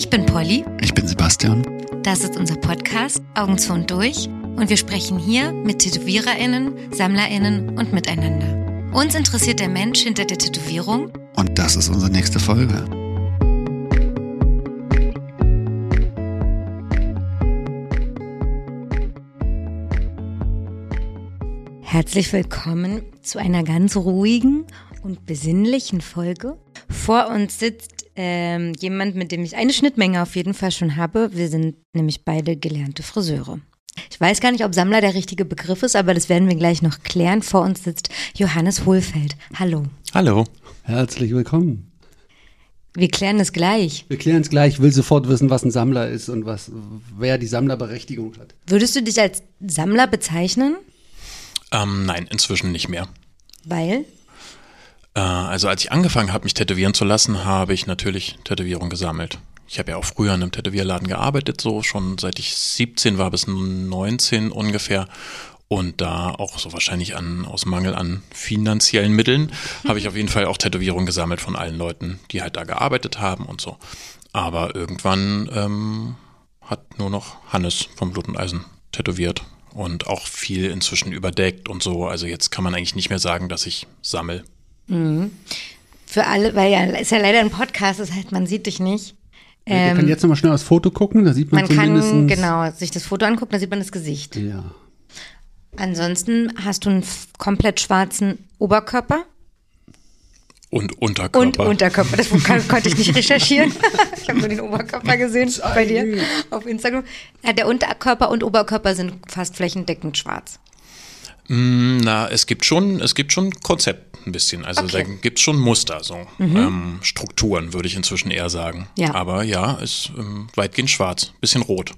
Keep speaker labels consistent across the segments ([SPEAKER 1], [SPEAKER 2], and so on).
[SPEAKER 1] Ich bin Polly.
[SPEAKER 2] Ich bin Sebastian.
[SPEAKER 1] Das ist unser Podcast Augen zu und durch und wir sprechen hier mit TätowiererInnen, SammlerInnen und miteinander. Uns interessiert der Mensch hinter der Tätowierung.
[SPEAKER 2] Und das ist unsere nächste Folge.
[SPEAKER 1] Herzlich willkommen zu einer ganz ruhigen und besinnlichen Folge. Vor uns sitzt ähm, jemand, mit dem ich eine Schnittmenge auf jeden Fall schon habe. Wir sind nämlich beide gelernte Friseure. Ich weiß gar nicht, ob Sammler der richtige Begriff ist, aber das werden wir gleich noch klären. Vor uns sitzt Johannes Hohlfeld. Hallo.
[SPEAKER 2] Hallo.
[SPEAKER 3] Herzlich willkommen.
[SPEAKER 1] Wir klären es gleich.
[SPEAKER 3] Wir klären es gleich. Ich will sofort wissen, was ein Sammler ist und was, wer die Sammlerberechtigung hat.
[SPEAKER 1] Würdest du dich als Sammler bezeichnen?
[SPEAKER 4] Ähm, nein, inzwischen nicht mehr.
[SPEAKER 1] Weil?
[SPEAKER 4] Äh, also als ich angefangen habe, mich tätowieren zu lassen, habe ich natürlich Tätowierung gesammelt. Ich habe ja auch früher in einem Tätowierladen gearbeitet, so schon seit ich 17 war bis 19 ungefähr. Und da auch so wahrscheinlich an, aus Mangel an finanziellen Mitteln habe ich auf jeden Fall auch Tätowierungen gesammelt von allen Leuten, die halt da gearbeitet haben und so. Aber irgendwann ähm, hat nur noch Hannes vom Blut und Eisen tätowiert und auch viel inzwischen überdeckt und so. Also jetzt kann man eigentlich nicht mehr sagen, dass ich sammel.
[SPEAKER 1] Mhm. Für alle, weil ja, ist ja leider ein Podcast, das heißt, man sieht dich nicht.
[SPEAKER 3] Ähm, man kann jetzt nochmal schnell das Foto gucken, da sieht man,
[SPEAKER 1] man zumindest. Man kann genau sich das Foto angucken, da sieht man das Gesicht.
[SPEAKER 3] Ja.
[SPEAKER 1] Ansonsten hast du einen komplett schwarzen Oberkörper.
[SPEAKER 4] Und Unterkörper.
[SPEAKER 1] Und Unterkörper, das kann, konnte ich nicht recherchieren. ich habe nur den Oberkörper gesehen bei dir auf Instagram. Ja, der Unterkörper und Oberkörper sind fast flächendeckend schwarz.
[SPEAKER 4] Mm, na, es gibt schon, es gibt schon Konzept ein bisschen. Also okay. da gibt es schon Muster, so mhm. ähm, Strukturen, würde ich inzwischen eher sagen. Ja. Aber ja, ist ähm, weitgehend schwarz, bisschen rot.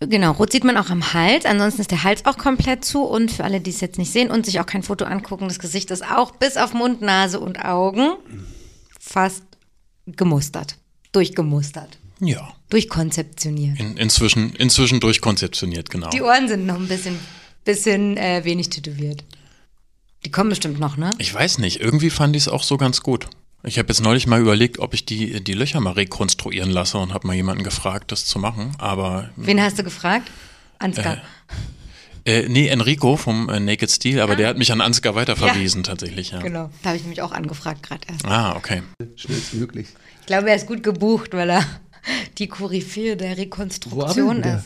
[SPEAKER 1] Genau, rot sieht man auch am Hals. Ansonsten ist der Hals auch komplett zu. Und für alle, die es jetzt nicht sehen und sich auch kein Foto angucken, das Gesicht ist auch bis auf Mund, Nase und Augen fast gemustert. Durchgemustert.
[SPEAKER 4] Ja.
[SPEAKER 1] Durchkonzeptioniert.
[SPEAKER 4] In, inzwischen, inzwischen durchkonzeptioniert, genau.
[SPEAKER 1] Die Ohren sind noch ein bisschen, bisschen äh, wenig tätowiert. Die kommen bestimmt noch, ne?
[SPEAKER 4] Ich weiß nicht. Irgendwie fand ich es auch so ganz gut. Ich habe jetzt neulich mal überlegt, ob ich die, die Löcher mal rekonstruieren lasse und habe mal jemanden gefragt, das zu machen. Aber.
[SPEAKER 1] Wen hast du gefragt? Ansgar.
[SPEAKER 4] Äh, äh, nee, Enrico vom äh, Naked Steel, aber ah. der hat mich an Ansgar weiterverwiesen ja. tatsächlich. Ja.
[SPEAKER 1] Genau, da habe ich mich auch angefragt gerade erst.
[SPEAKER 4] Ah, okay.
[SPEAKER 3] Schnellstmöglich.
[SPEAKER 1] Ich glaube, er ist gut gebucht, weil er die Koryphäe der Rekonstruktion ist.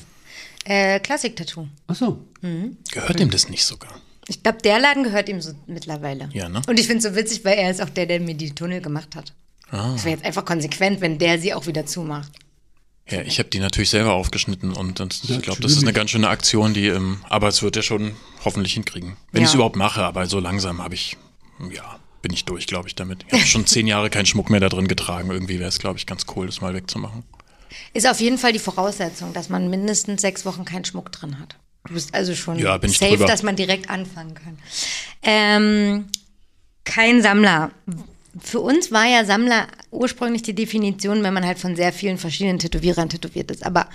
[SPEAKER 1] Äh, Klassik-Tattoo.
[SPEAKER 3] Ach so.
[SPEAKER 4] Mhm. Gehört ihm das nicht sogar?
[SPEAKER 1] Ich glaube, der Laden gehört ihm so mittlerweile.
[SPEAKER 4] Ja, ne?
[SPEAKER 1] Und ich finde es so witzig, weil er ist auch der, der mir die Tunnel gemacht hat. Ah. Das wäre jetzt einfach konsequent, wenn der sie auch wieder zumacht.
[SPEAKER 4] Ja, ich habe die natürlich selber aufgeschnitten und, und ich glaube, das ist eine ganz schöne Aktion, die, ähm, aber es wird er schon hoffentlich hinkriegen. Wenn ja. ich es überhaupt mache, aber so langsam habe ich, ja, bin ich durch, glaube ich, damit. Ich habe schon zehn Jahre keinen Schmuck mehr da drin getragen. Irgendwie wäre es, glaube ich, ganz cool, das mal wegzumachen.
[SPEAKER 1] Ist auf jeden Fall die Voraussetzung, dass man mindestens sechs Wochen keinen Schmuck drin hat. Du bist also schon
[SPEAKER 4] ja,
[SPEAKER 1] safe, dass man direkt anfangen kann. Ähm, kein Sammler. Für uns war ja Sammler ursprünglich die Definition, wenn man halt von sehr vielen verschiedenen Tätowierern tätowiert ist. Aber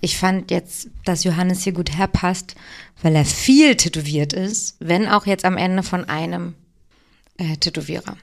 [SPEAKER 1] ich fand jetzt, dass Johannes hier gut herpasst, weil er viel tätowiert ist, wenn auch jetzt am Ende von einem äh, Tätowierer.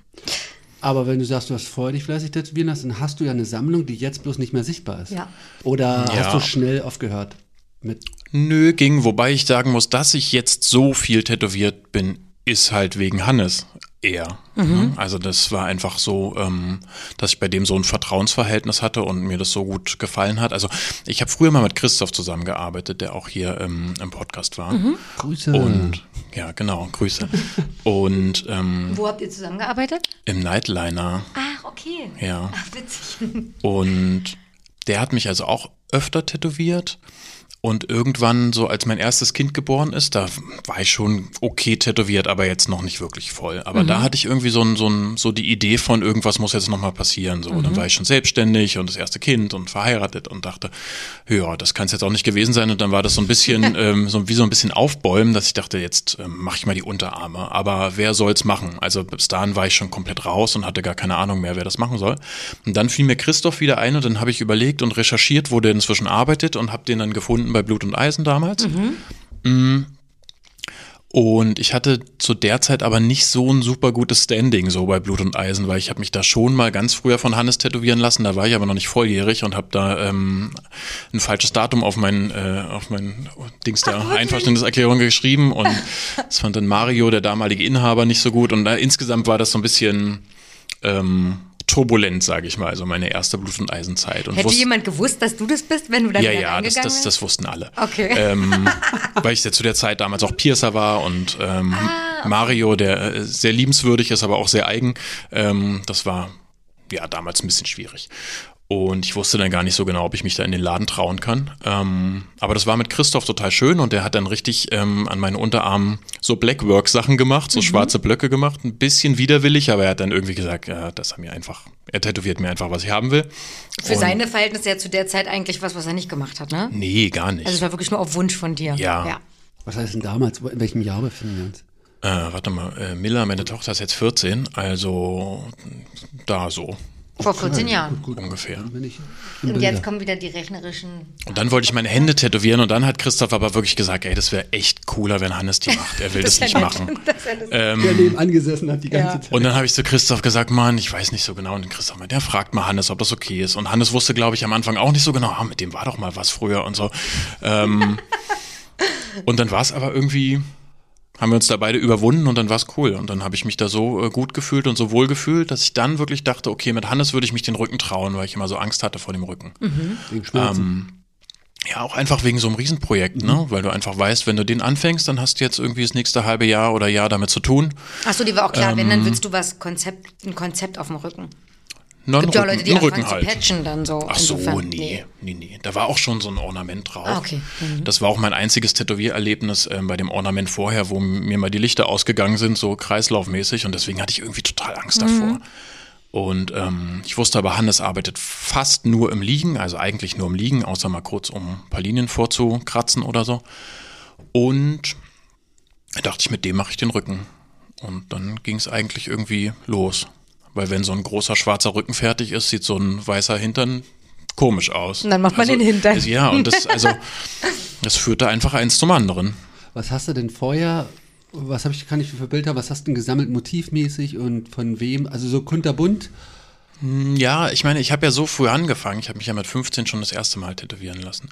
[SPEAKER 3] Aber wenn du sagst, du hast vorher dich fleißig tätowieren lassen, dann hast du ja eine Sammlung, die jetzt bloß nicht mehr sichtbar ist.
[SPEAKER 1] Ja.
[SPEAKER 3] Oder
[SPEAKER 4] ja.
[SPEAKER 3] hast du schnell aufgehört mit
[SPEAKER 4] Nö, ging, wobei ich sagen muss, dass ich jetzt so viel tätowiert bin, ist halt wegen Hannes eher. Mhm. Ne? Also das war einfach so, ähm, dass ich bei dem so ein Vertrauensverhältnis hatte und mir das so gut gefallen hat. Also ich habe früher mal mit Christoph zusammengearbeitet, der auch hier ähm, im Podcast war. Mhm.
[SPEAKER 3] Grüße.
[SPEAKER 4] Und ja, genau, Grüße. und ähm,
[SPEAKER 1] wo habt ihr zusammengearbeitet?
[SPEAKER 4] Im Nightliner.
[SPEAKER 1] Ach, okay.
[SPEAKER 4] Ja.
[SPEAKER 1] Ach, witzig.
[SPEAKER 4] Und der hat mich also auch öfter tätowiert. Und irgendwann, so als mein erstes Kind geboren ist, da war ich schon okay tätowiert, aber jetzt noch nicht wirklich voll. Aber mhm. da hatte ich irgendwie so, ein, so, ein, so die Idee von, irgendwas muss jetzt nochmal passieren. So, mhm. dann war ich schon selbstständig und das erste Kind und verheiratet und dachte, ja, das kann es jetzt auch nicht gewesen sein. Und dann war das so ein bisschen, ähm, so, wie so ein bisschen aufbäumen, dass ich dachte, jetzt ähm, mache ich mal die Unterarme. Aber wer soll's machen? Also bis dahin war ich schon komplett raus und hatte gar keine Ahnung mehr, wer das machen soll. Und dann fiel mir Christoph wieder ein und dann habe ich überlegt und recherchiert, wo der inzwischen arbeitet und habe den dann gefunden bei Blut und Eisen damals. Mhm. Mm. Und ich hatte zu der Zeit aber nicht so ein super gutes Standing so bei Blut und Eisen, weil ich habe mich da schon mal ganz früher von Hannes tätowieren lassen. Da war ich aber noch nicht volljährig und habe da ähm, ein falsches Datum auf mein äh, auf mein Dings der Einverständniserklärung geschrieben und das fand dann Mario, der damalige Inhaber, nicht so gut. Und da, insgesamt war das so ein bisschen ähm, turbulent, sage ich mal, also meine erste Blut- und Eisenzeit. Und
[SPEAKER 1] Hätte
[SPEAKER 4] wusste-
[SPEAKER 1] jemand gewusst, dass du das bist, wenn du da
[SPEAKER 4] ja, ja, das, das, das wussten alle.
[SPEAKER 1] Okay.
[SPEAKER 4] Ähm, weil ich ja zu der Zeit damals auch Piercer war und ähm,
[SPEAKER 1] Ah,
[SPEAKER 4] Mario, der äh, sehr liebenswürdig ist, aber auch sehr eigen. Ähm, das war ja damals ein bisschen schwierig. Und ich wusste dann gar nicht so genau, ob ich mich da in den Laden trauen kann. Ähm, aber das war mit Christoph total schön und der hat dann richtig ähm, an meinen Unterarmen so Blackwork-Sachen gemacht, so
[SPEAKER 1] Mhm.
[SPEAKER 4] schwarze Blöcke gemacht. Ein bisschen widerwillig, aber er hat dann irgendwie gesagt, ja, dass er mir einfach, er tätowiert mir einfach, was ich haben will.
[SPEAKER 1] Für
[SPEAKER 4] Und-
[SPEAKER 1] seine Verhältnisse ja zu der Zeit eigentlich was, was er nicht gemacht hat, ne?
[SPEAKER 4] Nee, gar nicht.
[SPEAKER 1] Also es war wirklich nur auf Wunsch von dir.
[SPEAKER 4] Ja.
[SPEAKER 1] ja.
[SPEAKER 3] Was heißt denn damals? In welchem Jahr befinden wir uns?
[SPEAKER 4] Äh, warte mal, äh, Miller, meine Tochter ist jetzt 14, also da so
[SPEAKER 1] Vor 14 Jahren.
[SPEAKER 3] Gut,
[SPEAKER 4] ungefähr.
[SPEAKER 3] ich im
[SPEAKER 1] Und jetzt kommen wieder die rechnerischen.
[SPEAKER 4] Und dann wollte ich meine Hände tätowieren und dann hat Christoph aber wirklich gesagt, ey, das wäre echt cooler, wenn Hannes die macht. Er will das,
[SPEAKER 1] ist
[SPEAKER 4] nicht machen.
[SPEAKER 1] Das das-
[SPEAKER 3] der
[SPEAKER 4] Ähm,
[SPEAKER 3] nebenan gesessen hat die ganze
[SPEAKER 1] Ja.
[SPEAKER 3] Zeit.
[SPEAKER 4] und dann habe ich zu Christoph gesagt, Mann, ich weiß nicht so genau. Und Christoph meinte, der fragt mal Hannes, ob das okay ist. Und Hannes wusste, glaube ich, am Anfang auch nicht so genau, ah, mit dem war doch mal was früher und so. Ähm, und dann war es aber irgendwie, haben wir uns da beide überwunden und dann war es cool. Und dann habe ich mich da so äh, gut gefühlt und so wohl gefühlt, dass ich dann wirklich dachte, okay, mit Hannes würde ich mich den Rücken trauen, weil ich immer so Angst hatte vor dem Rücken.
[SPEAKER 3] Wegen Schmerzen.
[SPEAKER 4] Ja, auch einfach wegen so einem Riesenprojekt, ne? Weil du einfach weißt, wenn du den anfängst, dann hast du jetzt irgendwie das nächste halbe Jahr oder Jahr damit zu tun.
[SPEAKER 1] Achso, die war auch klar, wenn,
[SPEAKER 4] Ähm.
[SPEAKER 1] dann willst du was Konzept, ein Konzept auf dem Rücken.
[SPEAKER 4] Na,
[SPEAKER 1] Gibt ja Leute, die anfangen
[SPEAKER 4] Rücken
[SPEAKER 1] zu
[SPEAKER 4] halt.
[SPEAKER 1] patchen dann so.
[SPEAKER 4] Ach so,
[SPEAKER 1] Insofern,
[SPEAKER 4] nee, nee, nee. Da war auch schon so ein Ornament drauf.
[SPEAKER 1] Ah, okay.
[SPEAKER 4] Das war auch mein einziges Tätowiererlebnis ähm, bei dem Ornament vorher, wo mir mal die Lichter ausgegangen sind, so kreislaufmäßig. Und deswegen hatte ich irgendwie total Angst davor. Und ähm, ich wusste aber, Hannes arbeitet fast nur im Liegen, also eigentlich nur im Liegen, außer mal kurz, um ein paar Linien vorzukratzen oder so. Und da dachte ich, mit dem mache ich den Rücken. Und dann ging es eigentlich irgendwie los. Weil wenn so ein großer schwarzer Rücken fertig ist, sieht so ein weißer Hintern komisch aus.
[SPEAKER 1] Und dann macht man
[SPEAKER 4] also,
[SPEAKER 1] den Hintern.
[SPEAKER 4] Ja, und das, also, das führte einfach eins zum anderen.
[SPEAKER 3] Was hast du denn vorher, was habe ich, kann ich für Bilder, was hast du denn gesammelt motivmäßig und von wem? Also so kunterbunt?
[SPEAKER 4] Ja, ich meine, ich habe ja so früh angefangen. Ich habe mich ja mit 15 schon das erste Mal tätowieren lassen.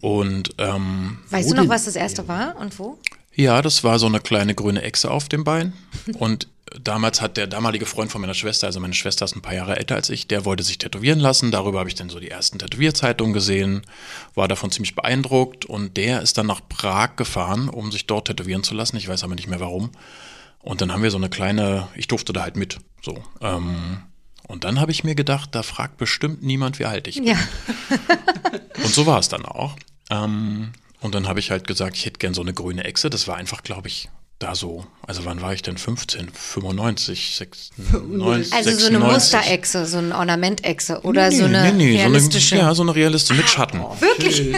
[SPEAKER 4] Und ähm,
[SPEAKER 1] Weißt du noch,
[SPEAKER 3] denn?
[SPEAKER 1] was das erste war und wo?
[SPEAKER 4] ja, das war so eine kleine grüne Echse auf dem Bein. Und damals hat der damalige Freund von meiner Schwester, also meine Schwester ist ein paar Jahre älter als ich, der wollte sich tätowieren lassen. Darüber habe ich dann so die ersten Tätowierzeitungen gesehen, war davon ziemlich beeindruckt. Und der ist dann nach Prag gefahren, um sich dort tätowieren zu lassen. Ich weiß aber nicht mehr warum. Und dann haben wir so eine kleine, ich durfte da halt mit. So. Ähm, und dann habe ich mir gedacht, da fragt bestimmt niemand, wie alt ich bin.
[SPEAKER 1] Ja.
[SPEAKER 4] Und so war es dann auch. Ähm, und dann habe ich halt gesagt, ich hätte gern so eine grüne Echse. Das war einfach, glaube ich, da so. Also wann war ich denn? 15, 95, 96,
[SPEAKER 1] Also so eine
[SPEAKER 4] 96.
[SPEAKER 1] Musterechse, so eine Ornamentechse oder
[SPEAKER 4] Nee,
[SPEAKER 1] so eine
[SPEAKER 4] nee, nee,
[SPEAKER 1] realistische.
[SPEAKER 4] So eine, ja, so eine realistische mit Schatten.
[SPEAKER 1] Wirklich?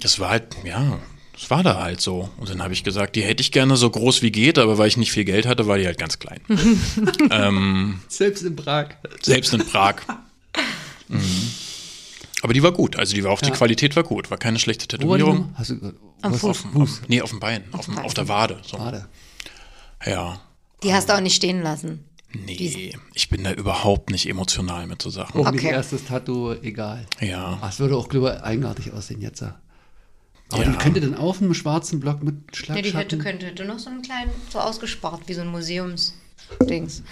[SPEAKER 4] Das war halt, ja, das war da halt so. Und dann habe ich gesagt, die hätte ich gerne so groß wie geht, aber weil ich nicht viel Geld hatte, war die halt ganz klein. ähm,
[SPEAKER 3] Selbst in Prag.
[SPEAKER 4] selbst in Prag. Mhm. Aber die war gut. Also die war auch, die Qualität war gut. War keine schlechte Tätowierung.
[SPEAKER 3] Hast du,
[SPEAKER 1] Am Fuß.
[SPEAKER 3] Fuß.
[SPEAKER 4] Nee, auf dem Bein, auf, dem, auf der Wade. So.
[SPEAKER 3] Warte.
[SPEAKER 4] Ja.
[SPEAKER 1] Die hast du auch nicht stehen lassen.
[SPEAKER 4] Nee, ich bin da überhaupt nicht emotional mit so Sachen.
[SPEAKER 3] Auch nicht
[SPEAKER 1] Okay.
[SPEAKER 3] erstes Tattoo, egal.
[SPEAKER 4] Ja.
[SPEAKER 3] Ach, es würde auch, glaube ich, eigenartig aussehen jetzt. ja. Aber
[SPEAKER 4] Ja.
[SPEAKER 3] die könnte dann auf einem schwarzen Block mit
[SPEAKER 1] Ja,
[SPEAKER 3] Schlagschatten.
[SPEAKER 1] die Hütte könnte, hätte noch so einen kleinen, so ausgespart, wie so ein Museumsdings.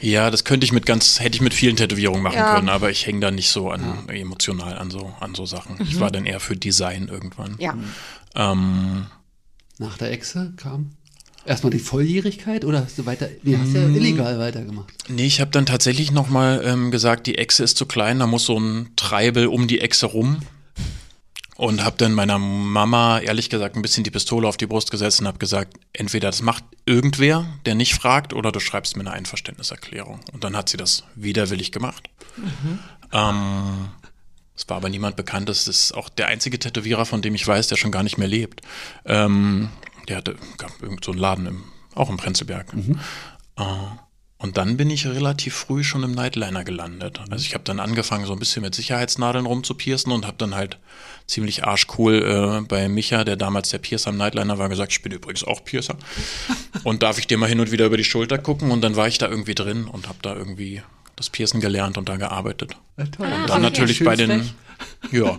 [SPEAKER 4] Ja, das könnte ich mit ganz, hätte ich mit vielen Tätowierungen machen
[SPEAKER 1] Ja.
[SPEAKER 4] können, aber ich hänge da nicht so an emotional an so, an so Sachen. Ich war dann eher für Design irgendwann.
[SPEAKER 1] Ja.
[SPEAKER 4] Ähm,
[SPEAKER 3] Nach der Echse kam erstmal die Volljährigkeit oder hast du weiter, nee, hast du ja illegal weitergemacht.
[SPEAKER 4] nee, ich habe dann tatsächlich nochmal ähm, gesagt, die Echse ist zu klein, da muss so ein Treibel um die Echse rum. Und habe dann meiner Mama ehrlich gesagt ein bisschen die Pistole auf die Brust gesetzt und habe gesagt, entweder das macht irgendwer, der nicht fragt, oder du schreibst mir eine Einverständniserklärung. Und dann hat sie das widerwillig gemacht. Ähm, es war aber niemand bekannt. Das ist auch der einzige Tätowierer, von dem ich weiß, der schon gar nicht mehr lebt. Ähm, der hatte gab irgend so einen Laden im, auch im Prenzlberg. Äh, und Und dann bin ich relativ früh schon im Nightliner gelandet. Also ich habe dann angefangen, so ein bisschen mit Sicherheitsnadeln rumzupiercen und habe dann halt ziemlich arschcool äh, bei Micha, der damals der Piercer am Nightliner war, gesagt, ich bin übrigens auch Piercer. und darf ich dir mal hin und wieder über die Schulter gucken? Und dann war ich da irgendwie drin und habe da irgendwie das Piercen gelernt und da gearbeitet.
[SPEAKER 3] Ja, toll.
[SPEAKER 4] Und dann natürlich
[SPEAKER 3] Schön
[SPEAKER 4] bei den, ja,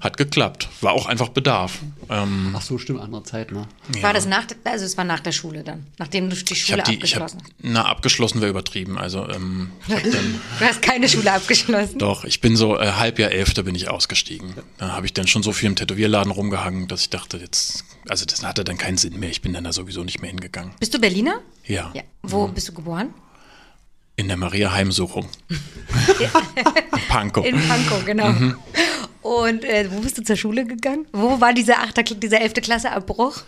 [SPEAKER 4] hat geklappt. War auch einfach Bedarf. Ähm,
[SPEAKER 3] Ach so, stimmt, andere Zeit, ne?
[SPEAKER 1] War das nach, der- also es war nach der Schule dann, nachdem du die Schule
[SPEAKER 4] die,
[SPEAKER 1] abgeschlossen
[SPEAKER 4] na, abgeschlossen wäre übertrieben. Also, ähm, dann,
[SPEAKER 1] Du hast keine Schule abgeschlossen.
[SPEAKER 4] Doch, ich bin so äh, Halbjahr elfter bin ich ausgestiegen. Da habe ich dann schon so viel im Tätowierladen rumgehangen, dass ich dachte, jetzt, also das hatte dann keinen Sinn mehr. Ich bin dann da sowieso nicht mehr hingegangen.
[SPEAKER 1] Bist du Berliner?
[SPEAKER 4] Ja,
[SPEAKER 1] Ja. Wo bist du geboren?
[SPEAKER 4] In der Maria Heimsuchung. Pankow.
[SPEAKER 1] In Pankow, genau.
[SPEAKER 4] Mhm.
[SPEAKER 1] Und äh, wo bist du zur Schule gegangen? Wo war dieser achte, dieser elfte Klasse Abbruch?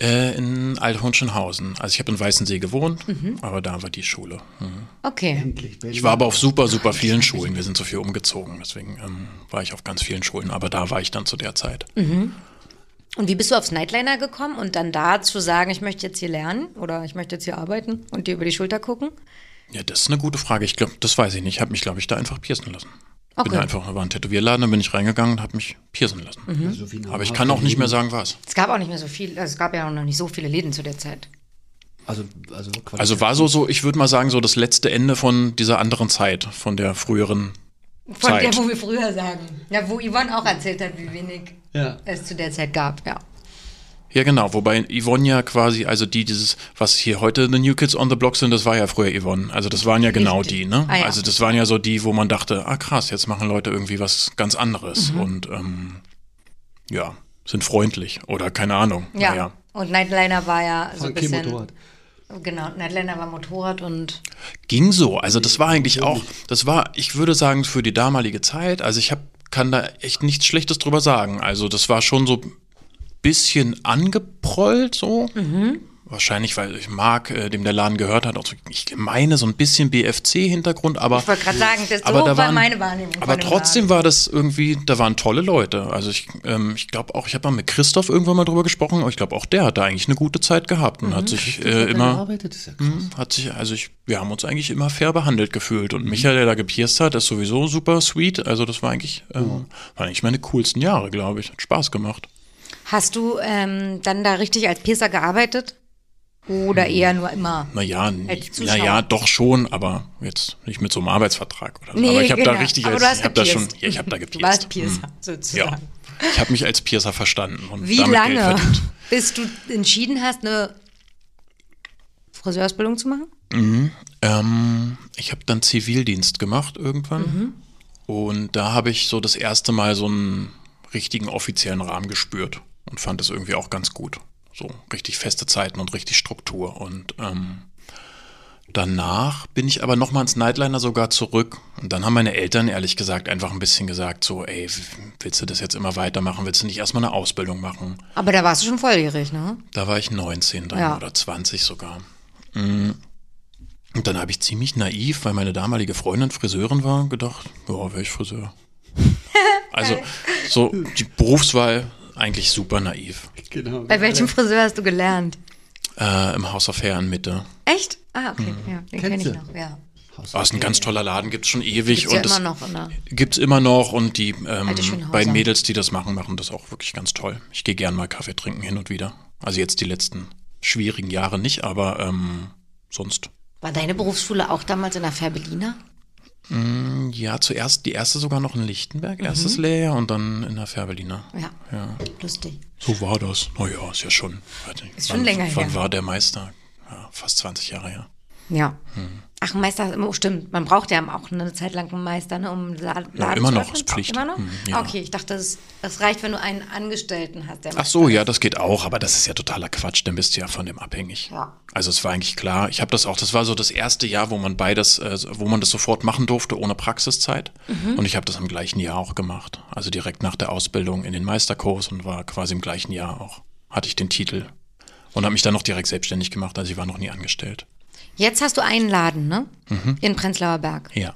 [SPEAKER 4] Äh, in Althohenschenhausen. Also ich habe in Weißensee gewohnt,
[SPEAKER 1] Mhm.
[SPEAKER 4] aber da war die Schule. Mhm.
[SPEAKER 1] Okay.
[SPEAKER 4] Ich war aber auf super, super vielen Schulen. Wir sind so viel umgezogen, deswegen ähm, war ich auf ganz vielen Schulen. Aber da war ich dann zu der Zeit.
[SPEAKER 1] Und wie bist du aufs Nightliner gekommen und dann da zu sagen, ich möchte jetzt hier lernen oder ich möchte jetzt hier arbeiten und dir über die Schulter gucken?
[SPEAKER 4] Ja, das ist eine gute Frage. Ich glaube, das weiß ich nicht. Ich habe mich, glaube ich, da einfach piercen lassen.
[SPEAKER 1] Okay.
[SPEAKER 4] Bin da einfach, da war ein Tätowierladen, da bin ich reingegangen und habe mich piercen lassen.
[SPEAKER 1] Mhm.
[SPEAKER 3] So wie
[SPEAKER 4] Aber ich kann auch nicht mehr sagen, was.
[SPEAKER 1] Es gab auch nicht mehr so viel, also es gab ja auch noch nicht so viele Läden zu der Zeit.
[SPEAKER 3] Also, also.
[SPEAKER 4] Also war so, so, ich würde mal sagen, so das letzte Ende von dieser anderen Zeit, von der früheren
[SPEAKER 1] Von
[SPEAKER 4] Zeit.
[SPEAKER 1] der, wo wir früher sagen. Ja, wo Yvonne auch erzählt hat, wie wenig
[SPEAKER 3] Ja.
[SPEAKER 1] es zu der Zeit gab, ja.
[SPEAKER 4] Ja, genau. Wobei Yvonne ja quasi, also die, dieses, was hier heute The New Kids on the Block sind, das war ja früher Yvonne. Also das waren ja genau
[SPEAKER 1] Richtig.
[SPEAKER 4] die, ne?
[SPEAKER 1] Ah, ja.
[SPEAKER 4] Also das waren ja so die, wo man dachte, ah krass, jetzt machen Leute irgendwie was ganz anderes
[SPEAKER 1] Mhm.
[SPEAKER 4] und ähm, ja, sind freundlich oder keine Ahnung.
[SPEAKER 1] Ja.
[SPEAKER 4] Naja.
[SPEAKER 1] Und Nightliner war ja so ein bisschen.
[SPEAKER 3] Motorrad.
[SPEAKER 1] Genau, Nightliner war Motorrad und
[SPEAKER 4] Ging so. Also das war eigentlich auch, das war, ich würde sagen, für die damalige Zeit, also ich hab, kann da echt nichts Schlechtes drüber sagen. Also das war schon so bisschen angeprollt so. Wahrscheinlich, weil ich mag, äh, dem der Laden gehört hat, auch so, ich meine so ein bisschen BFC-Hintergrund, aber.
[SPEAKER 1] ich wollte gerade sagen, das so
[SPEAKER 4] aber da
[SPEAKER 1] war
[SPEAKER 4] waren,
[SPEAKER 1] meine Wahrnehmung.
[SPEAKER 4] Aber trotzdem
[SPEAKER 1] Laden.
[SPEAKER 4] war das irgendwie, da waren tolle Leute. Also ich, ähm, ich glaube auch, ich habe mal mit Christoph irgendwann mal drüber gesprochen, aber ich glaube auch der hat da eigentlich eine gute Zeit gehabt und hat sich äh, immer.
[SPEAKER 3] Ja krass.
[SPEAKER 4] Mhm, Hat sich, also ich, wir haben uns eigentlich immer fair behandelt gefühlt. Und Michael, der da gepierst hat, ist sowieso super sweet. Also das war eigentlich, ähm, waren eigentlich meine coolsten Jahre, glaube ich. Hat Spaß gemacht.
[SPEAKER 1] Hast du ähm, dann da richtig als Piercer gearbeitet? Oder eher nur immer?
[SPEAKER 4] Naja, naja, doch schon, aber jetzt nicht mit so einem Arbeitsvertrag oder so.
[SPEAKER 1] Nee,
[SPEAKER 4] aber ich habe da
[SPEAKER 1] genau.
[SPEAKER 4] richtig
[SPEAKER 1] Aber
[SPEAKER 4] als,
[SPEAKER 1] du
[SPEAKER 4] ich habe da schon, ja, ich habe da
[SPEAKER 1] Du
[SPEAKER 4] gepierst.
[SPEAKER 1] warst Piercer,
[SPEAKER 4] Mhm.
[SPEAKER 1] sozusagen.
[SPEAKER 4] Ja. Ich habe mich als Piercer verstanden und
[SPEAKER 1] Wie
[SPEAKER 4] damit Geld
[SPEAKER 1] lange,
[SPEAKER 4] verdient.
[SPEAKER 1] bis du entschieden hast, eine Friseurausbildung zu machen?
[SPEAKER 4] Ähm, ich habe dann Zivildienst gemacht irgendwann.
[SPEAKER 1] Mhm.
[SPEAKER 4] Und da habe ich so das erste Mal so einen richtigen offiziellen Rahmen gespürt und fand es irgendwie auch ganz gut. So richtig feste Zeiten und richtig Struktur. Und ähm, danach bin ich aber nochmal ins Nightliner sogar zurück. Und dann haben meine Eltern ehrlich gesagt einfach ein bisschen gesagt, so, ey, willst du das jetzt immer weitermachen? Willst du nicht erstmal eine Ausbildung machen?
[SPEAKER 1] Aber da warst du schon volljährig, ne?
[SPEAKER 4] Da war ich 19 dann
[SPEAKER 1] Ja.
[SPEAKER 4] oder 20 sogar. Mm. Und dann habe ich ziemlich naiv, weil meine damalige Freundin Friseurin war, gedacht, ja, wäre ich Friseur. also so die Berufswahl eigentlich super naiv.
[SPEAKER 3] Genau.
[SPEAKER 1] Bei welchem Friseur hast du gelernt?
[SPEAKER 4] Äh, Im Haus auf Fair in Mitte.
[SPEAKER 1] Echt? Ah, okay. Ja, den kenne ich noch, ja.
[SPEAKER 4] Oh, ist ein ganz toller Laden, gibt's schon ewig.
[SPEAKER 1] Gibt's ja
[SPEAKER 4] und
[SPEAKER 1] immer noch, ne?
[SPEAKER 4] gibt's immer noch und die ähm, beiden Mädels, die das machen, machen das auch wirklich ganz toll. Ich gehe gern mal Kaffee trinken hin und wieder. Also jetzt die letzten schwierigen Jahre nicht, aber ähm, sonst
[SPEAKER 1] War deine Berufsschule auch damals in der Färbelina?
[SPEAKER 4] Ja, zuerst die erste sogar noch in Lichtenberg,
[SPEAKER 1] Mhm.
[SPEAKER 4] erstes Lehrjahr und dann in der Färbeliner.
[SPEAKER 1] Ja.
[SPEAKER 4] Ja.
[SPEAKER 1] Lustig.
[SPEAKER 4] So war das. Naja, ist ja schon.
[SPEAKER 1] Ist schon
[SPEAKER 4] wann,
[SPEAKER 1] länger
[SPEAKER 4] Wann
[SPEAKER 1] her.
[SPEAKER 4] war der Meister? Ja, fast 20 Jahre her.
[SPEAKER 1] Ja.
[SPEAKER 4] Hm.
[SPEAKER 1] Ach, ein Meister, oh, stimmt. Man braucht ja auch eine Zeit lang einen Meister, ne, um La Laden
[SPEAKER 4] Ja, immer
[SPEAKER 1] zu
[SPEAKER 4] noch, ist Pflicht.
[SPEAKER 1] Immer noch?
[SPEAKER 4] Mhm, ja.
[SPEAKER 1] Okay, ich dachte, es, es reicht, wenn du einen Angestellten hast. Der
[SPEAKER 4] Ach so, ja, das geht auch, aber das ist ja totaler Quatsch, dann bist du ja von dem abhängig.
[SPEAKER 1] Ja.
[SPEAKER 4] Also es war eigentlich klar, ich habe das auch, das war so das erste Jahr, wo man beides, äh, wo man das sofort machen durfte, ohne Praxiszeit.
[SPEAKER 1] Mhm.
[SPEAKER 4] Und ich habe das im gleichen Jahr auch gemacht. Also direkt nach der Ausbildung in den Meisterkurs und war quasi im gleichen Jahr auch, hatte ich den Titel. Und habe mich dann noch direkt selbstständig gemacht, also ich war noch nie angestellt.
[SPEAKER 1] Jetzt hast du einen Laden, ne?
[SPEAKER 4] Mhm.
[SPEAKER 1] In Prenzlauer Berg.
[SPEAKER 4] Ja.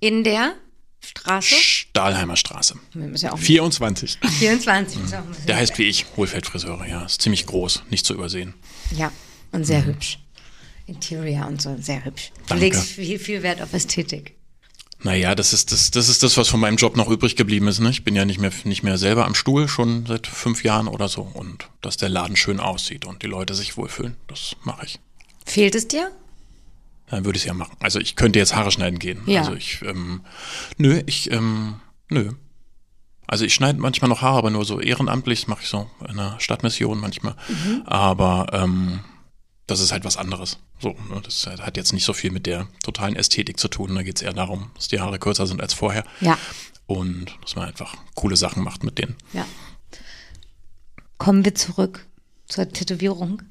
[SPEAKER 1] In der Straße?
[SPEAKER 4] Stahlheimer Straße.
[SPEAKER 1] Wir müssen ja auch
[SPEAKER 4] 24.
[SPEAKER 1] 24. ist auch ein bisschen-
[SPEAKER 4] Der heißt wie ich, Hohlfeldfriseure, ja. Ist ziemlich groß, nicht zu übersehen.
[SPEAKER 1] Ja, und sehr hübsch. Interior und so, sehr hübsch. Du
[SPEAKER 4] Danke.
[SPEAKER 1] legst viel, viel Wert auf Ästhetik.
[SPEAKER 4] Naja, das ist das, das ist das, was von meinem Job noch übrig geblieben ist. Ne? Ich bin ja nicht mehr, nicht mehr selber am Stuhl, schon seit fünf Jahren oder so. Und dass der Laden schön aussieht und die Leute sich wohlfühlen, das mache ich.
[SPEAKER 1] Fehlt es dir?
[SPEAKER 4] Dann würde ich es ja machen. Also ich könnte jetzt Haare schneiden gehen.
[SPEAKER 1] Ja.
[SPEAKER 4] Also ich, ähm, nö, ich, ähm, nö. Also ich schneide manchmal noch Haare, aber nur so ehrenamtlich, das mache ich so in einer Stadtmission manchmal. Aber ähm, das ist halt was anderes. So, ne? das hat jetzt nicht so viel mit der totalen Ästhetik zu tun. Da geht es eher darum, dass die Haare kürzer sind als vorher.
[SPEAKER 1] Ja.
[SPEAKER 4] Und dass man einfach coole Sachen macht mit denen.
[SPEAKER 1] Ja. Kommen wir zurück zur Tätowierung.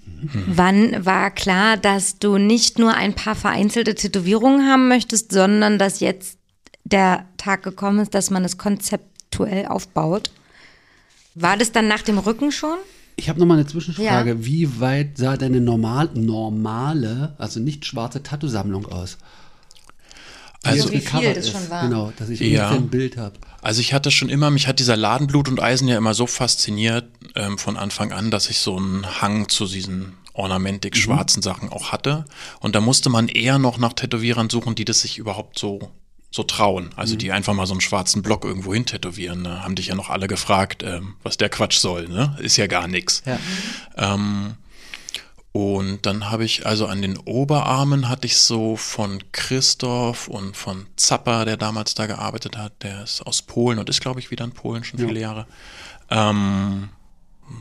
[SPEAKER 1] Wann war klar, dass du nicht nur ein paar vereinzelte Tätowierungen haben möchtest, sondern dass jetzt der Tag gekommen ist, dass man es konzeptuell aufbaut? War das dann nach dem Rücken schon?
[SPEAKER 3] Ich habe nochmal eine Zwischenfrage.
[SPEAKER 1] Ja.
[SPEAKER 3] Wie weit sah deine normal, normale, also nicht schwarze Tattoo-Sammlung aus?
[SPEAKER 4] Also-
[SPEAKER 3] jetzt
[SPEAKER 1] Wie viel das
[SPEAKER 3] ist.
[SPEAKER 1] schon war.
[SPEAKER 3] Genau, dass ich
[SPEAKER 4] Ja.
[SPEAKER 3] ein Bild habe.
[SPEAKER 4] Also ich hatte schon immer, mich hat dieser Laden Blut und Eisen ja immer so fasziniert ähm, von Anfang an, dass ich so einen Hang zu diesen ornamentik schwarzen Sachen auch hatte. Und da musste man eher noch nach Tätowierern suchen, die das sich überhaupt so so trauen. Also die einfach mal so einen schwarzen Block irgendwo hin tätowieren. Ne? Haben dich ja noch alle gefragt, ähm, was der Quatsch soll. Ne? Ist ja gar nichts.
[SPEAKER 3] Ja.
[SPEAKER 4] Ähm, und dann habe ich also an den Oberarmen hatte ich so von Christoph und von Zappa, der damals da gearbeitet hat, der ist aus Polen und ist, glaube ich, wieder in Polen schon viele Jahre. Ähm,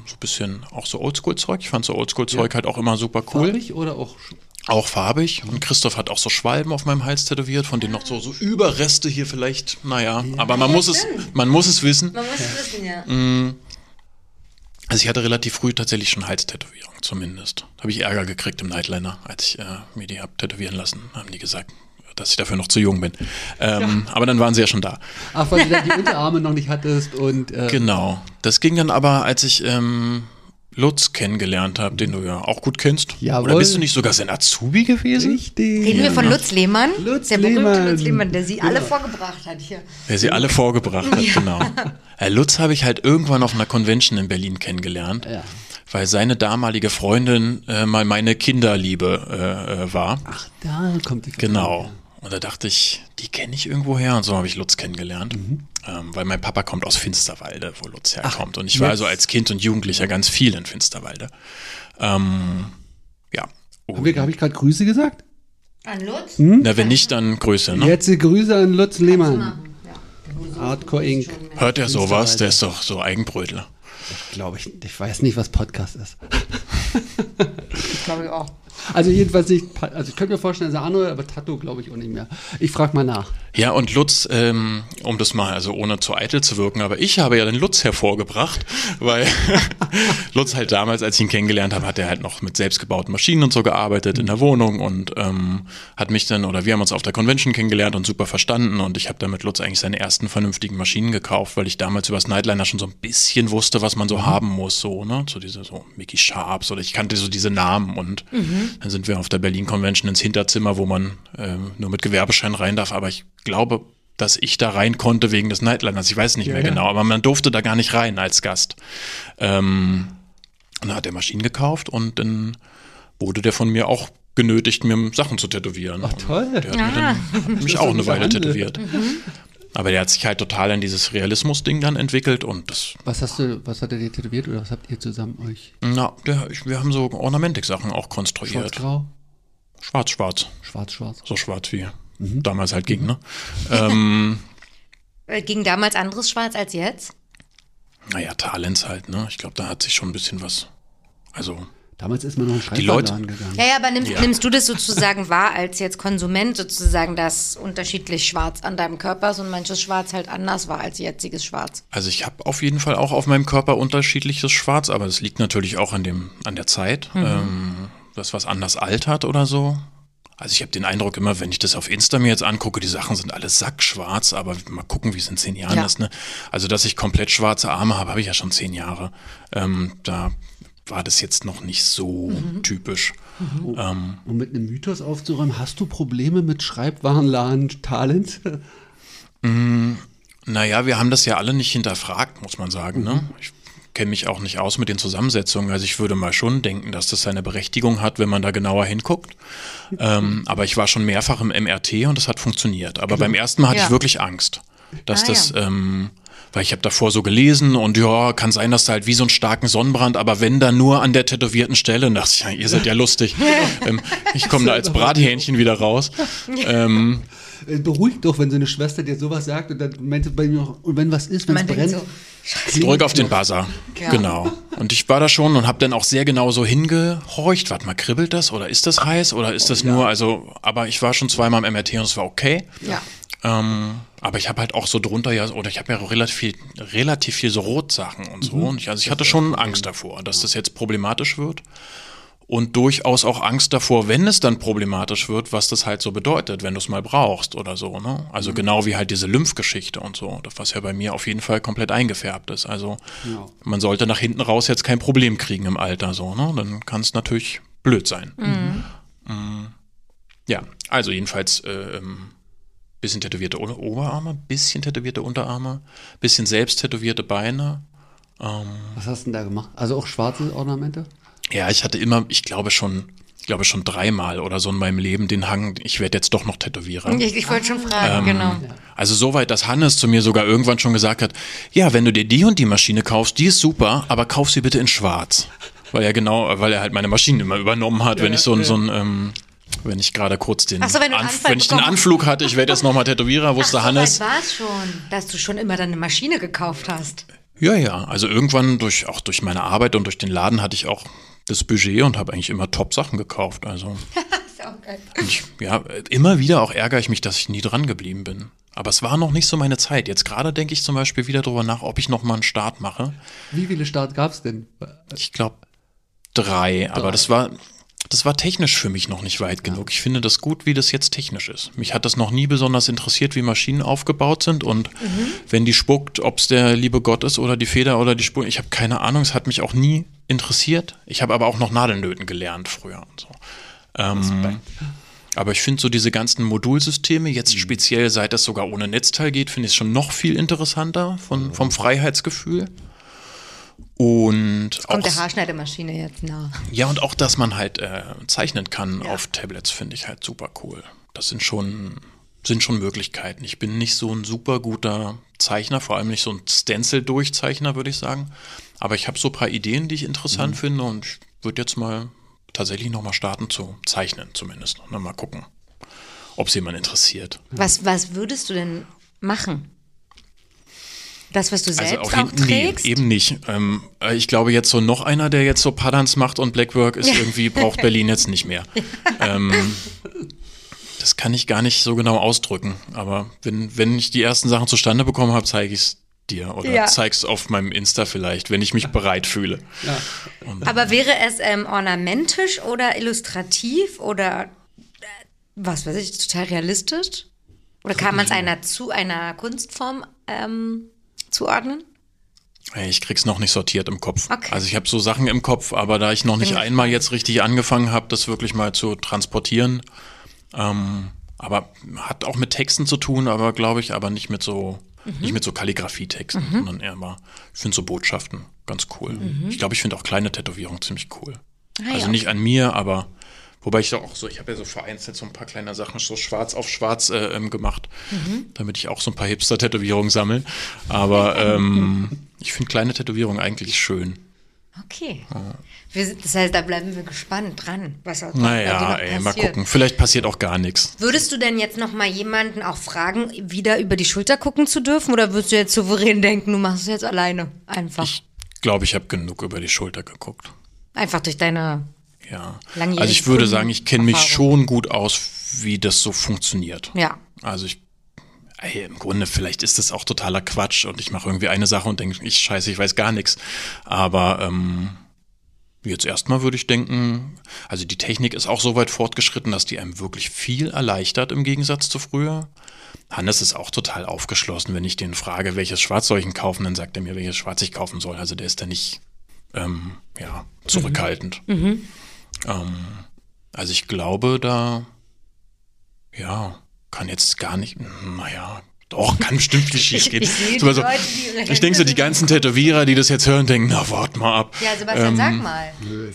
[SPEAKER 4] so ein bisschen auch so Oldschool-Zeug. Ich fand so Oldschool-Zeug halt auch immer super cool.
[SPEAKER 3] Farbig oder auch
[SPEAKER 4] Auch farbig. Und Christoph hat auch so Schwalben auf meinem Hals tätowiert, von denen noch so, so Überreste hier vielleicht. Naja, aber man muss es, man muss es wissen.
[SPEAKER 1] Man muss es wissen, ja.
[SPEAKER 4] Also ich hatte relativ früh tatsächlich schon Halstätowierung zumindest. Habe ich Ärger gekriegt im Nightliner, als ich äh, mir die hab tätowieren lassen. Haben die gesagt, dass ich dafür noch zu jung bin. Ähm, Aber dann waren sie ja schon da.
[SPEAKER 3] Ach, weil du dann die Unterarme noch nicht hattest und äh,
[SPEAKER 4] Genau. Das ging dann aber, als ich ähm, Lutz kennengelernt habe, den du ja auch gut kennst.
[SPEAKER 3] Jawohl.
[SPEAKER 4] Oder bist du nicht sogar sein Azubi gewesen?
[SPEAKER 3] richtig.
[SPEAKER 1] Reden wir von Lutz Lehmann?
[SPEAKER 3] Lutz
[SPEAKER 1] der berühmte
[SPEAKER 3] Lehmann.
[SPEAKER 1] Lutz Lehmann, der sie alle
[SPEAKER 3] Genau.
[SPEAKER 1] vorgebracht hat hier.
[SPEAKER 4] Der sie alle vorgebracht hat, genau. Äh, Lutz habe ich halt irgendwann auf einer Convention in Berlin kennengelernt,
[SPEAKER 3] Ja.
[SPEAKER 4] weil seine damalige Freundin äh, mal meine Kinderliebe äh, äh, war.
[SPEAKER 3] Ach, da kommt die
[SPEAKER 4] Genau. Und da dachte ich, die kenne ich irgendwo her. Und so habe ich Lutz kennengelernt.
[SPEAKER 3] Mhm.
[SPEAKER 4] Ähm, weil mein Papa kommt aus Finsterwalde, wo Lutz herkommt. und ich war also als Kind und Jugendlicher ganz viel in Finsterwalde. Ähm, ja.
[SPEAKER 3] Habe ich, hab ich gerade Grüße gesagt?
[SPEAKER 1] An Lutz?
[SPEAKER 4] Na, wenn nicht, dann Grüße, ne?
[SPEAKER 3] Jetzt die Grüße an Lutz Lehmann. Hardcore Inc.
[SPEAKER 4] Hört er sowas? Der ist doch so Eigenbrötler.
[SPEAKER 3] Glaube ich. Ich weiß nicht, was Podcast ist.
[SPEAKER 1] Glaube ich auch.
[SPEAKER 3] Also jedenfalls nicht. Also ich könnte mir vorstellen, Sano, aber Tattoo glaube ich auch nicht mehr. Ich frage mal nach.
[SPEAKER 4] Ja, und Lutz, ähm, um das mal, also ohne zu eitel zu wirken, aber ich habe ja den Lutz hervorgebracht, weil Lutz halt damals, als ich ihn kennengelernt habe, hat er halt noch mit selbstgebauten Maschinen und so gearbeitet in der Wohnung und ähm, hat mich dann, oder wir haben uns auf der Convention kennengelernt und super verstanden und ich habe dann mit Lutz eigentlich seine ersten vernünftigen Maschinen gekauft, weil ich damals über das Nightliner schon so ein bisschen wusste, was man so haben muss, so, ne, so diese so Mickey Sharps oder ich kannte so diese Namen und dann sind wir auf der Berlin Convention ins Hinterzimmer, wo man ähm, nur mit Gewerbeschein rein darf, aber ich glaube, dass ich da rein konnte wegen des Nightliners. Ich weiß nicht mehr
[SPEAKER 3] ja.
[SPEAKER 4] genau, aber man durfte da gar nicht rein als Gast. Ähm, und dann hat er Maschinen gekauft und dann wurde der von mir auch genötigt, mir Sachen zu tätowieren. Ach,
[SPEAKER 3] toll.
[SPEAKER 4] Der hat, mir dann, hat mich auch eine Weile
[SPEAKER 3] Handel.
[SPEAKER 4] tätowiert. Aber der hat sich halt total in dieses Realismus-Ding dann entwickelt und das,
[SPEAKER 3] Was hast du, was hat er dir tätowiert oder was habt ihr zusammen euch?
[SPEAKER 4] na, der, ich, wir haben so Ornamentik-Sachen auch konstruiert.
[SPEAKER 3] Schwarz-grau?
[SPEAKER 4] Schwarz-schwarz.
[SPEAKER 3] Schwarz-schwarz.
[SPEAKER 4] So schwarz wie damals halt ging, ne? ähm,
[SPEAKER 1] Äh, Ging damals anderes Schwarz als jetzt?
[SPEAKER 4] naja, Talents halt, ne? Ich glaube, da hat sich schon ein bisschen was. Also,
[SPEAKER 3] Damals ist man noch in
[SPEAKER 4] Die Leute-
[SPEAKER 3] Schreibwarenladen gegangen.
[SPEAKER 1] Ja, ja, aber nimmst,
[SPEAKER 4] Ja.
[SPEAKER 1] nimmst du das sozusagen wahr als jetzt Konsument sozusagen, dass unterschiedlich Schwarz an deinem Körper ist und manches Schwarz halt anders war als jetziges Schwarz?
[SPEAKER 4] also ich habe auf jeden Fall auch auf meinem Körper unterschiedliches Schwarz, aber das liegt natürlich auch an dem, an der Zeit, ähm, dass was anders altert oder so. Also ich habe den Eindruck immer, wenn ich das auf Insta mir jetzt angucke, die Sachen sind alle sackschwarz, aber mal gucken, wie es in zehn Jahren
[SPEAKER 1] Ja.
[SPEAKER 4] ist. Ne? Also dass ich komplett schwarze Arme habe, habe ich ja schon zehn Jahre. Ähm, da war das jetzt noch nicht so typisch. Ähm,
[SPEAKER 3] Um mit einem Mythos aufzuräumen, hast du Probleme mit Schreibwarenladen Talent?
[SPEAKER 4] Naja, wir haben das ja alle nicht hinterfragt, muss man sagen. Ne? Ich kenne mich auch nicht aus mit den Zusammensetzungen. Also ich würde mal schon denken, dass das seine Berechtigung hat, wenn man da genauer hinguckt. Ähm, aber ich war schon mehrfach im MRT und das hat funktioniert. Aber beim ersten Mal hatte
[SPEAKER 1] Ja.
[SPEAKER 4] ich wirklich Angst, dass
[SPEAKER 1] Ah,
[SPEAKER 4] das,
[SPEAKER 1] ja.
[SPEAKER 4] ähm, weil ich habe davor so gelesen und ja, kann sein, dass da halt wie so einen starken Sonnenbrand, aber wenn dann nur an der tätowierten Stelle, und dachte ich, ja, ihr seid ja lustig. ähm, ich komme da als Brathähnchen wieder raus. Ähm,
[SPEAKER 3] Äh, Beruhigt doch, wenn so eine Schwester dir sowas sagt und dann meinte bei mir noch, und wenn was ist, wenn es brennt.
[SPEAKER 1] so,
[SPEAKER 4] Drück auf den Buzzer.
[SPEAKER 1] Ja.
[SPEAKER 4] Genau. Und ich war da schon und habe dann auch sehr genau so hingehorcht. Warte mal, kribbelt das oder ist das heiß oder ist das nur, also, aber ich war schon zweimal im MRT und es war okay.
[SPEAKER 1] ja.
[SPEAKER 4] Ähm, aber ich habe halt auch so drunter ja, oder ich habe ja relativ viel, relativ viel so Rotsachen und so. Und ich, also ich hatte schon Angst davor, dass das jetzt problematisch wird. Und durchaus auch Angst davor, wenn es dann problematisch wird, was das halt so bedeutet, wenn du es mal brauchst oder so. Ne? Also genau wie halt diese Lymphgeschichte und so, was ja bei mir auf jeden Fall komplett eingefärbt ist. Also
[SPEAKER 3] Ja.
[SPEAKER 4] man sollte nach hinten raus jetzt kein Problem kriegen im Alter so. Ne? Dann kann es natürlich blöd sein. Mm. Ja, also jedenfalls äh, ähm, bisschen tätowierte Oberarme, bisschen tätowierte Unterarme, bisschen selbst tätowierte Beine.
[SPEAKER 3] Was hast du denn da gemacht? Also auch schwarze Ornamente?
[SPEAKER 4] Ja, ich hatte immer, ich glaube schon, ich glaube schon dreimal oder so in meinem Leben den Hang, ich werde jetzt doch noch Tätowierer.
[SPEAKER 1] Ich, ich wollte schon fragen,
[SPEAKER 4] Ähm,
[SPEAKER 1] genau.
[SPEAKER 4] Also soweit, dass Hannes zu mir sogar irgendwann schon gesagt hat, ja, wenn du dir die und die Maschine kaufst, die ist super, aber kauf sie bitte in schwarz. Weil er genau, weil er halt meine Maschinen immer übernommen hat, wenn ich so ein, so ein ähm, wenn ich gerade kurz den,
[SPEAKER 1] so, wenn
[SPEAKER 4] Anf- wenn ich den Anflug hatte, ich werde jetzt nochmal Tätowierer, wusste
[SPEAKER 1] Ach,
[SPEAKER 4] Hannes.
[SPEAKER 1] so weit war es schon, dass du schon immer deine Maschine gekauft hast.
[SPEAKER 4] Ja, ja. Also irgendwann durch auch durch meine Arbeit und durch den Laden hatte ich auch das Budget und habe eigentlich immer Top-Sachen gekauft. Also
[SPEAKER 1] Ist auch geil.
[SPEAKER 4] ich, ja, immer wieder auch ärgere ich mich, dass ich nie dran geblieben bin. Aber es war noch nicht so meine Zeit. Jetzt gerade denke ich zum Beispiel wieder drüber nach, ob ich noch mal einen Start mache.
[SPEAKER 3] Wie viele Start gab es denn?
[SPEAKER 4] Ich glaube drei, aber das war das war technisch für mich noch nicht weit genug. Ich finde das gut, wie das jetzt technisch ist. Mich hat das noch nie besonders interessiert, wie Maschinen aufgebaut sind und wenn die spuckt, ob es der liebe Gott ist oder die Feder oder die Spur, ich habe keine Ahnung, es hat mich auch nie interessiert. Ich habe aber auch noch Nadelnöten gelernt früher und so. Ähm, aber ich finde so diese ganzen Modulsysteme, jetzt speziell seit das sogar ohne Netzteil geht, finde ich es schon noch viel interessanter von, vom Freiheitsgefühl. Und auch
[SPEAKER 1] Kommt der Haarschneidemaschine jetzt nach.
[SPEAKER 4] ja, und auch, dass man halt äh, zeichnen kann auf Tablets, finde ich halt super cool. Das sind schon, sind schon Möglichkeiten. Ich bin nicht so ein super guter Zeichner, vor allem nicht so ein Stencil-Durchzeichner, würde ich sagen. Aber ich habe so ein paar Ideen, die ich interessant finde und ich würde jetzt mal tatsächlich nochmal starten zu zeichnen, zumindest. Und dann mal gucken, ob es jemand interessiert.
[SPEAKER 1] Was, was würdest du denn machen? Das, was du selbst
[SPEAKER 4] Also auch
[SPEAKER 1] auch
[SPEAKER 4] hinten, nee,
[SPEAKER 1] trägst?
[SPEAKER 4] eben nicht. Ähm, äh, ich glaube jetzt so noch einer, der jetzt so Paddans macht und Blackwork ist irgendwie, braucht Berlin jetzt nicht mehr. Ähm, das kann ich gar nicht so genau ausdrücken. Aber wenn, wenn ich die ersten Sachen zustande bekommen habe, zeige ich es dir oder
[SPEAKER 1] Ja.
[SPEAKER 4] zeig's auf meinem Insta vielleicht, wenn ich mich bereit fühle.
[SPEAKER 1] Aber wäre es ähm, ornamentisch oder illustrativ oder äh, was weiß ich, total realistisch? Oder kann man es einer zu einer Kunstform ähm, zuordnen?
[SPEAKER 4] Ich krieg's noch nicht sortiert im Kopf.
[SPEAKER 1] Okay.
[SPEAKER 4] Also ich habe so Sachen im Kopf, aber da ich noch nicht
[SPEAKER 1] Bin
[SPEAKER 4] einmal jetzt richtig angefangen habe, das wirklich mal zu transportieren, ähm, aber hat auch mit Texten zu tun, aber glaube ich, aber nicht mit so
[SPEAKER 1] Mhm.
[SPEAKER 4] nicht mit so Kalligraphietexten, sondern eher mal, ich finde so Botschaften ganz cool. Ich glaube, ich finde auch kleine Tätowierungen ziemlich cool.
[SPEAKER 1] Mhm. Ah,
[SPEAKER 4] also
[SPEAKER 1] ja,
[SPEAKER 4] nicht an mir, aber wobei ich auch so, ich habe ja so vereinzelt so ein paar kleine Sachen so schwarz auf schwarz äh, ähm, gemacht,
[SPEAKER 1] Mhm.
[SPEAKER 4] damit ich auch so ein paar Hipster-Tätowierungen sammle. Aber ähm, ich finde kleine Tätowierungen eigentlich schön.
[SPEAKER 1] Okay. Wir, sind- das heißt, da bleiben wir gespannt dran, was auch
[SPEAKER 4] Naja,
[SPEAKER 1] noch
[SPEAKER 4] ey, mal
[SPEAKER 1] passiert.
[SPEAKER 4] gucken. Vielleicht passiert auch gar nichts.
[SPEAKER 1] Würdest du denn jetzt noch mal jemanden auch fragen, wieder über die Schulter gucken zu dürfen? Oder würdest du jetzt souverän denken, du machst es jetzt alleine? Einfach.
[SPEAKER 4] Ich glaube, ich habe genug über die Schulter geguckt.
[SPEAKER 1] Einfach durch deine.
[SPEAKER 4] Ja.
[SPEAKER 1] Langjährige
[SPEAKER 4] Also ich würde sagen, ich kenne mich schon gut aus, wie das so funktioniert.
[SPEAKER 1] Ja.
[SPEAKER 4] Also ich, ey, im Grunde, vielleicht ist das auch totaler Quatsch und ich mache irgendwie eine Sache und denke, ich scheiße, ich weiß gar nichts. Aber ähm, jetzt erstmal würde ich denken, also die Technik ist auch so weit fortgeschritten, dass die einem wirklich viel erleichtert im Gegensatz zu früher. Hannes ist auch total aufgeschlossen, wenn ich den frage, welches Schwarz soll ich denn kaufen, dann sagt er mir, welches Schwarz ich kaufen soll. Also der ist da nicht ähm, ja, zurückhaltend. Ähm, also ich glaube, da ja, kann jetzt gar nicht, naja, Doch, kann bestimmt viel schief
[SPEAKER 1] Ich-
[SPEAKER 4] gehen.
[SPEAKER 1] ich
[SPEAKER 4] So,
[SPEAKER 1] die
[SPEAKER 4] so,
[SPEAKER 1] Leute, die ihre
[SPEAKER 4] ich denke so, die ganzen Tätowierer, die das jetzt hören, denken, na, wart mal ab.
[SPEAKER 1] Ja, Sebastian,
[SPEAKER 4] Ähm,
[SPEAKER 1] sag mal.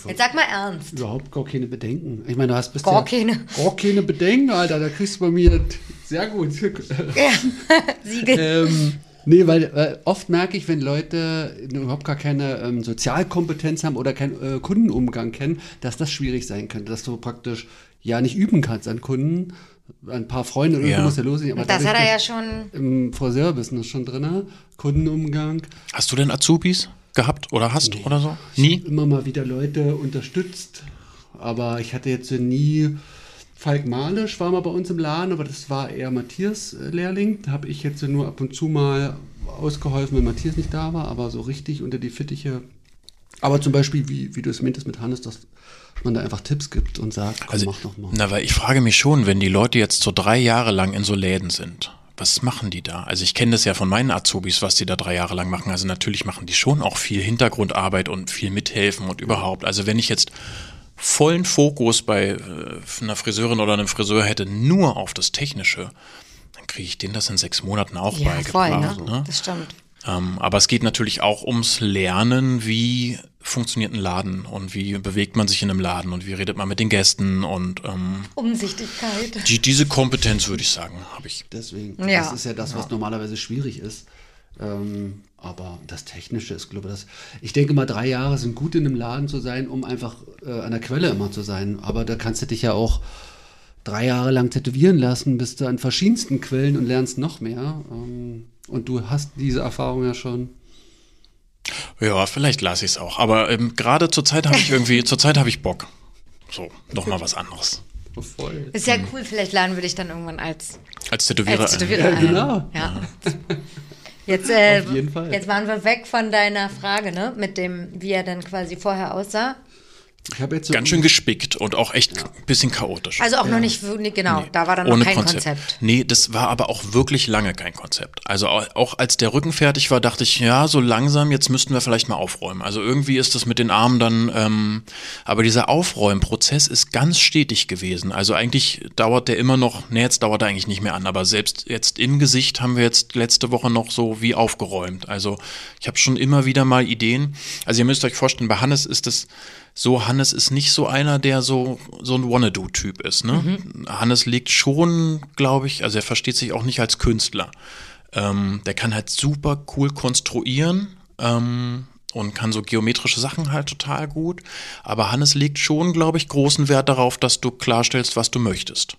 [SPEAKER 1] Jetzt sag mal ernst.
[SPEAKER 3] Überhaupt gar keine Bedenken. Ich meine, du hast bist
[SPEAKER 1] Gar
[SPEAKER 3] ja,
[SPEAKER 1] keine.
[SPEAKER 3] Gar keine Bedenken, Alter. Da kriegst du bei mir sehr gut.
[SPEAKER 1] Siegel.
[SPEAKER 3] ähm, nee, weil, weil oft merke ich, wenn Leute überhaupt gar keine ähm, Sozialkompetenz haben oder keinen äh, Kundenumgang kennen, dass das schwierig sein könnte, dass du praktisch ja nicht üben kannst an Kunden. Ein paar Freunde oder
[SPEAKER 4] Ja.
[SPEAKER 3] so muss ja los aber
[SPEAKER 1] das hat er ja schon.
[SPEAKER 3] Im Friseurbusiness schon drin, Kundenumgang.
[SPEAKER 4] Hast du denn Azubis gehabt oder hast oder so? Nie?
[SPEAKER 3] immer mal wieder Leute unterstützt, aber ich hatte jetzt nie. Falk Malisch war mal bei uns im Laden, aber das war eher Matthias äh, Lehrling. Da habe ich jetzt nur ab und zu mal ausgeholfen, wenn Matthias nicht da war, aber so richtig unter die Fittiche. Aber zum Beispiel, wie, wie du es meintest mit Hannes, dass man da einfach Tipps gibt und sagt, komm,
[SPEAKER 4] Also,
[SPEAKER 3] mach noch mal.
[SPEAKER 4] na, weil ich frage mich schon, wenn die Leute jetzt so drei Jahre lang in so Läden sind, was machen die da? Also ich kenne das ja von meinen Azubis, was die da drei Jahre lang machen. Also natürlich machen die schon auch viel Hintergrundarbeit und viel mithelfen und überhaupt. Also wenn ich jetzt vollen Fokus bei äh, einer Friseurin oder einem Friseur hätte, nur auf das Technische, dann kriege ich denen das in sechs Monaten auch
[SPEAKER 1] Ja, voll,
[SPEAKER 4] beigebracht.
[SPEAKER 1] ne?
[SPEAKER 4] ne?
[SPEAKER 1] Das stimmt.
[SPEAKER 4] Ähm, aber es geht natürlich auch ums Lernen, wie funktioniert ein Laden und wie bewegt man sich in einem Laden und wie redet man mit den Gästen und ähm,
[SPEAKER 1] Umsichtigkeit.
[SPEAKER 4] die, diese Kompetenz würde ich sagen, habe ich.
[SPEAKER 3] Deswegen,
[SPEAKER 1] Ja.
[SPEAKER 3] das ist ja das, was normalerweise schwierig ist. Ähm, aber das Technische ist, glaube ich, das. Ich denke mal, drei Jahre sind gut in einem Laden zu sein, um einfach äh, an der Quelle immer zu sein. Aber da kannst du dich ja auch drei Jahre lang tätowieren lassen, bist du an verschiedensten Quellen und lernst noch mehr. Ähm, und du hast diese Erfahrung ja schon.
[SPEAKER 4] Ja, vielleicht lasse ich es auch. Aber ähm, gerade zur Zeit habe ich irgendwie, zur Zeit habe ich Bock. So, noch mal was anderes.
[SPEAKER 3] Voll.
[SPEAKER 1] Ist ja cool, vielleicht laden wir dich dann irgendwann als,
[SPEAKER 4] Als Tätowierer.
[SPEAKER 1] als Tätowierer
[SPEAKER 3] Ja,
[SPEAKER 1] ein.
[SPEAKER 3] genau.
[SPEAKER 1] Ja. Jetzt, äh,
[SPEAKER 3] Auf jeden Fall.
[SPEAKER 1] jetzt waren wir weg von deiner Frage, ne? Mit dem, wie er dann quasi vorher aussah.
[SPEAKER 3] Ich habe jetzt so
[SPEAKER 4] Ganz schön gespickt und auch echt ein bisschen chaotisch.
[SPEAKER 1] Also auch noch nicht, für- nee, genau, da war dann noch
[SPEAKER 4] Ohne
[SPEAKER 1] kein Konzept.
[SPEAKER 4] Nee, das war aber auch wirklich lange kein Konzept. Also au- auch als der Rücken fertig war, dachte ich, ja, so langsam, jetzt müssten wir vielleicht mal aufräumen. Also irgendwie ist das mit den Armen dann, ähm, aber dieser Aufräumprozess ist ganz stetig gewesen. Also eigentlich dauert der immer noch, nee, jetzt dauert er eigentlich nicht mehr an, aber selbst jetzt im Gesicht haben wir jetzt letzte Woche noch so wie aufgeräumt. Also ich habe schon immer wieder mal Ideen. Also ihr müsst euch vorstellen, bei Hannes ist es so, Hannes ist nicht so einer, der so, so ein Wanna-Do-Typ ist. Ne? Hannes legt schon, glaube ich, also er versteht sich auch nicht als Künstler. Ähm, der kann halt super cool konstruieren ähm, und kann so geometrische Sachen halt total gut. Aber Hannes legt schon, glaube ich, großen Wert darauf, dass du klarstellst, was du möchtest.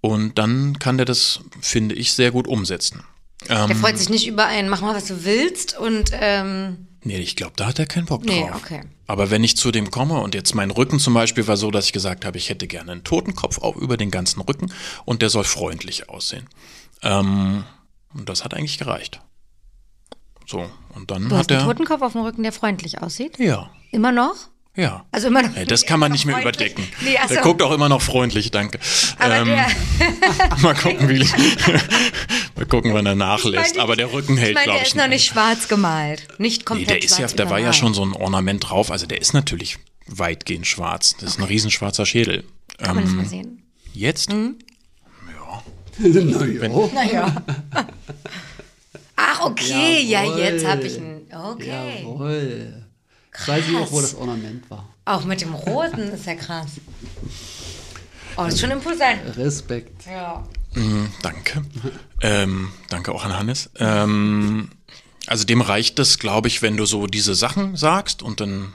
[SPEAKER 4] Und dann kann der das, finde ich, sehr gut umsetzen.
[SPEAKER 1] Der freut sich nicht über ein, mach mal, was du willst und ähm,
[SPEAKER 4] Nee, ich glaube, da hat er keinen Bock drauf.
[SPEAKER 1] Nee, okay.
[SPEAKER 4] Aber wenn ich zu dem komme und jetzt mein Rücken zum Beispiel war so, dass ich gesagt habe, ich hätte gerne einen Totenkopf auch über den ganzen Rücken und der soll freundlich aussehen. Ähm, und das hat eigentlich gereicht. So, und dann
[SPEAKER 1] du hast
[SPEAKER 4] hat
[SPEAKER 1] einen
[SPEAKER 4] er.
[SPEAKER 1] Totenkopf auf dem Rücken, der freundlich aussieht.
[SPEAKER 4] Ja,
[SPEAKER 1] Immer noch?
[SPEAKER 4] ja.
[SPEAKER 1] Also immer noch.
[SPEAKER 4] Hey, das kann man nicht mehr
[SPEAKER 1] Freundlich.
[SPEAKER 4] überdecken.
[SPEAKER 1] Nee, ach
[SPEAKER 4] der guckt auch immer noch freundlich, danke.
[SPEAKER 1] Aber
[SPEAKER 4] Ähm,
[SPEAKER 1] der,
[SPEAKER 4] mal gucken, wie mal gucken, wann er nachlässt.
[SPEAKER 1] meine,
[SPEAKER 4] Aber der Rücken hält,
[SPEAKER 1] ich meine,
[SPEAKER 4] glaube
[SPEAKER 1] der
[SPEAKER 4] ich.
[SPEAKER 1] ist noch nicht schwarz gemalt. Nicht
[SPEAKER 4] Nee,
[SPEAKER 1] komplett
[SPEAKER 4] der ist ja, da war ja schon so ein Ornament drauf. Also der ist natürlich weitgehend schwarz. Das ist ein riesenschwarzer Schädel.
[SPEAKER 1] Kann man das
[SPEAKER 4] Ähm,
[SPEAKER 1] mal sehen?
[SPEAKER 4] jetzt?
[SPEAKER 1] Mhm.
[SPEAKER 3] naja.
[SPEAKER 1] Naja. Ach, okay, ja,
[SPEAKER 3] Jawohl.
[SPEAKER 1] jetzt habe ich einen. Okay.
[SPEAKER 3] Jawohl. Jetzt weiß ich auch, wo das Ornament war.
[SPEAKER 1] Auch mit dem Roten ist ja krass. Oh, das ist schon imposant.
[SPEAKER 3] Respekt.
[SPEAKER 1] Ja.
[SPEAKER 4] Mm, Danke. ähm, danke auch an Hannes. Ähm, also dem reicht es, glaube ich, wenn du so diese Sachen sagst und dann,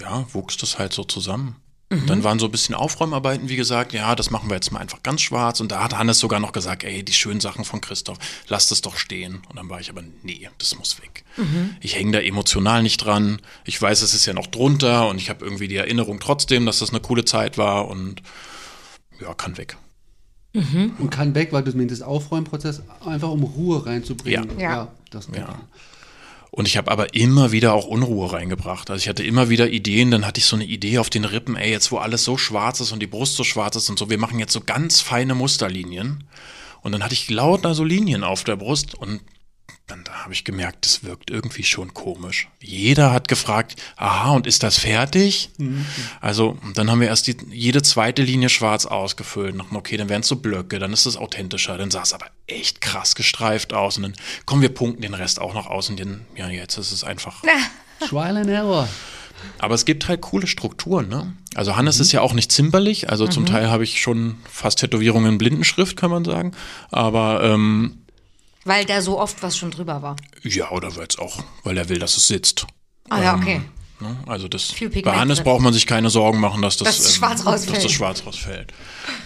[SPEAKER 4] ja, wuchst es halt so zusammen. Und Dann waren so ein bisschen Aufräumarbeiten, wie gesagt, ja, das machen wir jetzt mal einfach ganz schwarz. Und da hat Hannes sogar noch gesagt, ey, die schönen Sachen von Christoph, lass das doch stehen. Und dann war ich aber, nee, das muss weg. Ich hänge da emotional nicht dran. Ich weiß, es ist ja noch drunter und ich habe irgendwie die Erinnerung trotzdem, dass das eine coole Zeit war und ja, kann weg.
[SPEAKER 3] Und kann weg, weil du meintest, Aufräumprozess, einfach um Ruhe reinzubringen.
[SPEAKER 1] Ja. Ja.
[SPEAKER 3] das geht.
[SPEAKER 4] Ja. Und ich habe aber immer wieder auch Unruhe reingebracht. Also ich hatte immer wieder Ideen, dann hatte ich so eine Idee auf den Rippen, ey, jetzt wo alles so schwarz ist und die Brust so schwarz ist und so, wir machen jetzt so ganz feine Musterlinien. Und dann hatte ich lauter so Linien auf der Brust und dann da habe ich gemerkt, das wirkt irgendwie schon komisch. Jeder hat gefragt, aha, und ist das fertig? Mhm. Also, dann haben wir erst die, jede zweite Linie schwarz ausgefüllt. Dachten, okay, dann wären es so Blöcke, dann ist es authentischer. Dann sah es aber echt krass gestreift aus. Und dann kommen wir punkten den Rest auch noch aus. Und den, ja, jetzt ist es einfach.
[SPEAKER 3] Trial and Error.
[SPEAKER 4] Aber es gibt halt coole Strukturen, ne? Also Hannes mhm. ist ja auch nicht zimperlich, also mhm. zum Teil habe ich schon fast Tätowierungen in Blindenschrift, kann man sagen. Aber ähm,
[SPEAKER 1] weil da so oft was schon drüber war.
[SPEAKER 4] Ja, oder weil es auch, weil er will, dass es sitzt.
[SPEAKER 1] Ah ja, okay.
[SPEAKER 4] Ähm, ne? Also das bei Hannes drin. braucht man sich keine Sorgen machen, dass das,
[SPEAKER 1] das, schwarz, rausfällt.
[SPEAKER 4] dass das schwarz rausfällt.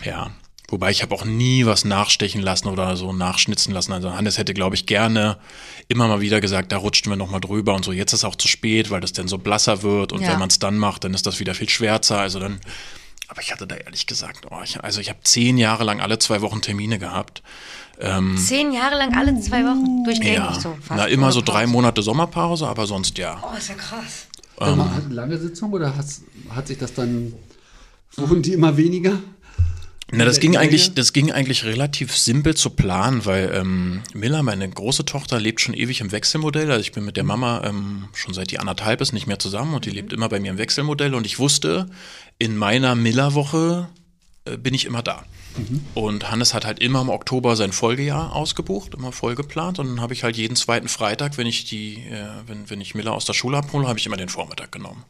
[SPEAKER 4] Ja. Wobei ich habe auch nie was nachstechen lassen oder so nachschnitzen lassen. Also Hannes hätte, glaube ich, gerne immer mal wieder gesagt, da rutschen wir nochmal drüber und so. Jetzt ist auch zu spät, weil das dann so blasser wird und ja. wenn man es dann macht, dann ist das wieder viel schwärzer. Also dann, aber ich hatte da ehrlich gesagt, oh, ich, also ich habe zehn Jahre lang alle zwei Wochen Termine gehabt.
[SPEAKER 1] Ähm, Zehn Jahre lang alle zwei Wochen durchgängig
[SPEAKER 4] ja, so. Fast na, immer so drei Monate Sommerpause, aber sonst ja.
[SPEAKER 1] Oh, ist ja krass.
[SPEAKER 3] Ähm, hat eine lange Sitzung oder hat, hat sich das dann, wurden die immer weniger?
[SPEAKER 4] Na, das ging eigentlich, das ging eigentlich relativ simpel zu planen, weil ähm, Miller, meine große Tochter, lebt schon ewig im Wechselmodell. Also ich bin mit der Mama ähm, schon seit die anderthalb ist nicht mehr zusammen und die lebt immer bei mir im Wechselmodell. Und ich wusste, in meiner Miller-Woche äh, bin ich immer da. Mhm. Und Hannes hat halt immer im Oktober sein Folgejahr ausgebucht, immer voll geplant. Und dann habe ich halt jeden zweiten Freitag, wenn ich die, äh, wenn, wenn ich Miller aus der Schule abhole, habe ich immer den Vormittag genommen.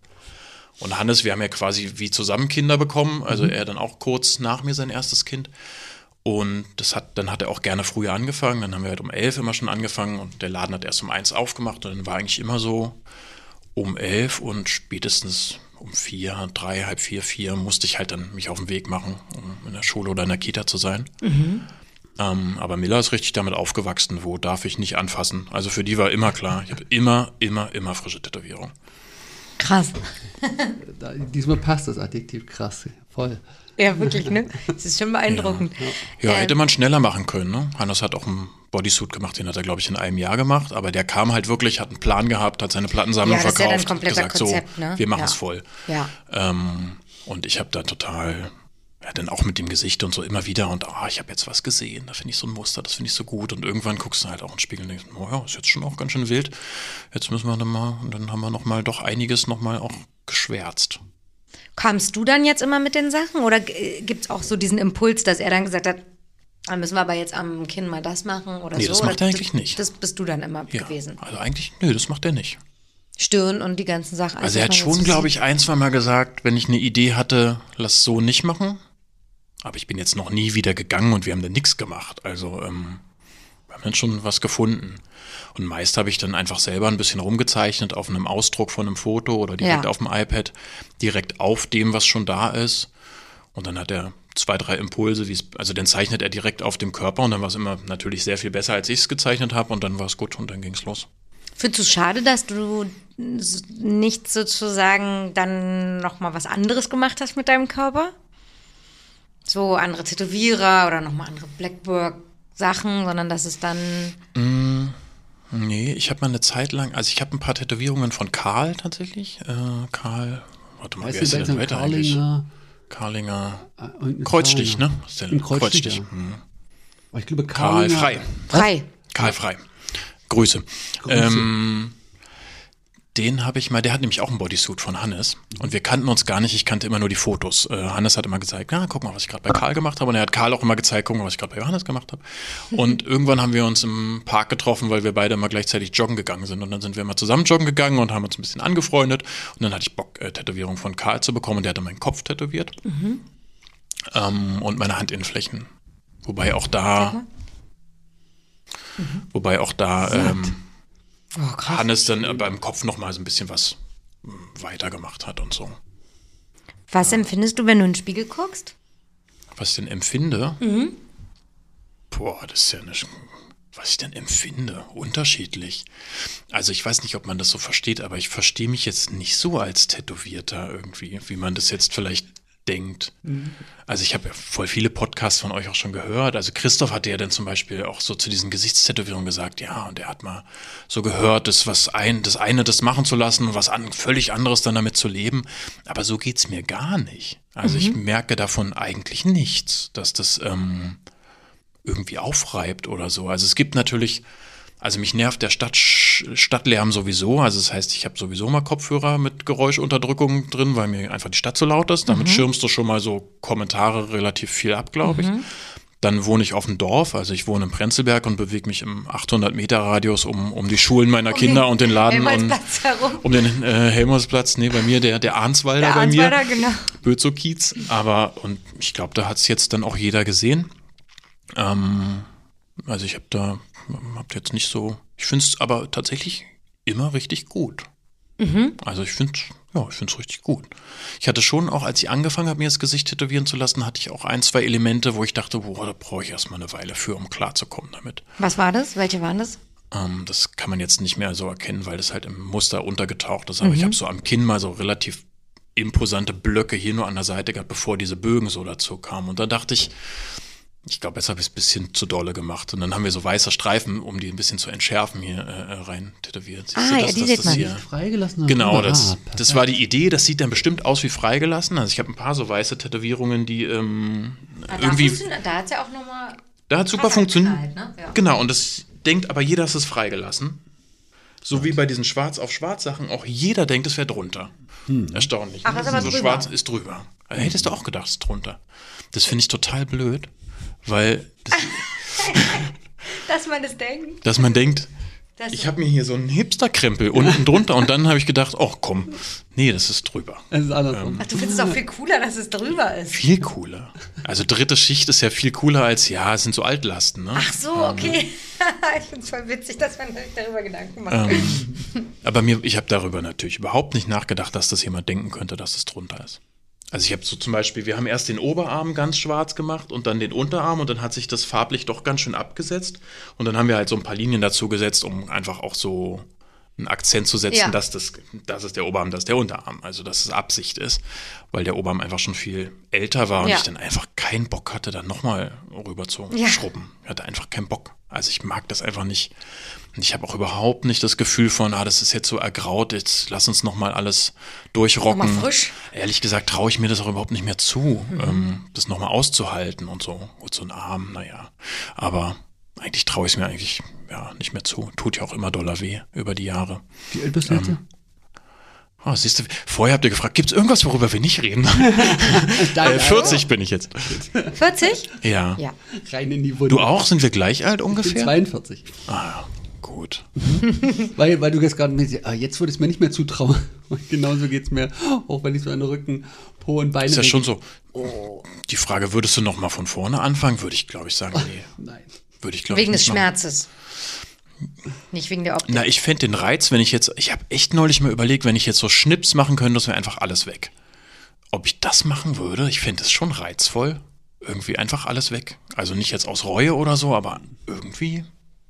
[SPEAKER 4] Und Hannes, wir haben ja quasi wie zusammen Kinder bekommen, also mhm. er dann auch kurz nach mir sein erstes Kind. Und das hat, dann hat er auch gerne früher angefangen. Dann haben wir halt um elf immer schon angefangen und der Laden hat erst um eins aufgemacht und dann war eigentlich immer so um elf und spätestens um vier, drei, halb vier, vier musste ich halt dann mich auf den Weg machen, um in der Schule oder in der Kita zu sein. Mhm. Ähm, aber Miller ist richtig damit aufgewachsen, wo darf ich nicht anfassen. Also für die war immer klar, ich habe immer, immer, immer frische Tätowierung.
[SPEAKER 1] Krass.
[SPEAKER 3] Diesmal passt das Adjektiv krass, voll.
[SPEAKER 1] Ja, wirklich, ne? Das ist schon beeindruckend.
[SPEAKER 4] Ja, ja. ja hätte man schneller machen können, ne? Hannes hat auch einen Bodysuit gemacht, den hat er, glaube ich, in einem Jahr gemacht, aber der kam halt wirklich, hat einen Plan gehabt, hat seine Plattensammlung ja, das verkauft, ist ja dann gesagt, Konzept, so, ne? wir machen es voll.
[SPEAKER 1] Ja.
[SPEAKER 4] Ähm, und ich habe da total, ja, dann auch mit dem Gesicht und so immer wieder und ah, ich habe jetzt was gesehen, da finde ich so ein Muster, das finde ich so gut und irgendwann guckst du halt auch in den Spiegel und denkst, oh ja, ist jetzt schon auch ganz schön wild. Jetzt müssen wir dann mal, und dann haben wir noch mal doch einiges noch mal auch geschwärzt.
[SPEAKER 1] Kamst du dann jetzt immer mit den Sachen oder gibt es auch so diesen Impuls, dass er dann gesagt hat, dann müssen wir aber jetzt am Kinn mal das machen oder
[SPEAKER 4] nee,
[SPEAKER 1] so?
[SPEAKER 4] das macht
[SPEAKER 1] er
[SPEAKER 4] eigentlich nicht.
[SPEAKER 1] Das bist du dann immer ja, gewesen.
[SPEAKER 4] Also eigentlich, nö, das macht er nicht.
[SPEAKER 1] Stirn und die ganzen Sachen.
[SPEAKER 4] Also, er hat schon, glaube ich, ein, zwei Mal gesagt, wenn ich eine Idee hatte, lass so nicht machen. Aber ich bin jetzt noch nie wieder gegangen und wir haben da nichts gemacht. Also ähm, wir haben dann schon was gefunden. Und meist habe ich dann einfach selber ein bisschen rumgezeichnet auf einem Ausdruck von einem Foto oder direkt ja. auf dem iPad, direkt auf dem, was schon da ist. Und dann hat er zwei, drei Impulse, also dann zeichnet er direkt auf dem Körper und dann war es immer natürlich sehr viel besser, als ich es gezeichnet habe und dann war es gut und dann ging es los.
[SPEAKER 1] Findest du es schade, dass du nicht sozusagen dann nochmal was anderes gemacht hast mit deinem Körper? So andere Tätowierer oder nochmal andere Blackwork-Sachen, sondern dass es dann.
[SPEAKER 4] Mm, nee, ich habe mal eine Zeit lang, also ich habe ein paar Tätowierungen von Karl tatsächlich. Äh, Karl, warte mal, weißt wer ist der denn weiter eigentlich? Karlinger. Ah, Kreuzstich, ne?
[SPEAKER 3] Ist der Kreuzstich. Kreuzstich. Ja. Mhm. Ich glaube,
[SPEAKER 4] Karl Frei.
[SPEAKER 1] Frei.
[SPEAKER 4] Karl Frei. Grüße. Grüße. Ähm, den habe ich mal, der hat nämlich auch einen Bodysuit von Hannes und wir kannten uns gar nicht, ich kannte immer nur die Fotos. Äh, Hannes hat immer gezeigt, ja, guck mal, was ich gerade bei Karl gemacht habe und er hat Karl auch immer gezeigt, guck mal, was ich gerade bei Johannes gemacht habe. Und irgendwann haben wir uns im Park getroffen, weil wir beide immer gleichzeitig joggen gegangen sind und dann sind wir immer zusammen joggen gegangen und haben uns ein bisschen angefreundet und dann hatte ich Bock, äh, Tätowierung von Karl zu bekommen und der hatte meinen Kopf tätowiert mhm. ähm, und meine Handinnenflächen. Wobei auch da, mhm. wobei auch da, ähm, oh, Hannes dann äh, beim Kopf noch mal so ein bisschen was hm, weitergemacht hat und so.
[SPEAKER 1] Was ja. empfindest du, wenn du in den Spiegel guckst?
[SPEAKER 4] Was ich denn empfinde? Mhm. Boah, das ist ja eine, was ich denn empfinde, unterschiedlich. Also ich weiß nicht, ob man das so versteht, aber ich verstehe mich jetzt nicht so als Tätowierter irgendwie, wie man das jetzt vielleicht denkt. Mhm. Also ich habe ja voll viele Podcasts von euch auch schon gehört. Also Christoph hatte ja dann zum Beispiel auch so zu diesen Gesichtstätowierungen gesagt, ja, und er hat mal so gehört, das was ein, das eine das machen zu lassen und was an, völlig anderes dann damit zu leben. Aber so geht's mir gar nicht. Also mhm. ich merke davon eigentlich nichts, dass das ähm, irgendwie aufreibt oder so. Also es gibt natürlich Also mich nervt der Stadt, Stadtlärm sowieso. Also das heißt, ich habe sowieso mal Kopfhörer mit Geräuschunterdrückung drin, weil mir einfach die Stadt so laut ist. Damit schirmst du schon mal so Kommentare relativ viel ab, glaube ich. Dann wohne ich auf dem Dorf, also ich wohne in Prenzlberg und bewege mich im 800 Meter Radius um, um die Schulen meiner Kinder und den Laden und
[SPEAKER 1] herum.
[SPEAKER 4] um den äh, Helmholtzplatz. Nee, bei mir der, der Arnswalder
[SPEAKER 1] Der
[SPEAKER 4] bei mir.
[SPEAKER 1] Arnswalder, genau.
[SPEAKER 4] Bözow-Kiez. Aber, und ich glaube, da hat es jetzt dann auch jeder gesehen. Ähm, also ich habe da, hab jetzt nicht so, ich finde es aber tatsächlich immer richtig gut. Also ich finde ja, ich finde es richtig gut. Ich hatte schon auch, als ich angefangen habe, mir das Gesicht tätowieren zu lassen, hatte ich auch ein, zwei Elemente, wo ich dachte, boah, da brauche ich erstmal eine Weile für, um klarzukommen damit.
[SPEAKER 1] Was war das? Welche waren das?
[SPEAKER 4] Ähm, das kann man jetzt nicht mehr so erkennen, weil das halt im Muster untergetaucht ist. Aber ich habe so am Kinn mal so relativ imposante Blöcke hier nur an der Seite gehabt, bevor diese Bögen so dazu kamen. Und da dachte ich, ich glaube, jetzt habe ich es ein bisschen zu dolle gemacht. Und dann haben wir so weiße Streifen, um die ein bisschen zu entschärfen, hier äh, rein tätowiert. Siehst
[SPEAKER 1] Ah, ja, die sieht man.
[SPEAKER 3] Freigelassen.
[SPEAKER 4] Genau,
[SPEAKER 3] Ah,
[SPEAKER 4] das, das war die Idee. Das sieht dann bestimmt aus wie freigelassen. Also ich habe ein paar so weiße Tätowierungen, die ähm, irgendwie.
[SPEAKER 1] da hat es ja auch nochmal.
[SPEAKER 4] Da hat super funktioniert.
[SPEAKER 1] ne? Ja.
[SPEAKER 4] Genau, und das denkt aber jeder, es ist freigelassen. So wie bei diesen Schwarz auf Schwarz Sachen, auch jeder denkt, es wäre drunter. Erstaunlich.
[SPEAKER 1] Ach,
[SPEAKER 4] ne?
[SPEAKER 1] ist aber
[SPEAKER 4] so
[SPEAKER 1] drüber.
[SPEAKER 4] schwarz ist drüber. Also hättest du auch gedacht, es ist drunter. Das finde ich total blöd, weil, das,
[SPEAKER 1] Dass man das denkt.
[SPEAKER 4] dass man denkt,
[SPEAKER 1] Das
[SPEAKER 4] ich habe mir hier so einen Hipster-Krempel unten drunter und dann habe ich gedacht, ach komm, nee, das ist drüber.
[SPEAKER 3] Es ist andersrum.
[SPEAKER 1] Ach, du findest es auch viel cooler, dass es drüber ist.
[SPEAKER 4] Viel cooler. Also dritte Schicht ist ja viel cooler als, ja, es sind so Altlasten, ne?
[SPEAKER 1] Ach so, okay. ich finde es voll witzig, dass man sich darüber Gedanken macht.
[SPEAKER 4] Ähm, aber mir, ich habe darüber natürlich überhaupt nicht nachgedacht, dass das jemand denken könnte, dass es drunter ist. Also ich habe so zum Beispiel, wir haben erst den Oberarm ganz schwarz gemacht und dann den Unterarm und dann hat sich das farblich doch ganz schön abgesetzt und dann haben wir halt so ein paar Linien dazu gesetzt, um einfach auch so einen Akzent zu setzen,
[SPEAKER 1] Ja.
[SPEAKER 4] dass das, das ist der Oberarm, das ist der Unterarm, also dass es Absicht ist, weil der Oberarm einfach schon viel älter war und
[SPEAKER 1] Ja.
[SPEAKER 4] ich dann einfach keinen Bock hatte, dann nochmal rüber zu
[SPEAKER 1] Ja.
[SPEAKER 4] schrubben. Ich hatte einfach keinen Bock. Also ich mag das einfach nicht. Und ich habe auch überhaupt nicht das Gefühl von, ah, das ist jetzt so ergraut, jetzt lass uns nochmal alles durchrocken.
[SPEAKER 1] Noch mal frisch.
[SPEAKER 4] Ehrlich gesagt traue ich mir das auch überhaupt nicht mehr zu, ähm, das nochmal auszuhalten und so. Gut, so ein Arm, naja. Aber eigentlich traue ich es mir eigentlich ja, nicht mehr zu. Tut ja auch immer doller weh über die Jahre.
[SPEAKER 3] Wie alt bist du jetzt?
[SPEAKER 4] Oh, siehst du, vorher habt ihr gefragt, gibt es irgendwas, worüber wir nicht reden? äh, 40 bin ich jetzt.
[SPEAKER 1] 40?
[SPEAKER 4] Ja.
[SPEAKER 1] Ja.
[SPEAKER 3] Rein in die Wunde.
[SPEAKER 4] Du auch? Sind wir gleich alt
[SPEAKER 3] Ich bin
[SPEAKER 4] ungefähr?
[SPEAKER 3] 42.
[SPEAKER 4] Ah, gut.
[SPEAKER 3] Weil, weil du jetzt gerade ah, jetzt würde ich es mir nicht mehr zutrauen. Und genauso geht es mir, auch wenn ich so an den Rücken, Po und Beine.
[SPEAKER 4] Ist ja schon so. Die Frage, würdest du noch mal von vorne anfangen? Würde ich, glaube ich, sagen, nee.
[SPEAKER 3] Nein.
[SPEAKER 4] Würde ich, glaube ich,
[SPEAKER 1] Wegen des
[SPEAKER 4] nicht machen.
[SPEAKER 1] Schmerzes. Nicht wegen der Optik.
[SPEAKER 4] Na, ich fände den Reiz, wenn ich jetzt, ich habe echt neulich mal überlegt, wenn ich jetzt so Schnips machen könnte, das wäre einfach alles weg. Ob ich das machen würde, ich fände es schon reizvoll. Irgendwie einfach alles weg. Also nicht jetzt aus Reue oder so, aber irgendwie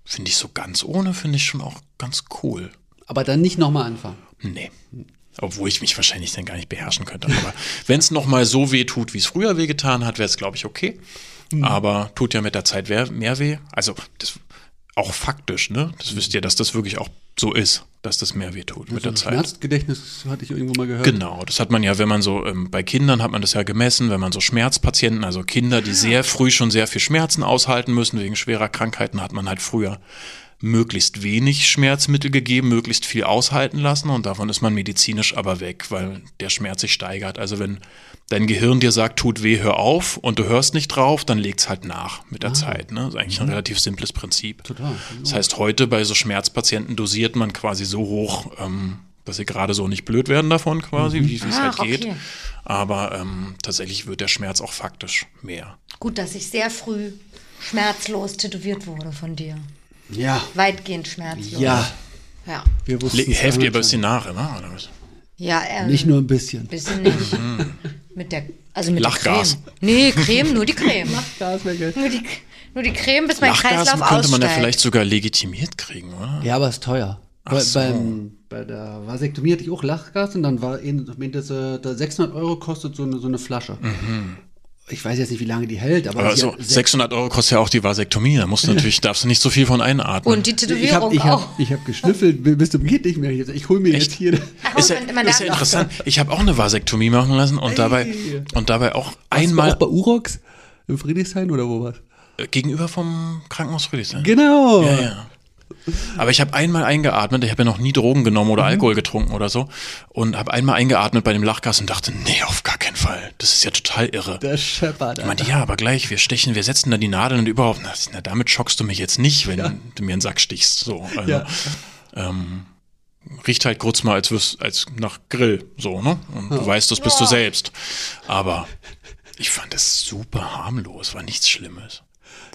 [SPEAKER 4] finde ich so ganz ohne, finde ich schon auch ganz cool.
[SPEAKER 3] Aber dann nicht nochmal anfangen.
[SPEAKER 4] Nee. Obwohl ich mich wahrscheinlich dann gar nicht beherrschen könnte. Aber wenn es nochmal so weh tut, wie es früher weh getan hat, wäre es, glaube ich, okay. Aber tut ja mit der Zeit mehr weh. Also das, auch faktisch, ne? Das wisst ihr, dass das wirklich auch so ist, dass das mehr weh tut mit der Zeit.
[SPEAKER 3] Schmerzgedächtnis hatte ich irgendwo mal gehört.
[SPEAKER 4] Genau, das hat man ja, wenn man so, ähm, bei Kindern hat man das ja gemessen, wenn man so Schmerzpatienten, also Kinder, die sehr früh schon sehr viel Schmerzen aushalten müssen wegen schwerer Krankheiten, hat man halt früher möglichst wenig Schmerzmittel gegeben, möglichst viel aushalten lassen und davon ist man medizinisch aber weg, weil der Schmerz sich steigert. Also wenn dein Gehirn dir sagt, tut weh, hör auf und du hörst nicht drauf, dann legt's halt nach mit der Zeit. Ne? Das ist eigentlich ein relativ simples Prinzip.
[SPEAKER 3] Total.
[SPEAKER 4] Das heißt, heute bei so Schmerzpatienten dosiert man quasi so hoch, ähm, dass sie gerade so nicht blöd werden davon quasi, wie wie es halt
[SPEAKER 1] Ach,
[SPEAKER 4] geht.
[SPEAKER 1] okay.
[SPEAKER 4] Aber ähm, tatsächlich wird der Schmerz auch faktisch mehr.
[SPEAKER 1] Gut, dass ich sehr früh schmerzlos tätowiert wurde von dir.
[SPEAKER 3] Ja.
[SPEAKER 1] Weitgehend schmerzlos.
[SPEAKER 3] Ja.
[SPEAKER 1] Ja.
[SPEAKER 3] Wir wussten
[SPEAKER 4] helft ihr ein bisschen nach, ne? Oder was?
[SPEAKER 1] Ja, ähm,
[SPEAKER 3] Nicht nur ein bisschen.
[SPEAKER 1] Bisschen nicht. mit der, also mit
[SPEAKER 4] Lachgas.
[SPEAKER 1] der Creme. Nee, Creme, nur die Creme.
[SPEAKER 3] Gas weg.
[SPEAKER 1] nur, die, nur die Creme, bis mein
[SPEAKER 4] Lachgas
[SPEAKER 1] Kreislauf
[SPEAKER 4] könnte man ja
[SPEAKER 1] aussteigt.
[SPEAKER 4] vielleicht sogar legitimiert kriegen, oder?
[SPEAKER 3] Ja, aber ist teuer. Bei,
[SPEAKER 4] so.
[SPEAKER 3] beim, bei der Vasektomie hatte ich auch Lachgas und dann war in, am Ende so, da 600 Euro kostet so eine, so eine Flasche. Ich weiß jetzt nicht, wie lange die hält, aber,
[SPEAKER 4] Aber
[SPEAKER 3] sie
[SPEAKER 4] so
[SPEAKER 3] hat
[SPEAKER 4] 600 Euro kostet ja auch die Vasektomie. Da musst du natürlich, darfst du nicht so viel von einatmen.
[SPEAKER 1] Und die
[SPEAKER 3] Ich
[SPEAKER 1] Tätowierung
[SPEAKER 3] habe ich
[SPEAKER 1] auch.
[SPEAKER 3] hab, ich hab geschnüffelt bis zum geht nicht mehr. Ich, ich hole mir jetzt hier.
[SPEAKER 4] ist ja, ist ja interessant. Ich habe auch eine Vasektomie machen lassen und dabei
[SPEAKER 3] Ey.
[SPEAKER 4] und dabei auch
[SPEAKER 3] Einmal
[SPEAKER 4] einmal
[SPEAKER 3] auch bei Urox im Friedrichshain oder wo was?
[SPEAKER 4] gegenüber vom Krankenhaus Friedrichshain.
[SPEAKER 3] Genau.
[SPEAKER 4] Ja, ja. Aber ich habe einmal eingeatmet, ich habe ja noch nie Drogen genommen
[SPEAKER 3] Mhm.
[SPEAKER 4] oder Alkohol getrunken oder so und habe einmal eingeatmet bei dem Lachgas und dachte, nee, auf gar keinen Fall. Das ist ja total irre.
[SPEAKER 3] Der scheppert.
[SPEAKER 4] Ich meinte, ja, aber gleich, wir stechen, wir setzen da die Nadeln und überhaupt, na, na damit schockst du mich jetzt nicht, wenn du mir einen Sack stichst. So, also,
[SPEAKER 3] Ja.
[SPEAKER 4] ähm, riecht halt kurz mal als, wirst- als nach Grill, so, ne? Und du weißt, das bist du selbst. Aber ich fand es super harmlos, war nichts Schlimmes.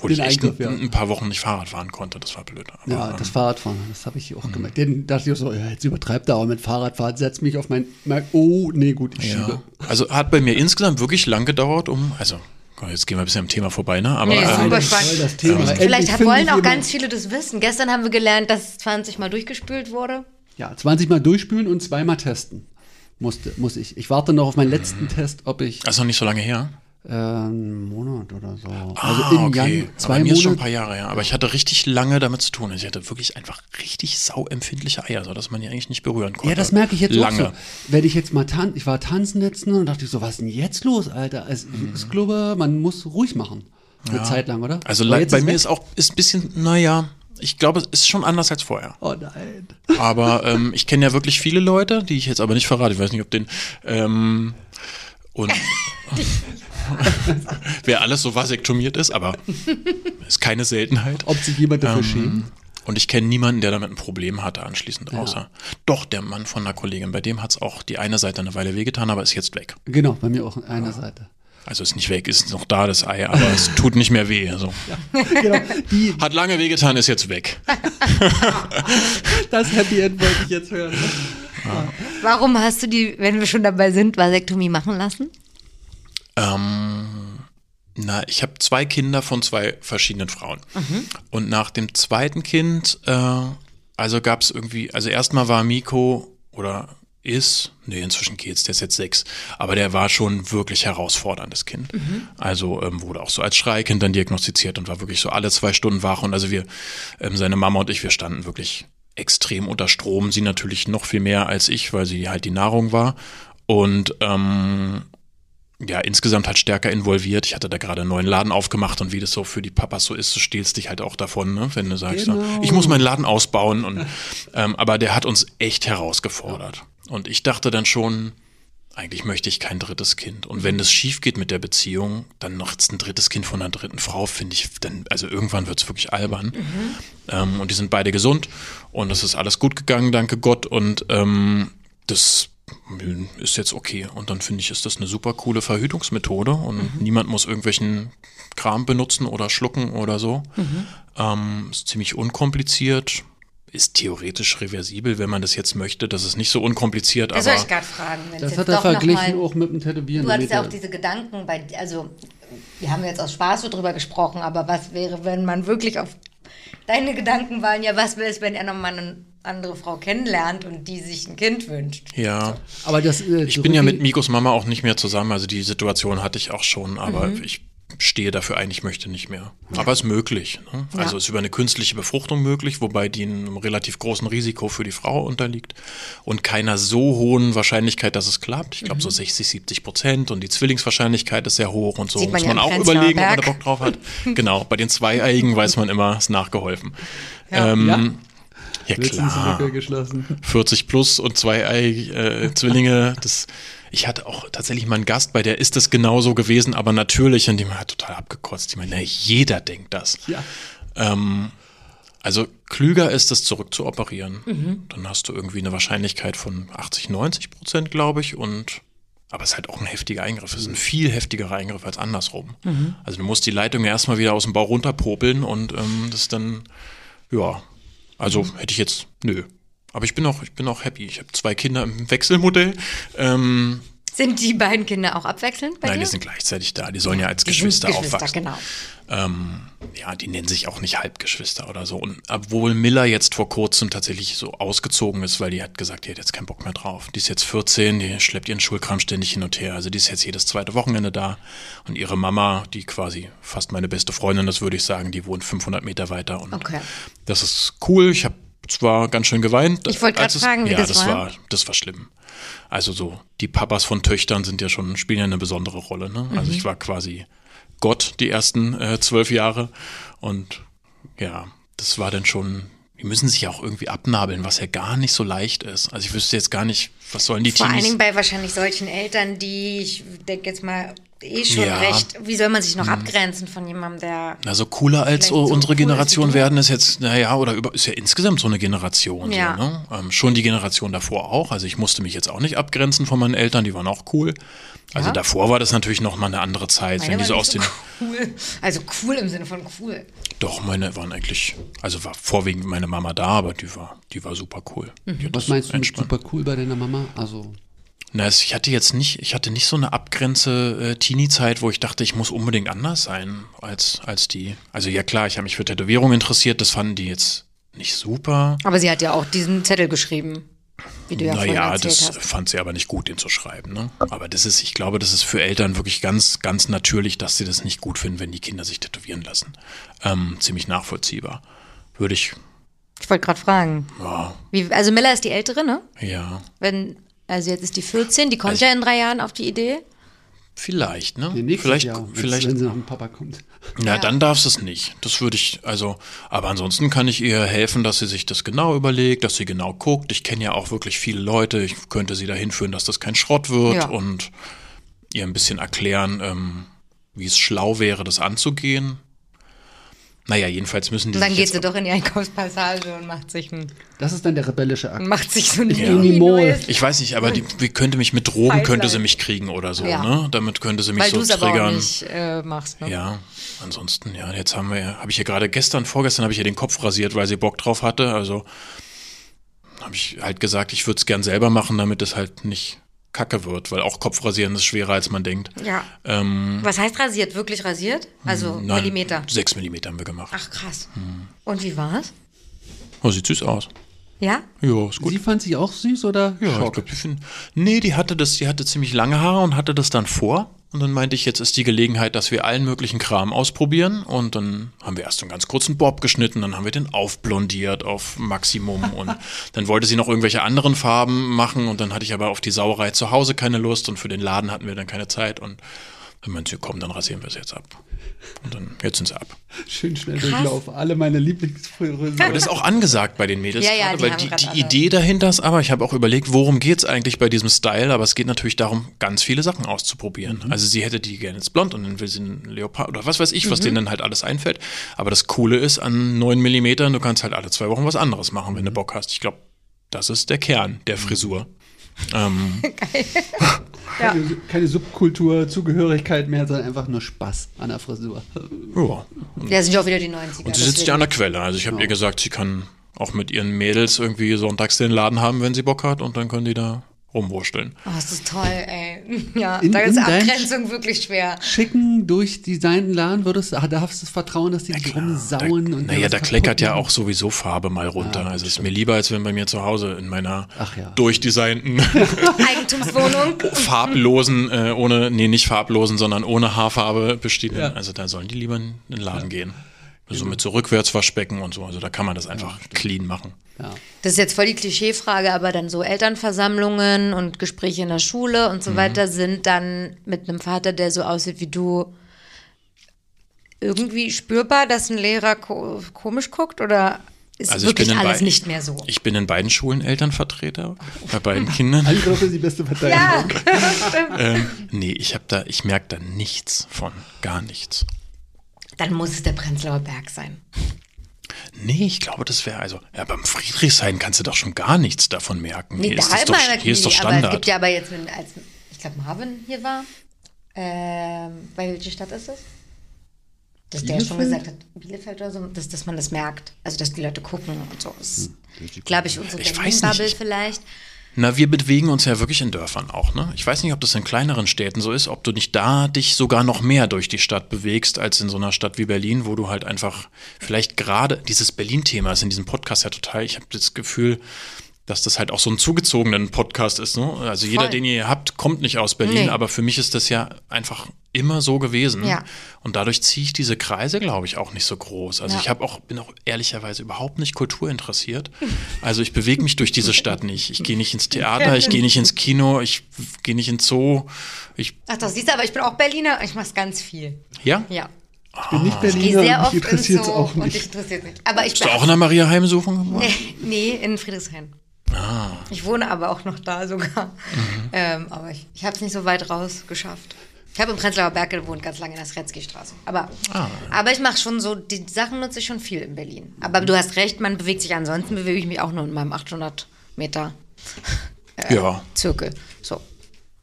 [SPEAKER 4] Wo
[SPEAKER 3] Den
[SPEAKER 4] ich echt
[SPEAKER 3] Eingriff, ja.
[SPEAKER 4] ein, ein paar Wochen nicht Fahrrad fahren konnte, das war blöd. Aber,
[SPEAKER 3] Ja,
[SPEAKER 4] ähm,
[SPEAKER 3] das Fahrradfahren, das habe ich auch
[SPEAKER 4] Mhm.
[SPEAKER 3] gemerkt. Den dachte ich so, ja, jetzt übertreibt er aber mit Fahrradfahren, setzt mich auf mein, merk, oh, nee, gut, ich
[SPEAKER 4] Ja.
[SPEAKER 3] schiebe.
[SPEAKER 4] Also hat bei mir insgesamt wirklich lang gedauert, um, also jetzt gehen wir ein bisschen am Thema vorbei, ne? Aber
[SPEAKER 1] Nee,
[SPEAKER 4] ähm,
[SPEAKER 1] super
[SPEAKER 3] Das
[SPEAKER 1] spannend.
[SPEAKER 3] das Thema. Endlich
[SPEAKER 1] Vielleicht hat, wollen auch ganz viele das wissen. Gestern haben wir gelernt, dass es 20 Mal durchgespült wurde.
[SPEAKER 3] Ja, 20 Mal durchspülen und zweimal testen. Musste, muss ich. Ich warte noch auf meinen letzten Test, ob ich
[SPEAKER 4] also noch nicht so lange her.
[SPEAKER 3] Äh, einen Monat oder so.
[SPEAKER 4] Ah,
[SPEAKER 3] also im
[SPEAKER 4] okay.
[SPEAKER 3] Jan,
[SPEAKER 4] Aber
[SPEAKER 3] zwei
[SPEAKER 4] bei mir ist schon ein
[SPEAKER 3] Monate.
[SPEAKER 4] paar Jahre her. Aber ich hatte richtig lange damit zu tun. Also ich hatte wirklich einfach richtig sauempfindliche Eier, so dass man die eigentlich nicht berühren konnte.
[SPEAKER 3] Ja, das merke ich jetzt
[SPEAKER 4] lange.
[SPEAKER 3] auch so. Wenn ich jetzt mal tanzen, ich war tanzen letztens und dachte ich so, was ist denn jetzt los, Alter? Also, Ich glaube, man muss ruhig machen. Eine Zeit lang, oder?
[SPEAKER 4] Also
[SPEAKER 3] Aber
[SPEAKER 4] bei
[SPEAKER 3] ist
[SPEAKER 4] mir
[SPEAKER 3] weg.
[SPEAKER 4] ist auch ist ein bisschen, naja, ich glaube, es ist schon anders als vorher.
[SPEAKER 3] Oh nein.
[SPEAKER 4] Aber ähm, ich kenne ja wirklich viele Leute, die ich jetzt aber nicht verrate. Ich weiß nicht, ob den ähm, und wer alles so vasektomiert ist, aber ist keine Seltenheit.
[SPEAKER 3] Ob sich jemand dafür
[SPEAKER 4] Ähm,
[SPEAKER 3] schämt?
[SPEAKER 4] Und ich kenne niemanden, der damit ein Problem hatte anschließend, außer doch der Mann von einer Kollegin. Bei dem hat es auch die eine Seite eine Weile wehgetan, aber ist jetzt weg.
[SPEAKER 3] Genau, bei mir auch an einer Seite.
[SPEAKER 4] Also ist nicht weg, ist noch da das Ei, aber es tut nicht mehr weh. Also.
[SPEAKER 3] genau, die,
[SPEAKER 4] Hat lange wehgetan, ist jetzt weg.
[SPEAKER 3] das Happy End wollte ich jetzt hören.
[SPEAKER 1] Warum hast du die, wenn wir schon dabei sind, Vasektomie machen lassen?
[SPEAKER 4] Ähm, na, ich habe zwei Kinder von zwei verschiedenen Frauen. Und nach dem zweiten Kind, äh, also gab es irgendwie, also erstmal war Miko oder ist, nee, inzwischen geht's, der ist jetzt sechs, aber der war schon wirklich herausforderndes Kind. Also ähm, wurde auch so als Schreikind dann diagnostiziert und war wirklich so alle zwei Stunden wach. Und also wir, ähm, seine Mama und ich, wir standen wirklich extrem unter Strom. Sie natürlich noch viel mehr als ich, weil sie halt die Nahrung war. Und ähm, ja, insgesamt halt stärker involviert. Ich hatte da gerade einen neuen Laden aufgemacht und wie das so für die Papas so ist, du stehlst dich halt auch davon, ne? wenn du sagst,
[SPEAKER 3] Genau.
[SPEAKER 4] so, ich muss meinen Laden ausbauen. Und, ähm, aber der hat uns echt herausgefordert. Und ich dachte dann schon, eigentlich möchte ich kein drittes Kind. Und wenn das schief geht mit der Beziehung, dann noch ein drittes Kind von einer dritten Frau, finde ich, dann, also irgendwann wird es wirklich albern. Ähm, und die sind beide gesund und es ist alles gut gegangen, danke Gott. Und ähm, das ist jetzt okay. Und dann finde ich, ist das eine super coole Verhütungsmethode und niemand muss irgendwelchen Kram benutzen oder schlucken oder so. Ähm, ist ziemlich unkompliziert. Ist theoretisch reversibel, wenn man das jetzt möchte. Das ist nicht so unkompliziert,
[SPEAKER 1] Das
[SPEAKER 4] aber
[SPEAKER 1] soll ich gerade fragen.
[SPEAKER 3] Das hat er verglichen
[SPEAKER 1] mal-
[SPEAKER 3] auch mit dem Tätowieren.
[SPEAKER 1] Du hattest ja auch diese Gedanken bei, also wir haben jetzt aus Spaß so drüber gesprochen, aber was wäre, wenn man wirklich auf, deine Gedanken waren ja, was wäre es, wenn er nochmal eine andere Frau kennenlernt und die sich ein Kind wünscht?
[SPEAKER 4] ja.
[SPEAKER 3] Aber das, äh,
[SPEAKER 4] Ich bin ja mit Mikos Mama auch nicht mehr zusammen, also die Situation hatte ich auch schon, aber ich stehe dafür ein, ich möchte nicht mehr. Aber ist möglich. Ne? Also
[SPEAKER 1] Ja.
[SPEAKER 4] ist über eine künstliche Befruchtung möglich, wobei die einem relativ großen Risiko für die Frau unterliegt und keiner so hohen Wahrscheinlichkeit, dass es klappt. Ich glaube so 60, 70 Prozent und die Zwillingswahrscheinlichkeit ist sehr hoch und so
[SPEAKER 1] Sieht man
[SPEAKER 4] muss
[SPEAKER 1] ja
[SPEAKER 4] man auch
[SPEAKER 1] Prenzlauer
[SPEAKER 4] überlegen, ob man da
[SPEAKER 1] Berg.
[SPEAKER 4] Bock drauf hat. genau, bei den Zweieigen weiß man immer, ist nachgeholfen. Ähm,
[SPEAKER 3] Ja.
[SPEAKER 4] ja
[SPEAKER 3] Letztens
[SPEAKER 4] klar.
[SPEAKER 3] Lücke geschlossen.
[SPEAKER 4] 40 plus und zwei Ei, äh, Zwillinge. Das, ich hatte auch tatsächlich mal einen Gast, bei der ist das genauso gewesen, aber natürlich, und die hat total abgekotzt. Die meinte, na, jeder denkt das.
[SPEAKER 3] Ja.
[SPEAKER 4] Ähm, also klüger ist es, zurück zu operieren. Dann hast du irgendwie eine Wahrscheinlichkeit von 80, 90 Prozent, glaube ich. Und aber es ist halt auch ein heftiger Eingriff. Es ist ein viel heftigerer Eingriff als andersrum. Also du musst die Leitung ja erstmal wieder aus dem Bauch runterpopeln und ähm, das dann, ja, also hätte ich jetzt, nö. Aber ich bin auch, ich bin auch happy. Ich habe zwei Kinder im Wechselmodell. Ähm,
[SPEAKER 1] Sind die beiden Kinder auch abwechselnd bei
[SPEAKER 4] nein,
[SPEAKER 1] dir?
[SPEAKER 4] die sind gleichzeitig da. Die sollen ja als
[SPEAKER 1] Die sind
[SPEAKER 4] Geschwister,
[SPEAKER 1] Geschwister,
[SPEAKER 4] aufwachsen.
[SPEAKER 1] genau.
[SPEAKER 4] Ähm, ja, die nennen sich auch nicht Halbgeschwister oder so. Und obwohl Miller jetzt vor kurzem tatsächlich so ausgezogen ist, weil die hat gesagt, die hat jetzt keinen Bock mehr drauf. Die ist jetzt 14, die schleppt ihren Schulkram ständig hin und her. Also die ist jetzt jedes zweite Wochenende da. Und ihre Mama, die quasi fast meine beste Freundin, das würde ich sagen, die wohnt 500 Meter weiter. Und
[SPEAKER 1] Okay.
[SPEAKER 4] das ist cool. Ich habe zwar ganz schön geweint.
[SPEAKER 1] Ich wollte
[SPEAKER 4] es-
[SPEAKER 1] fragen, wie
[SPEAKER 4] ja,
[SPEAKER 1] das
[SPEAKER 4] das
[SPEAKER 1] war.
[SPEAKER 4] war. Das war schlimm. Also so, die Papas von Töchtern sind ja schon, spielen ja eine besondere Rolle. Ne? Also
[SPEAKER 1] Mhm.
[SPEAKER 4] ich war quasi Gott die ersten äh, zwölf Jahre und ja, das war dann schon, die müssen sich ja auch irgendwie abnabeln, was ja gar nicht so leicht ist. Also ich wüsste jetzt gar nicht, was sollen die
[SPEAKER 1] Vor allen
[SPEAKER 4] Teenies...
[SPEAKER 1] Dingen bei wahrscheinlich solchen Eltern, die, ich denke jetzt mal, eh schon
[SPEAKER 4] Ja. Hm.
[SPEAKER 1] recht, wie soll man sich noch abgrenzen von jemandem, der.
[SPEAKER 4] Also cooler als
[SPEAKER 1] so
[SPEAKER 4] unsere
[SPEAKER 1] cool wie
[SPEAKER 4] Generation
[SPEAKER 1] du.
[SPEAKER 4] werden ist jetzt, naja, oder über, ist ja insgesamt so eine Generation.
[SPEAKER 1] Ja.
[SPEAKER 4] So, ne? ähm, schon die Generation davor auch. Also ich musste mich jetzt auch nicht abgrenzen von meinen Eltern, die waren auch cool. Also
[SPEAKER 1] Ja?
[SPEAKER 4] davor war das natürlich noch mal eine andere Zeit, wenn
[SPEAKER 1] Meine
[SPEAKER 4] die so aus
[SPEAKER 1] nicht
[SPEAKER 4] den.
[SPEAKER 1] cool. Also cool im Sinne von cool.
[SPEAKER 4] Doch, meine waren eigentlich, also war vorwiegend meine Mama da, aber die war, die war super cool.
[SPEAKER 1] Mhm.
[SPEAKER 3] Was
[SPEAKER 4] das
[SPEAKER 3] meinst du mit super cool bei deiner Mama? Also,
[SPEAKER 4] Na, ich hatte jetzt nicht, ich hatte nicht so eine Abgrenze äh, Teenie-Zeit, wo ich dachte, ich muss unbedingt anders sein als, als die. Also ja klar, ich habe mich für Tätowierung interessiert, das fanden die jetzt nicht super.
[SPEAKER 1] Aber sie hat ja auch diesen Zettel geschrieben, wie du ja
[SPEAKER 4] naja, das
[SPEAKER 1] hast.
[SPEAKER 4] fand sie aber nicht gut, den zu schreiben. Ne? Aber das ist, ich glaube, das ist für Eltern wirklich ganz, ganz natürlich, dass sie das nicht gut finden, wenn die Kinder sich tätowieren lassen. Ähm, ziemlich nachvollziehbar. Würde ich,
[SPEAKER 1] Ich wollte gerade fragen.
[SPEAKER 4] ja,
[SPEAKER 1] Wie, also Mella ist die Ältere, ne?
[SPEAKER 4] ja,
[SPEAKER 1] Wenn, also jetzt ist die 14, die kommt
[SPEAKER 4] Also-
[SPEAKER 1] ja in drei Jahren auf die Idee.
[SPEAKER 4] vielleicht, ne?
[SPEAKER 3] nee,
[SPEAKER 4] vielleicht,
[SPEAKER 3] Jahr,
[SPEAKER 4] vielleicht,
[SPEAKER 3] wenn sie nach dem Papa kommt.
[SPEAKER 4] Ja, dann darfst du es nicht. Das würde ich, also, aber ansonsten kann ich ihr helfen, dass sie sich das genau überlegt, dass sie genau guckt. Ich kenne ja auch wirklich viele Leute. Ich könnte sie dahin führen, dass das kein Schrott wird
[SPEAKER 1] Ja.
[SPEAKER 4] und ihr ein bisschen erklären, ähm, wie es schlau wäre, das anzugehen. Naja, jedenfalls müssen die
[SPEAKER 1] Und dann
[SPEAKER 4] sich
[SPEAKER 1] geht
[SPEAKER 4] jetzt
[SPEAKER 1] sie doch in die Einkaufspassage und macht sich, ein,
[SPEAKER 3] Das ist dann der rebellische Akt.
[SPEAKER 1] macht sich so ein
[SPEAKER 3] die
[SPEAKER 1] neues-
[SPEAKER 4] Ich weiß nicht, aber die, wie könnte mich mit Drogen
[SPEAKER 1] Highlight.
[SPEAKER 4] könnte sie mich kriegen oder so,
[SPEAKER 1] Ja.
[SPEAKER 4] ne? Damit könnte sie mich
[SPEAKER 1] Weil
[SPEAKER 4] so
[SPEAKER 1] es aber auch
[SPEAKER 4] triggern.
[SPEAKER 1] nicht äh, machst, ne?
[SPEAKER 4] Ja, ansonsten, ja, jetzt haben wir, ja- habe ich hier gerade gestern, vorgestern habe ich ihr den Kopf rasiert, weil sie Bock drauf hatte. Also habe ich halt gesagt, ich würde es gern selber machen, damit es halt nicht kacke wird, weil auch Kopfrasieren ist schwerer, als man denkt.
[SPEAKER 1] Ja.
[SPEAKER 4] Ähm,
[SPEAKER 1] Was heißt rasiert? Wirklich rasiert? Also
[SPEAKER 4] nein,
[SPEAKER 1] Millimeter.
[SPEAKER 4] Sechs Millimeter haben wir gemacht.
[SPEAKER 1] Ach krass.
[SPEAKER 4] Hm.
[SPEAKER 1] Und wie war's?
[SPEAKER 4] Oh, sieht süß aus.
[SPEAKER 1] Ja?
[SPEAKER 4] Ja, ist gut.
[SPEAKER 3] Sie fand sich auch süß oder
[SPEAKER 4] Ja, ich glaube, die finden. Nee, die hatte das, die hatte ziemlich lange Haare und hatte das dann vor. Und dann meinte ich, jetzt ist die Gelegenheit, dass wir allen möglichen Kram ausprobieren. Und dann haben wir erst so einen ganz kurzen Bob geschnitten, dann haben wir den aufblondiert auf Maximum. Und dann wollte sie noch irgendwelche anderen Farben machen. Und dann hatte ich aber auf die Sauerei zu Hause keine Lust und für den Laden hatten wir dann keine Zeit. Und dann meinte sie, komm, dann rasieren wir es jetzt ab. Und dann, jetzt sind sie ab.
[SPEAKER 3] Schön schnell Durchlauf. Alle meine Lieblingsfriseurin.
[SPEAKER 4] Aber das ist auch angesagt bei den Mädels
[SPEAKER 1] Ja, ja,
[SPEAKER 4] gerade,
[SPEAKER 1] die
[SPEAKER 4] weil die, die. Idee dahinter ist aber, ich habe auch überlegt, worum geht's eigentlich bei diesem Style, aber es geht natürlich darum, ganz viele Sachen auszuprobieren.
[SPEAKER 1] Mhm.
[SPEAKER 4] Also sie hätte die gerne jetzt blond und dann will sie einen Leopard oder was weiß ich, was
[SPEAKER 1] Mhm.
[SPEAKER 4] denen dann halt alles einfällt. Aber das Coole ist an 9 Millimetern, du kannst halt alle zwei Wochen was anderes machen,
[SPEAKER 1] Mhm.
[SPEAKER 4] wenn du Bock hast. Ich glaube, das ist der Kern der Frisur. Ähm,
[SPEAKER 3] keine, keine Subkultur, Zugehörigkeit mehr, sondern einfach nur Spaß an der Frisur.
[SPEAKER 4] ja.
[SPEAKER 1] Ja, sind ja auch wieder die 90er.
[SPEAKER 4] Und sie sitzt ja an der Quelle. Also ich habe ihr gesagt, sie kann auch mit ihren Mädels irgendwie sonntags den Laden haben, wenn sie Bock hat und dann können die da rumwurschteln.
[SPEAKER 1] Oh, das ist toll, ey. Ja,
[SPEAKER 3] In-
[SPEAKER 1] da ist Abgrenzung wirklich schwer.
[SPEAKER 3] Schicken, durchdesignten Laden würdest du, darfst du vertrauen, dass die nicht rumsauen
[SPEAKER 4] da,
[SPEAKER 3] und
[SPEAKER 4] Naja, da kleckert ja auch sowieso Farbe mal runter.
[SPEAKER 3] Ja,
[SPEAKER 4] also ist mir lieber, als wenn bei mir zu Hause in meiner
[SPEAKER 3] Ach ja.
[SPEAKER 4] durchdesignten,
[SPEAKER 1] Eigentumswohnung.
[SPEAKER 4] farblosen, äh, ohne, nee, nicht farblosen, sondern ohne Haarfarbe bestehenden.
[SPEAKER 3] Ja.
[SPEAKER 4] Also da sollen die lieber in den Laden gehen. So mit so Rückwärtswaschbecken und so. Also da kann man das einfach clean machen.
[SPEAKER 3] Ja.
[SPEAKER 1] Das ist jetzt voll die Klischeefrage, aber dann so Elternversammlungen und Gespräche in der Schule und
[SPEAKER 4] Mhm.
[SPEAKER 1] so weiter sind dann mit einem Vater, der so aussieht wie du, irgendwie spürbar, dass ein Lehrer ko komisch guckt oder ist
[SPEAKER 4] Also
[SPEAKER 1] wirklich
[SPEAKER 4] in
[SPEAKER 1] alles nicht mehr so?
[SPEAKER 4] Ich bin in beiden Schulen Elternvertreter, bei beiden Kindern.
[SPEAKER 3] Angriffe ist die beste Verteidigung.
[SPEAKER 4] Ähm, nee, ich habe da, ich merke da nichts von, gar nichts.
[SPEAKER 1] Dann muss es der Prenzlauer Berg sein.
[SPEAKER 4] Nee, ich glaube, das wäre also, ja, beim Friedrichshain kannst du doch schon gar nichts davon merken.
[SPEAKER 1] Nee,
[SPEAKER 4] hier,
[SPEAKER 1] da
[SPEAKER 4] ist das doch, hier ist doch
[SPEAKER 1] aber es
[SPEAKER 4] Standard.
[SPEAKER 1] gibt ja aber jetzt, wenn, als ich glaube Marvin hier war, ähm, bei welche Stadt ist es? Dass der schon
[SPEAKER 3] Bielefeld?
[SPEAKER 1] gesagt hat, Bielefeld oder so, dass, dass man das merkt. Also, dass die Leute gucken und so. Das ist, glaube ich, unsere
[SPEAKER 4] Ich weiß
[SPEAKER 1] Berlin-Bubble
[SPEAKER 4] nicht.
[SPEAKER 1] vielleicht.
[SPEAKER 4] Na, wir bewegen uns ja wirklich in Dörfern auch, ne? Ich weiß nicht, ob das in kleineren Städten so ist, ob du nicht da dich sogar noch mehr durch die Stadt bewegst, als in so einer Stadt wie Berlin, wo du halt einfach vielleicht gerade dieses Berlin-Thema ist in diesem Podcast ja total, ich habe das Gefühl, dass das halt auch so ein zugezogenen Podcast ist, ne? Also jeder,
[SPEAKER 1] Voll.
[SPEAKER 4] den ihr habt, kommt nicht aus Berlin,
[SPEAKER 1] Nee.
[SPEAKER 4] aber für mich ist das ja einfach immer so gewesen.
[SPEAKER 1] Ja.
[SPEAKER 4] Und dadurch ziehe ich diese Kreise, glaube ich, auch nicht so groß. Also
[SPEAKER 1] Ja.
[SPEAKER 4] ich habe auch, bin auch ehrlicherweise überhaupt nicht kulturinteressiert. Also ich bewege mich durch diese Stadt nicht. Ich gehe nicht ins Theater, ich gehe nicht ins Kino, ich gehe nicht ins Zoo. Ich,
[SPEAKER 1] Ach doch, siehst du, aber ich bin auch Berliner, ich mach's ganz viel.
[SPEAKER 4] ja?
[SPEAKER 1] Ja.
[SPEAKER 3] Ich bin nicht
[SPEAKER 1] Ich gehe
[SPEAKER 3] Berliner,
[SPEAKER 1] sehr
[SPEAKER 3] mich
[SPEAKER 1] oft ins
[SPEAKER 3] interessiert es
[SPEAKER 1] Zoo
[SPEAKER 3] auch
[SPEAKER 1] und dich
[SPEAKER 3] nicht.
[SPEAKER 1] interessiert nicht. Aber ich
[SPEAKER 4] Bist du auch in der Maria Heimsuchung geworden?
[SPEAKER 1] Nee, nee, in Friedrichshain.
[SPEAKER 4] Ah.
[SPEAKER 1] Ich wohne aber auch noch da sogar.
[SPEAKER 4] Mhm.
[SPEAKER 1] Ähm, aber ich, ich habe es nicht so weit raus geschafft. Ich habe im Prenzlauer Berg gewohnt, ganz lange in der Sretzky-Straße. Aber,
[SPEAKER 4] Ah.
[SPEAKER 1] aber ich mache schon so, die Sachen nutze ich schon viel in Berlin. Aber du hast recht, man bewegt sich ansonsten, bewege ich mich auch nur in meinem 800 Meter
[SPEAKER 4] Ja.
[SPEAKER 1] Zirkel. So.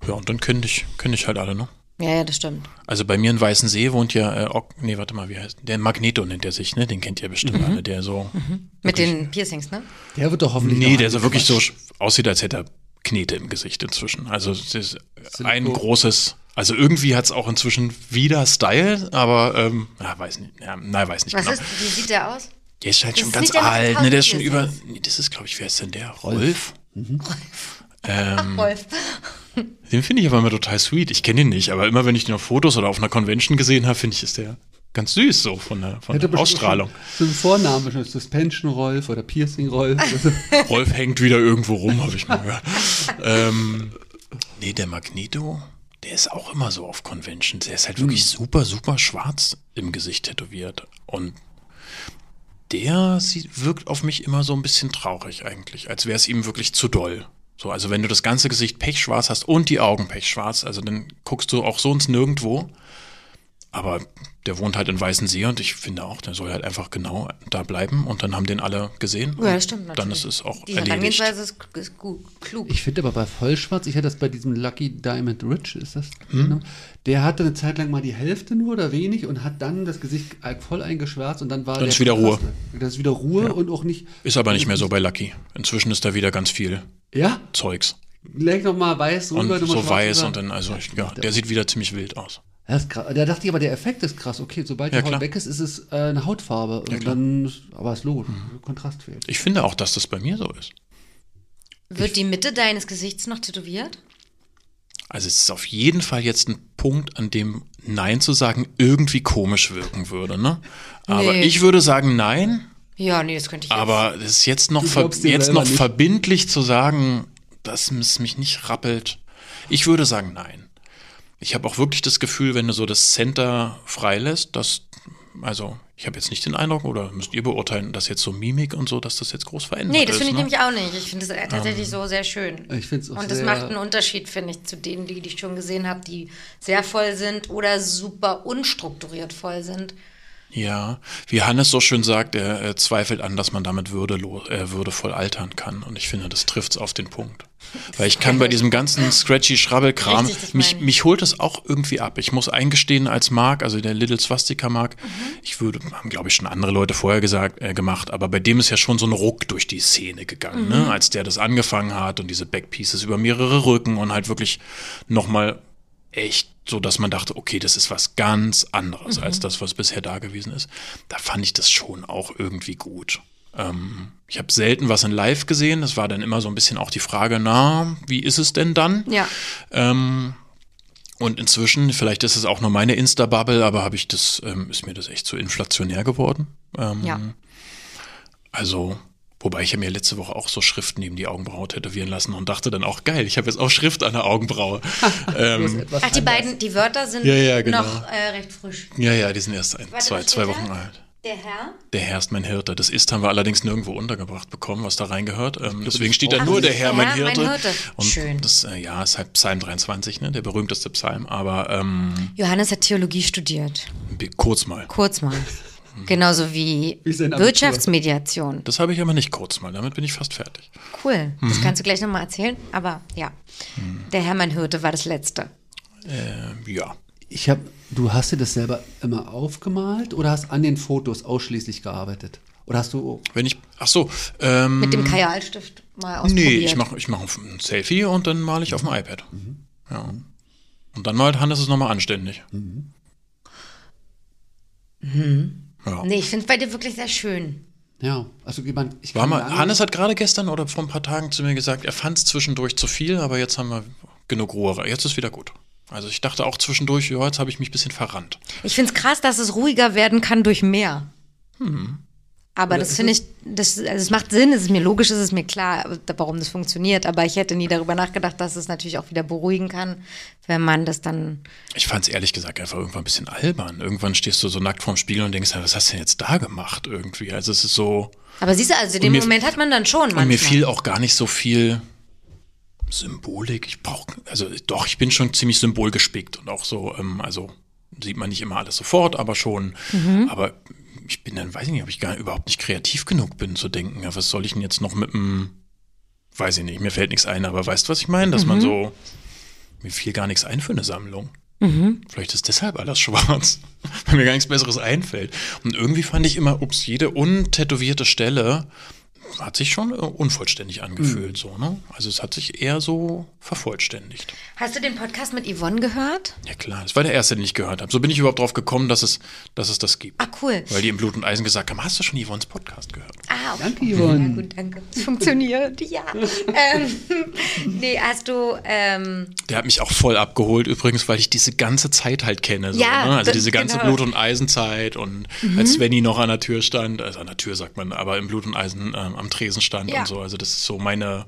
[SPEAKER 4] Ja, und dann kenne ich, kenn ich halt alle, ne?
[SPEAKER 1] Ja, ja, das stimmt.
[SPEAKER 4] Also bei mir in Weißensee wohnt ja, äh, Ok- nee, warte mal, wie heißt der? Magneto nennt er sich, ne? Den kennt ihr bestimmt alle, der so.
[SPEAKER 1] Mit den Piercings, ne?
[SPEAKER 3] Der wird doch hoffentlich.
[SPEAKER 4] Nee, der so wirklich so aussieht, als hätte er Knete im Gesicht inzwischen. Also es ist ein
[SPEAKER 3] Silikon.
[SPEAKER 4] großes, also irgendwie hat es auch inzwischen wieder Style, aber ähm, ja, weiß nicht, ja, nein, weiß nicht
[SPEAKER 1] Was
[SPEAKER 4] genau.
[SPEAKER 1] ist, wie sieht der aus?
[SPEAKER 4] Der ist halt
[SPEAKER 1] Das
[SPEAKER 4] schon ganz
[SPEAKER 1] der
[SPEAKER 4] alt, ne? Der ist schon über, nee, das ist glaube ich, wer ist denn der? Rolf? Ähm,
[SPEAKER 1] Wolf.
[SPEAKER 4] Den finde ich aber immer total sweet. Ich kenne ihn nicht, aber immer wenn ich den auf Fotos oder auf einer Convention gesehen habe, finde ich, ist der ganz süß so von der, von der Ausstrahlung.
[SPEAKER 3] So einen Vornamen, schon Suspension Rolf oder Piercing Rolf. Also,
[SPEAKER 4] Rolf hängt wieder irgendwo rum, habe ich mal gehört. ähm, nee, der Magneto, der ist auch immer so auf Conventions. Der ist halt wirklich super, super schwarz im Gesicht tätowiert. Und der sieht, wirkt auf mich immer so ein bisschen traurig eigentlich, als wäre es ihm wirklich zu doll. So, also wenn du das ganze Gesicht pechschwarz hast und die Augen pechschwarz, also dann guckst du auch sonst nirgendwo. Aber der wohnt halt in Weißensee und ich finde auch, der soll halt einfach genau da bleiben und dann haben den alle gesehen.
[SPEAKER 1] Ja, das
[SPEAKER 4] und
[SPEAKER 1] stimmt
[SPEAKER 4] Dann
[SPEAKER 1] natürlich.
[SPEAKER 4] ist es auch
[SPEAKER 1] Die
[SPEAKER 4] erledigt.
[SPEAKER 1] Herangehensweise ist, ist gut, klug.
[SPEAKER 3] ich finde aber bei Vollschwarz, ich hatte das bei diesem Lucky Diamond Rich, ist das?
[SPEAKER 4] Hm?
[SPEAKER 3] Genau. Der hatte eine Zeit lang mal die Hälfte nur oder wenig und hat dann das Gesicht voll eingeschwärzt und dann war
[SPEAKER 4] Dann
[SPEAKER 3] der
[SPEAKER 4] ist wieder Ruhe.
[SPEAKER 3] Das ist wieder Ruhe und auch nicht.
[SPEAKER 4] Ist aber nicht mehr so bei Lucky. Inzwischen ist da wieder ganz viel
[SPEAKER 3] Ja,
[SPEAKER 4] Zeugs.
[SPEAKER 3] leg noch mal weiß
[SPEAKER 4] Und
[SPEAKER 3] rüber, mal
[SPEAKER 4] so weiß
[SPEAKER 3] rüber.
[SPEAKER 4] und dann, also, ich, ja, der sieht wieder ziemlich wild aus.
[SPEAKER 3] Das ist krass. Da dachte ich aber, der Effekt ist krass. Okay, sobald
[SPEAKER 4] Ja,
[SPEAKER 3] die Haut
[SPEAKER 4] klar.
[SPEAKER 3] weg ist, ist es äh, eine Hautfarbe. und
[SPEAKER 4] klar.
[SPEAKER 3] dann, aber es lohnt. Kontrast fehlt.
[SPEAKER 4] Ich finde auch, dass das bei mir so ist.
[SPEAKER 1] Wird die Mitte deines Gesichts noch tätowiert?
[SPEAKER 4] Also es ist auf jeden Fall jetzt ein Punkt, an dem Nein zu sagen irgendwie komisch wirken würde, ne? Aber
[SPEAKER 1] Nee.
[SPEAKER 4] ich würde sagen Nein,
[SPEAKER 1] Ja, nee, das könnte ich jetzt.
[SPEAKER 4] aber es ist jetzt noch, ver jetzt noch
[SPEAKER 3] nicht.
[SPEAKER 4] verbindlich zu sagen, dass es mich nicht rappelt. Ich würde sagen Nein. Ich habe auch wirklich das Gefühl, wenn du so das Center freilässt, dass, also ich habe jetzt nicht den Eindruck, oder müsst ihr beurteilen, dass jetzt so Mimik und so, dass das jetzt groß verändert
[SPEAKER 1] Nee, das finde ich
[SPEAKER 4] ne?
[SPEAKER 1] nämlich auch nicht. Ich finde es tatsächlich so sehr schön.
[SPEAKER 3] Ich finde es auch
[SPEAKER 1] Und das macht einen Unterschied, finde ich, zu denen, die, die ich schon gesehen habe, die sehr voll sind oder super unstrukturiert voll sind.
[SPEAKER 4] Ja, wie Hannes so schön sagt, er zweifelt an, dass man damit würdelos, äh, würdevoll altern kann. Und ich finde, das trifft's auf den Punkt. Weil ich kann bei diesem ganzen scratchy Schrabbelkram,
[SPEAKER 1] Richtig,
[SPEAKER 4] mich, mich holt es auch irgendwie ab. Ich muss eingestehen, als Mark, also der Little Swastika Mark,
[SPEAKER 1] Mhm.
[SPEAKER 4] ich würde, haben glaube ich schon andere Leute vorher gesagt, äh, gemacht, aber bei dem ist ja schon so ein Ruck durch die Szene gegangen,
[SPEAKER 1] Mhm.
[SPEAKER 4] ne? als der das angefangen hat und diese Backpieces über mehrere Rücken und halt wirklich nochmal echt so, dass man dachte, okay, das ist was ganz anderes
[SPEAKER 1] Mhm.
[SPEAKER 4] als das, was bisher da gewesen ist. Da fand ich das schon auch irgendwie gut. Ähm, ich habe selten was in Live gesehen. Das war dann immer so ein bisschen auch die Frage, na, wie ist es denn dann?
[SPEAKER 1] Ja.
[SPEAKER 4] Ähm, und inzwischen, vielleicht ist es auch nur meine Insta-Bubble, aber habe ich das, ähm, ist mir das echt zu inflationär geworden. Ähm,
[SPEAKER 1] Ja.
[SPEAKER 4] Also, wobei ich ja mir letzte Woche auch so Schriften neben die Augenbraue tätowieren lassen und dachte dann auch, geil, ich habe jetzt auch Schrift an der Augenbraue. ähm,
[SPEAKER 1] Ach, die
[SPEAKER 3] anders.
[SPEAKER 1] beiden, die Wörter sind
[SPEAKER 4] Ja, ja, genau.
[SPEAKER 1] noch äh, recht frisch.
[SPEAKER 4] ja, ja, die sind erst ein,
[SPEAKER 1] Warte,
[SPEAKER 4] zwei, zwei Wochen alt.
[SPEAKER 1] Der Herr?
[SPEAKER 4] Der Herr ist mein Hirte. Das ist haben wir allerdings nirgendwo untergebracht bekommen, was da reingehört. Ähm, deswegen steht da
[SPEAKER 3] Ach,
[SPEAKER 4] nur der Herr,
[SPEAKER 1] der
[SPEAKER 4] mein
[SPEAKER 1] Herr, mein
[SPEAKER 4] Hirte.
[SPEAKER 1] Hirte.
[SPEAKER 4] Und
[SPEAKER 1] Schön.
[SPEAKER 4] das äh, ja ist halt Psalm 23, ne, der berühmteste Psalm. Aber ähm,
[SPEAKER 1] Johannes hat Theologie studiert.
[SPEAKER 4] kurz mal.
[SPEAKER 1] Kurz mal. Genauso wie. Wirtschaftsmediation.
[SPEAKER 4] Das habe ich aber nicht kurz mal. Damit bin ich fast fertig.
[SPEAKER 1] Cool.
[SPEAKER 4] Mhm.
[SPEAKER 1] Das kannst du gleich nochmal erzählen. Aber ja, der Hermann Hirte war das Letzte.
[SPEAKER 4] Äh, ja.
[SPEAKER 3] Ich habe, du hast dir das selber immer aufgemalt oder hast an den Fotos ausschließlich gearbeitet? Oder hast du,
[SPEAKER 4] Wenn ich, ach so, ähm,
[SPEAKER 1] Mit dem Kajalstift mal ausprobiert.
[SPEAKER 4] nee, ich mache ich mach ein Selfie und dann male ich auf dem iPad. Ja. Und dann malt Hannes es nochmal anständig. Ja.
[SPEAKER 1] Nee, ich finde es bei dir wirklich sehr schön.
[SPEAKER 3] ja, also jemand, ich
[SPEAKER 4] War
[SPEAKER 3] kann
[SPEAKER 4] mal, Hannes hat gerade gestern oder vor ein paar Tagen zu mir gesagt, er fand es zwischendurch zu viel, aber jetzt haben wir genug Ruhe. Jetzt ist wieder gut. Also ich dachte auch zwischendurch, ja, jetzt habe ich mich ein bisschen verrannt.
[SPEAKER 1] Ich finde es krass, dass es ruhiger werden kann durch mehr. Aber
[SPEAKER 3] Oder
[SPEAKER 1] das finde ich, das, also es macht Sinn, es ist mir logisch, es ist mir klar, warum das funktioniert. Aber ich hätte nie darüber nachgedacht, dass es natürlich auch wieder beruhigen kann, wenn man das dann.
[SPEAKER 4] Ich fand es ehrlich gesagt einfach irgendwann ein bisschen albern. Irgendwann stehst du so nackt vorm Spiegel und denkst, was hast du denn jetzt da gemacht irgendwie? Also es ist so.
[SPEAKER 1] Aber siehst du, also den
[SPEAKER 4] mir-
[SPEAKER 1] Moment hat man dann schon manchmal.
[SPEAKER 4] Und mir fiel auch gar nicht so viel Symbolik. Ich brauche, also doch, ich bin schon ziemlich symbolgespickt und auch so, ähm, also sieht man nicht immer alles sofort, aber schon.
[SPEAKER 1] Mhm.
[SPEAKER 4] Aber ich bin dann, weiß ich nicht, ob ich gar überhaupt nicht kreativ genug bin zu denken, ja, was soll ich denn jetzt noch mit einem, weiß ich nicht, mir fällt nichts ein, aber weißt du, was ich meine? Dass
[SPEAKER 1] Mhm.
[SPEAKER 4] man so, mir fiel gar nichts ein für eine Sammlung.
[SPEAKER 1] Mhm.
[SPEAKER 4] Vielleicht ist deshalb alles schwarz, weil mir gar nichts Besseres einfällt. Und irgendwie fand ich immer, ups, jede untätowierte Stelle hat sich schon äh, unvollständig angefühlt, so, ne? Also es hat sich eher so vervollständigt.
[SPEAKER 1] Hast du den Podcast mit Yvonne gehört?
[SPEAKER 4] Ja klar, das war der erste, den ich gehört habe. So bin ich überhaupt drauf gekommen, dass es, dass es das gibt.
[SPEAKER 1] Ah, cool.
[SPEAKER 4] Weil die im Blut und Eisen gesagt haben, hast du schon Yvonnes Podcast gehört?
[SPEAKER 1] Ah, okay.
[SPEAKER 3] Danke,
[SPEAKER 1] Ja,
[SPEAKER 3] Yvonne.
[SPEAKER 1] gut, danke. Es funktioniert, ja. ähm, nee, hast du, ähm,
[SPEAKER 4] Der hat mich auch voll abgeholt, übrigens, weil ich diese ganze Zeit halt kenne. So,
[SPEAKER 1] Ja,
[SPEAKER 4] ne? Also
[SPEAKER 1] das-
[SPEAKER 4] diese ganze
[SPEAKER 1] genau. Mhm.
[SPEAKER 4] Blut- und Eisenzeit und als Svenny noch an der Tür stand, also an der Tür sagt man, aber im Blut und Eisen ähm, am Tresen stand
[SPEAKER 1] Ja.
[SPEAKER 4] und so. Also das ist so meine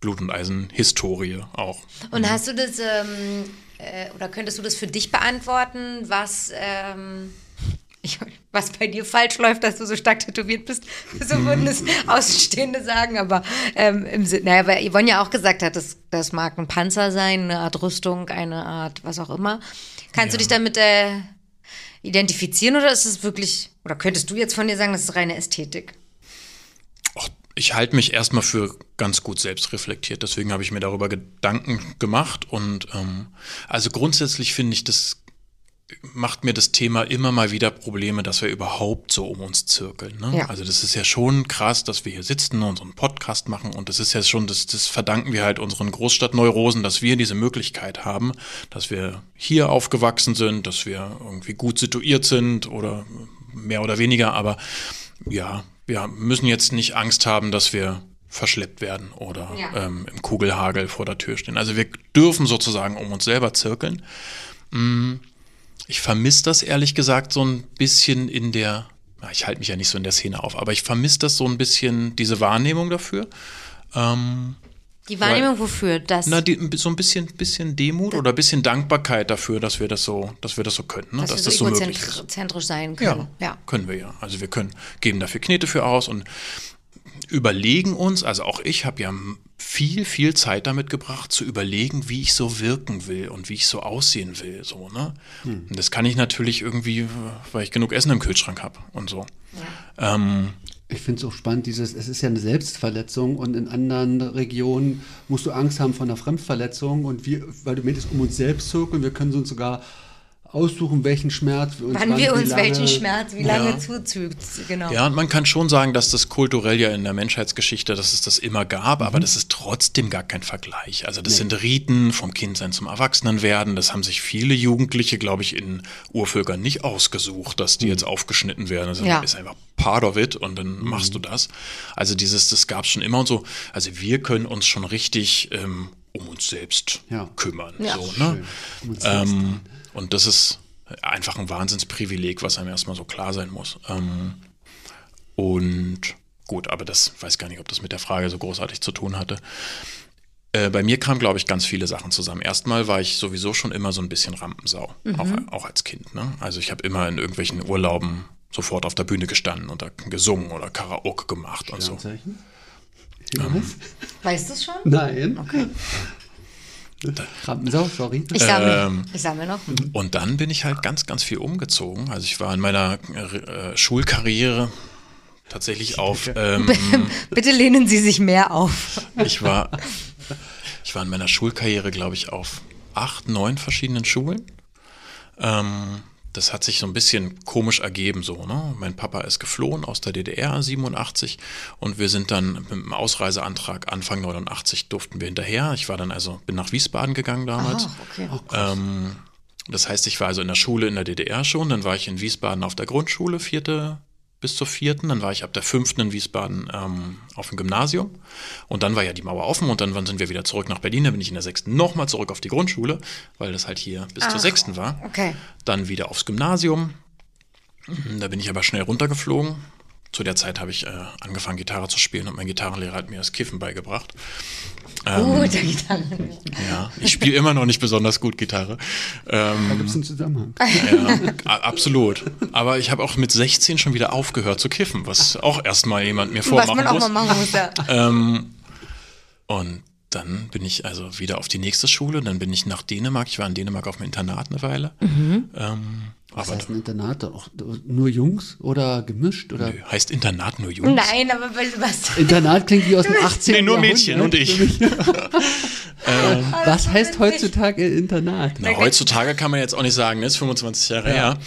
[SPEAKER 4] Blut- und Eisen-Historie auch.
[SPEAKER 1] und hast du das, ähm, äh, oder könntest du das für dich beantworten, was, ähm, ich, was bei dir falsch läuft, dass du so stark tätowiert bist? So würden es Außenstehende sagen, aber ähm, im Sinne, naja, weil Yvonne ja auch gesagt hat, das, das mag ein Panzer sein, eine Art Rüstung, eine Art was auch immer. Kannst du dich damit äh, identifizieren oder ist es wirklich, oder könntest du jetzt von dir sagen, das ist reine Ästhetik?
[SPEAKER 4] Ich halte mich erstmal für ganz gut selbstreflektiert, deswegen habe ich mir darüber Gedanken gemacht und ähm, also grundsätzlich finde ich, das macht mir das Thema immer mal wieder Probleme, dass wir überhaupt so um uns zirkeln. Ne?
[SPEAKER 1] Ja.
[SPEAKER 4] Also das ist ja schon krass, dass wir hier sitzen und so einen Podcast machen und das ist ja schon, das, das verdanken wir halt unseren Großstadtneurosen, dass wir diese Möglichkeit haben, dass wir hier aufgewachsen sind, dass wir irgendwie gut situiert sind oder mehr oder weniger, aber ja, wir müssen jetzt nicht Angst haben, dass wir verschleppt werden oder
[SPEAKER 1] Ja.
[SPEAKER 4] ähm, im Kugelhagel vor der Tür stehen. Also wir dürfen sozusagen um uns selber zirkeln. Mm, Ich vermisse das ehrlich gesagt so ein bisschen in der, ich halte mich ja nicht so in der Szene auf, aber ich vermisse das so ein bisschen, diese Wahrnehmung dafür. Ähm,
[SPEAKER 1] Die Wahrnehmung wofür? Das,
[SPEAKER 4] na, die, so ein bisschen, bisschen Demut oder ein bisschen Dankbarkeit dafür, dass wir das so, dass wir das so können, ne?
[SPEAKER 1] dass,
[SPEAKER 4] dass
[SPEAKER 1] wir
[SPEAKER 4] das
[SPEAKER 1] so
[SPEAKER 4] so möglich ist.
[SPEAKER 1] egozentrisch sein können.
[SPEAKER 4] Ja,
[SPEAKER 1] ja.
[SPEAKER 4] können wir ja. Also wir können geben dafür Knete für aus und überlegen uns, also auch ich habe ja viel, viel Zeit damit gebracht, zu überlegen, wie ich so wirken will und wie ich so aussehen will. So, ne? Und das kann ich natürlich irgendwie, weil ich genug Essen im Kühlschrank habe und so. Ähm,
[SPEAKER 3] Ich finde es auch spannend, dieses, es ist ja eine Selbstverletzung und in anderen Regionen musst du Angst haben vor einer Fremdverletzung und wir, weil du meintest, um uns selbst zirkeln, wir können uns sogar aussuchen, welchen Schmerz wir uns
[SPEAKER 1] Wann wir
[SPEAKER 3] wie
[SPEAKER 1] uns
[SPEAKER 3] lange-
[SPEAKER 1] welchen Schmerz wie lange
[SPEAKER 4] Ja.
[SPEAKER 1] zufügt. Genau.
[SPEAKER 4] Ja, und man kann schon sagen, dass das kulturell ja in der Menschheitsgeschichte, dass es das immer gab, aber das ist trotzdem gar kein Vergleich. Also das sind Riten vom Kindsein zum Erwachsenenwerden. Das haben sich viele Jugendliche, glaube ich, in Urvölkern nicht ausgesucht, dass die jetzt aufgeschnitten werden. Das
[SPEAKER 1] Ja.
[SPEAKER 4] ist einfach part of it und dann machst du das. Also dieses, das gab es schon immer und so. Also wir können uns schon richtig ähm, um uns selbst
[SPEAKER 3] Ja.
[SPEAKER 4] kümmern.
[SPEAKER 1] Ja.
[SPEAKER 4] So, ne? Und das ist einfach ein Wahnsinnsprivileg, was einem erstmal so klar sein muss. Ähm, und gut, aber das weiß gar nicht, ob das mit der Frage so großartig zu tun hatte. Äh, bei mir kamen, glaube ich, ganz viele Sachen zusammen. Erstmal war ich sowieso schon immer so ein bisschen Rampensau, auch, auch als Kind. Ne? Also ich habe immer in irgendwelchen Urlauben sofort auf der Bühne gestanden oder gesungen oder Karaoke gemacht und so. Ähm.
[SPEAKER 1] Weißt du es schon?
[SPEAKER 3] Nein. Rampensau, sorry.
[SPEAKER 1] Ich sammle.
[SPEAKER 4] Ähm,
[SPEAKER 1] ich sammle noch.
[SPEAKER 4] Und dann bin ich halt ganz, ganz viel umgezogen. Also ich war in meiner äh, Schulkarriere tatsächlich auf, ähm,
[SPEAKER 1] Bitte lehnen Sie sich mehr auf.
[SPEAKER 4] ich war, ich war in meiner Schulkarriere, glaube ich, auf acht, neun verschiedenen Schulen. Ähm, das hat sich so ein bisschen komisch ergeben, so, ne? Mein Papa ist geflohen aus der DDR 87 und wir sind dann mit dem Ausreiseantrag Anfang 89 durften wir hinterher. Ich war dann also, bin nach Wiesbaden gegangen damals.
[SPEAKER 1] Ah, okay.
[SPEAKER 4] Ähm, das heißt, ich war also in der Schule in der DDR schon, dann war ich in Wiesbaden auf der Grundschule, vierte bis zur vierten, dann war ich ab der fünften in Wiesbaden ähm, auf dem Gymnasium und dann war ja die Mauer offen und dann sind wir wieder zurück nach Berlin, dann bin ich in der sechsten nochmal zurück auf die Grundschule, weil das halt hier bis zur
[SPEAKER 1] Ach,
[SPEAKER 4] sechsten war.
[SPEAKER 1] okay.
[SPEAKER 4] Dann wieder aufs Gymnasium, da bin ich aber schnell runtergeflogen, zu der Zeit habe ich äh, angefangen, Gitarre zu spielen und mein Gitarrenlehrer hat mir das Kiffen beigebracht.
[SPEAKER 1] Gute Gitarre.
[SPEAKER 4] Ja, ich spiele immer noch nicht besonders gut Gitarre. Ähm,
[SPEAKER 3] Da gibt es einen Zusammenhang.
[SPEAKER 4] ja, absolut. Aber ich habe auch mit 16 schon wieder aufgehört zu kiffen, was auch erstmal jemand mir
[SPEAKER 1] Was
[SPEAKER 4] vormachen
[SPEAKER 1] man auch
[SPEAKER 4] muss.
[SPEAKER 1] mal machen muss, ja.
[SPEAKER 4] Ähm, und dann bin ich also wieder auf die nächste Schule, dann bin ich nach Dänemark. Ich war in Dänemark auf dem Internat eine Weile. Ähm,
[SPEAKER 3] Was
[SPEAKER 4] aber
[SPEAKER 3] heißt ein Internat? Auch nur Jungs oder gemischt? Oder?
[SPEAKER 4] nö, heißt Internat nur Jungs?
[SPEAKER 1] Nein, aber was?
[SPEAKER 3] Internat klingt wie aus dem 18.
[SPEAKER 4] Nee, nur. Mädchen und ich.
[SPEAKER 3] Was heißt heutzutage Internat?
[SPEAKER 4] Na, heutzutage kann man jetzt auch nicht sagen, ne, ist 25 Jahre her.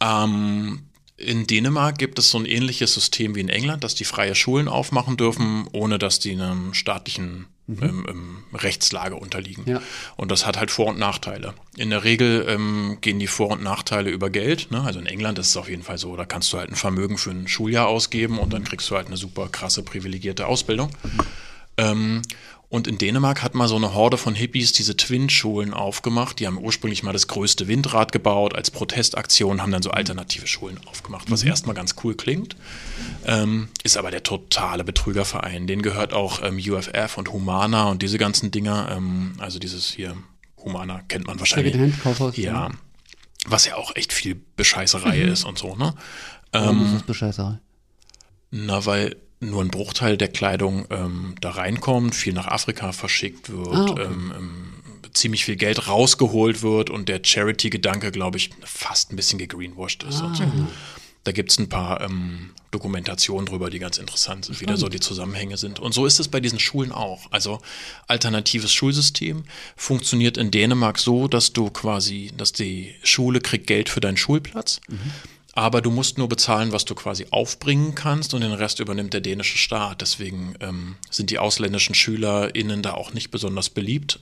[SPEAKER 4] Ähm, in Dänemark gibt es so ein ähnliches System wie in England, dass die freie Schulen aufmachen dürfen, ohne dass die einem staatlichen ähm, ähm, Rechtslage unterliegen.
[SPEAKER 3] Ja.
[SPEAKER 4] Und das hat halt Vor- und Nachteile. In der Regel ähm, gehen die Vor- und Nachteile über Geld. Ne? Also in England ist es auf jeden Fall so, da kannst du halt ein Vermögen für ein Schuljahr ausgeben und dann kriegst du halt eine super krasse privilegierte Ausbildung. Ähm, und in Dänemark hat mal so eine Horde von Hippies diese Twin-Schulen aufgemacht. Die haben ursprünglich mal das größte Windrad gebaut als Protestaktion, haben dann so alternative Schulen aufgemacht, was erstmal ganz cool klingt. Ähm, ist aber der totale Betrügerverein. Den gehört auch ähm, UFF und Humana und diese ganzen Dinger. Ähm, also dieses hier, Humana kennt man wahrscheinlich.
[SPEAKER 3] Secondhand-Kaufhaus,
[SPEAKER 4] Ja.
[SPEAKER 3] ja.
[SPEAKER 4] Was ja auch echt viel Bescheißerei ist und so, ne?
[SPEAKER 3] Warum ist das Bescheißerei?
[SPEAKER 4] Na, weil nur ein Bruchteil der Kleidung ähm, da reinkommt, viel nach Afrika verschickt wird,
[SPEAKER 3] Ah, okay.
[SPEAKER 4] ähm, ähm, ziemlich viel Geld rausgeholt wird und der Charity-Gedanke, glaube ich, fast ein bisschen gegreenwashed ist. Und so. Da gibt es ein paar ähm, Dokumentationen drüber, die ganz interessant sind, wie da so die Zusammenhänge sind. Und so ist es bei diesen Schulen auch. Also alternatives Schulsystem funktioniert in Dänemark so, dass du quasi, dass die Schule kriegt Geld für deinen Schulplatz. Aber du musst nur bezahlen, was du quasi aufbringen kannst und den Rest übernimmt der dänische Staat. Deswegen ähm, sind die ausländischen SchülerInnen da auch nicht besonders beliebt,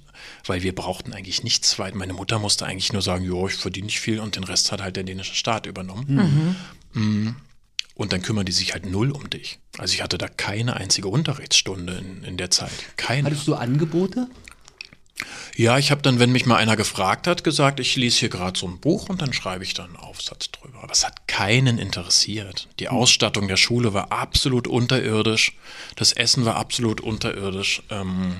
[SPEAKER 4] weil wir brauchten eigentlich nichts weit. Meine Mutter musste eigentlich nur sagen, jo, ich verdiene nicht viel und den Rest hat halt der dänische Staat übernommen. Mm. Und dann kümmern die sich halt null um dich. Also ich hatte da keine einzige Unterrichtsstunde in, in der Zeit. Keine.
[SPEAKER 3] Hattest du Angebote?
[SPEAKER 4] Ja, ich habe dann, wenn mich mal einer gefragt hat, gesagt, ich lese hier gerade so ein Buch und dann schreibe ich dann einen Aufsatz drüber. Aber es hat keinen interessiert. Die Ausstattung der Schule war absolut unterirdisch. Das Essen war absolut unterirdisch. Ähm,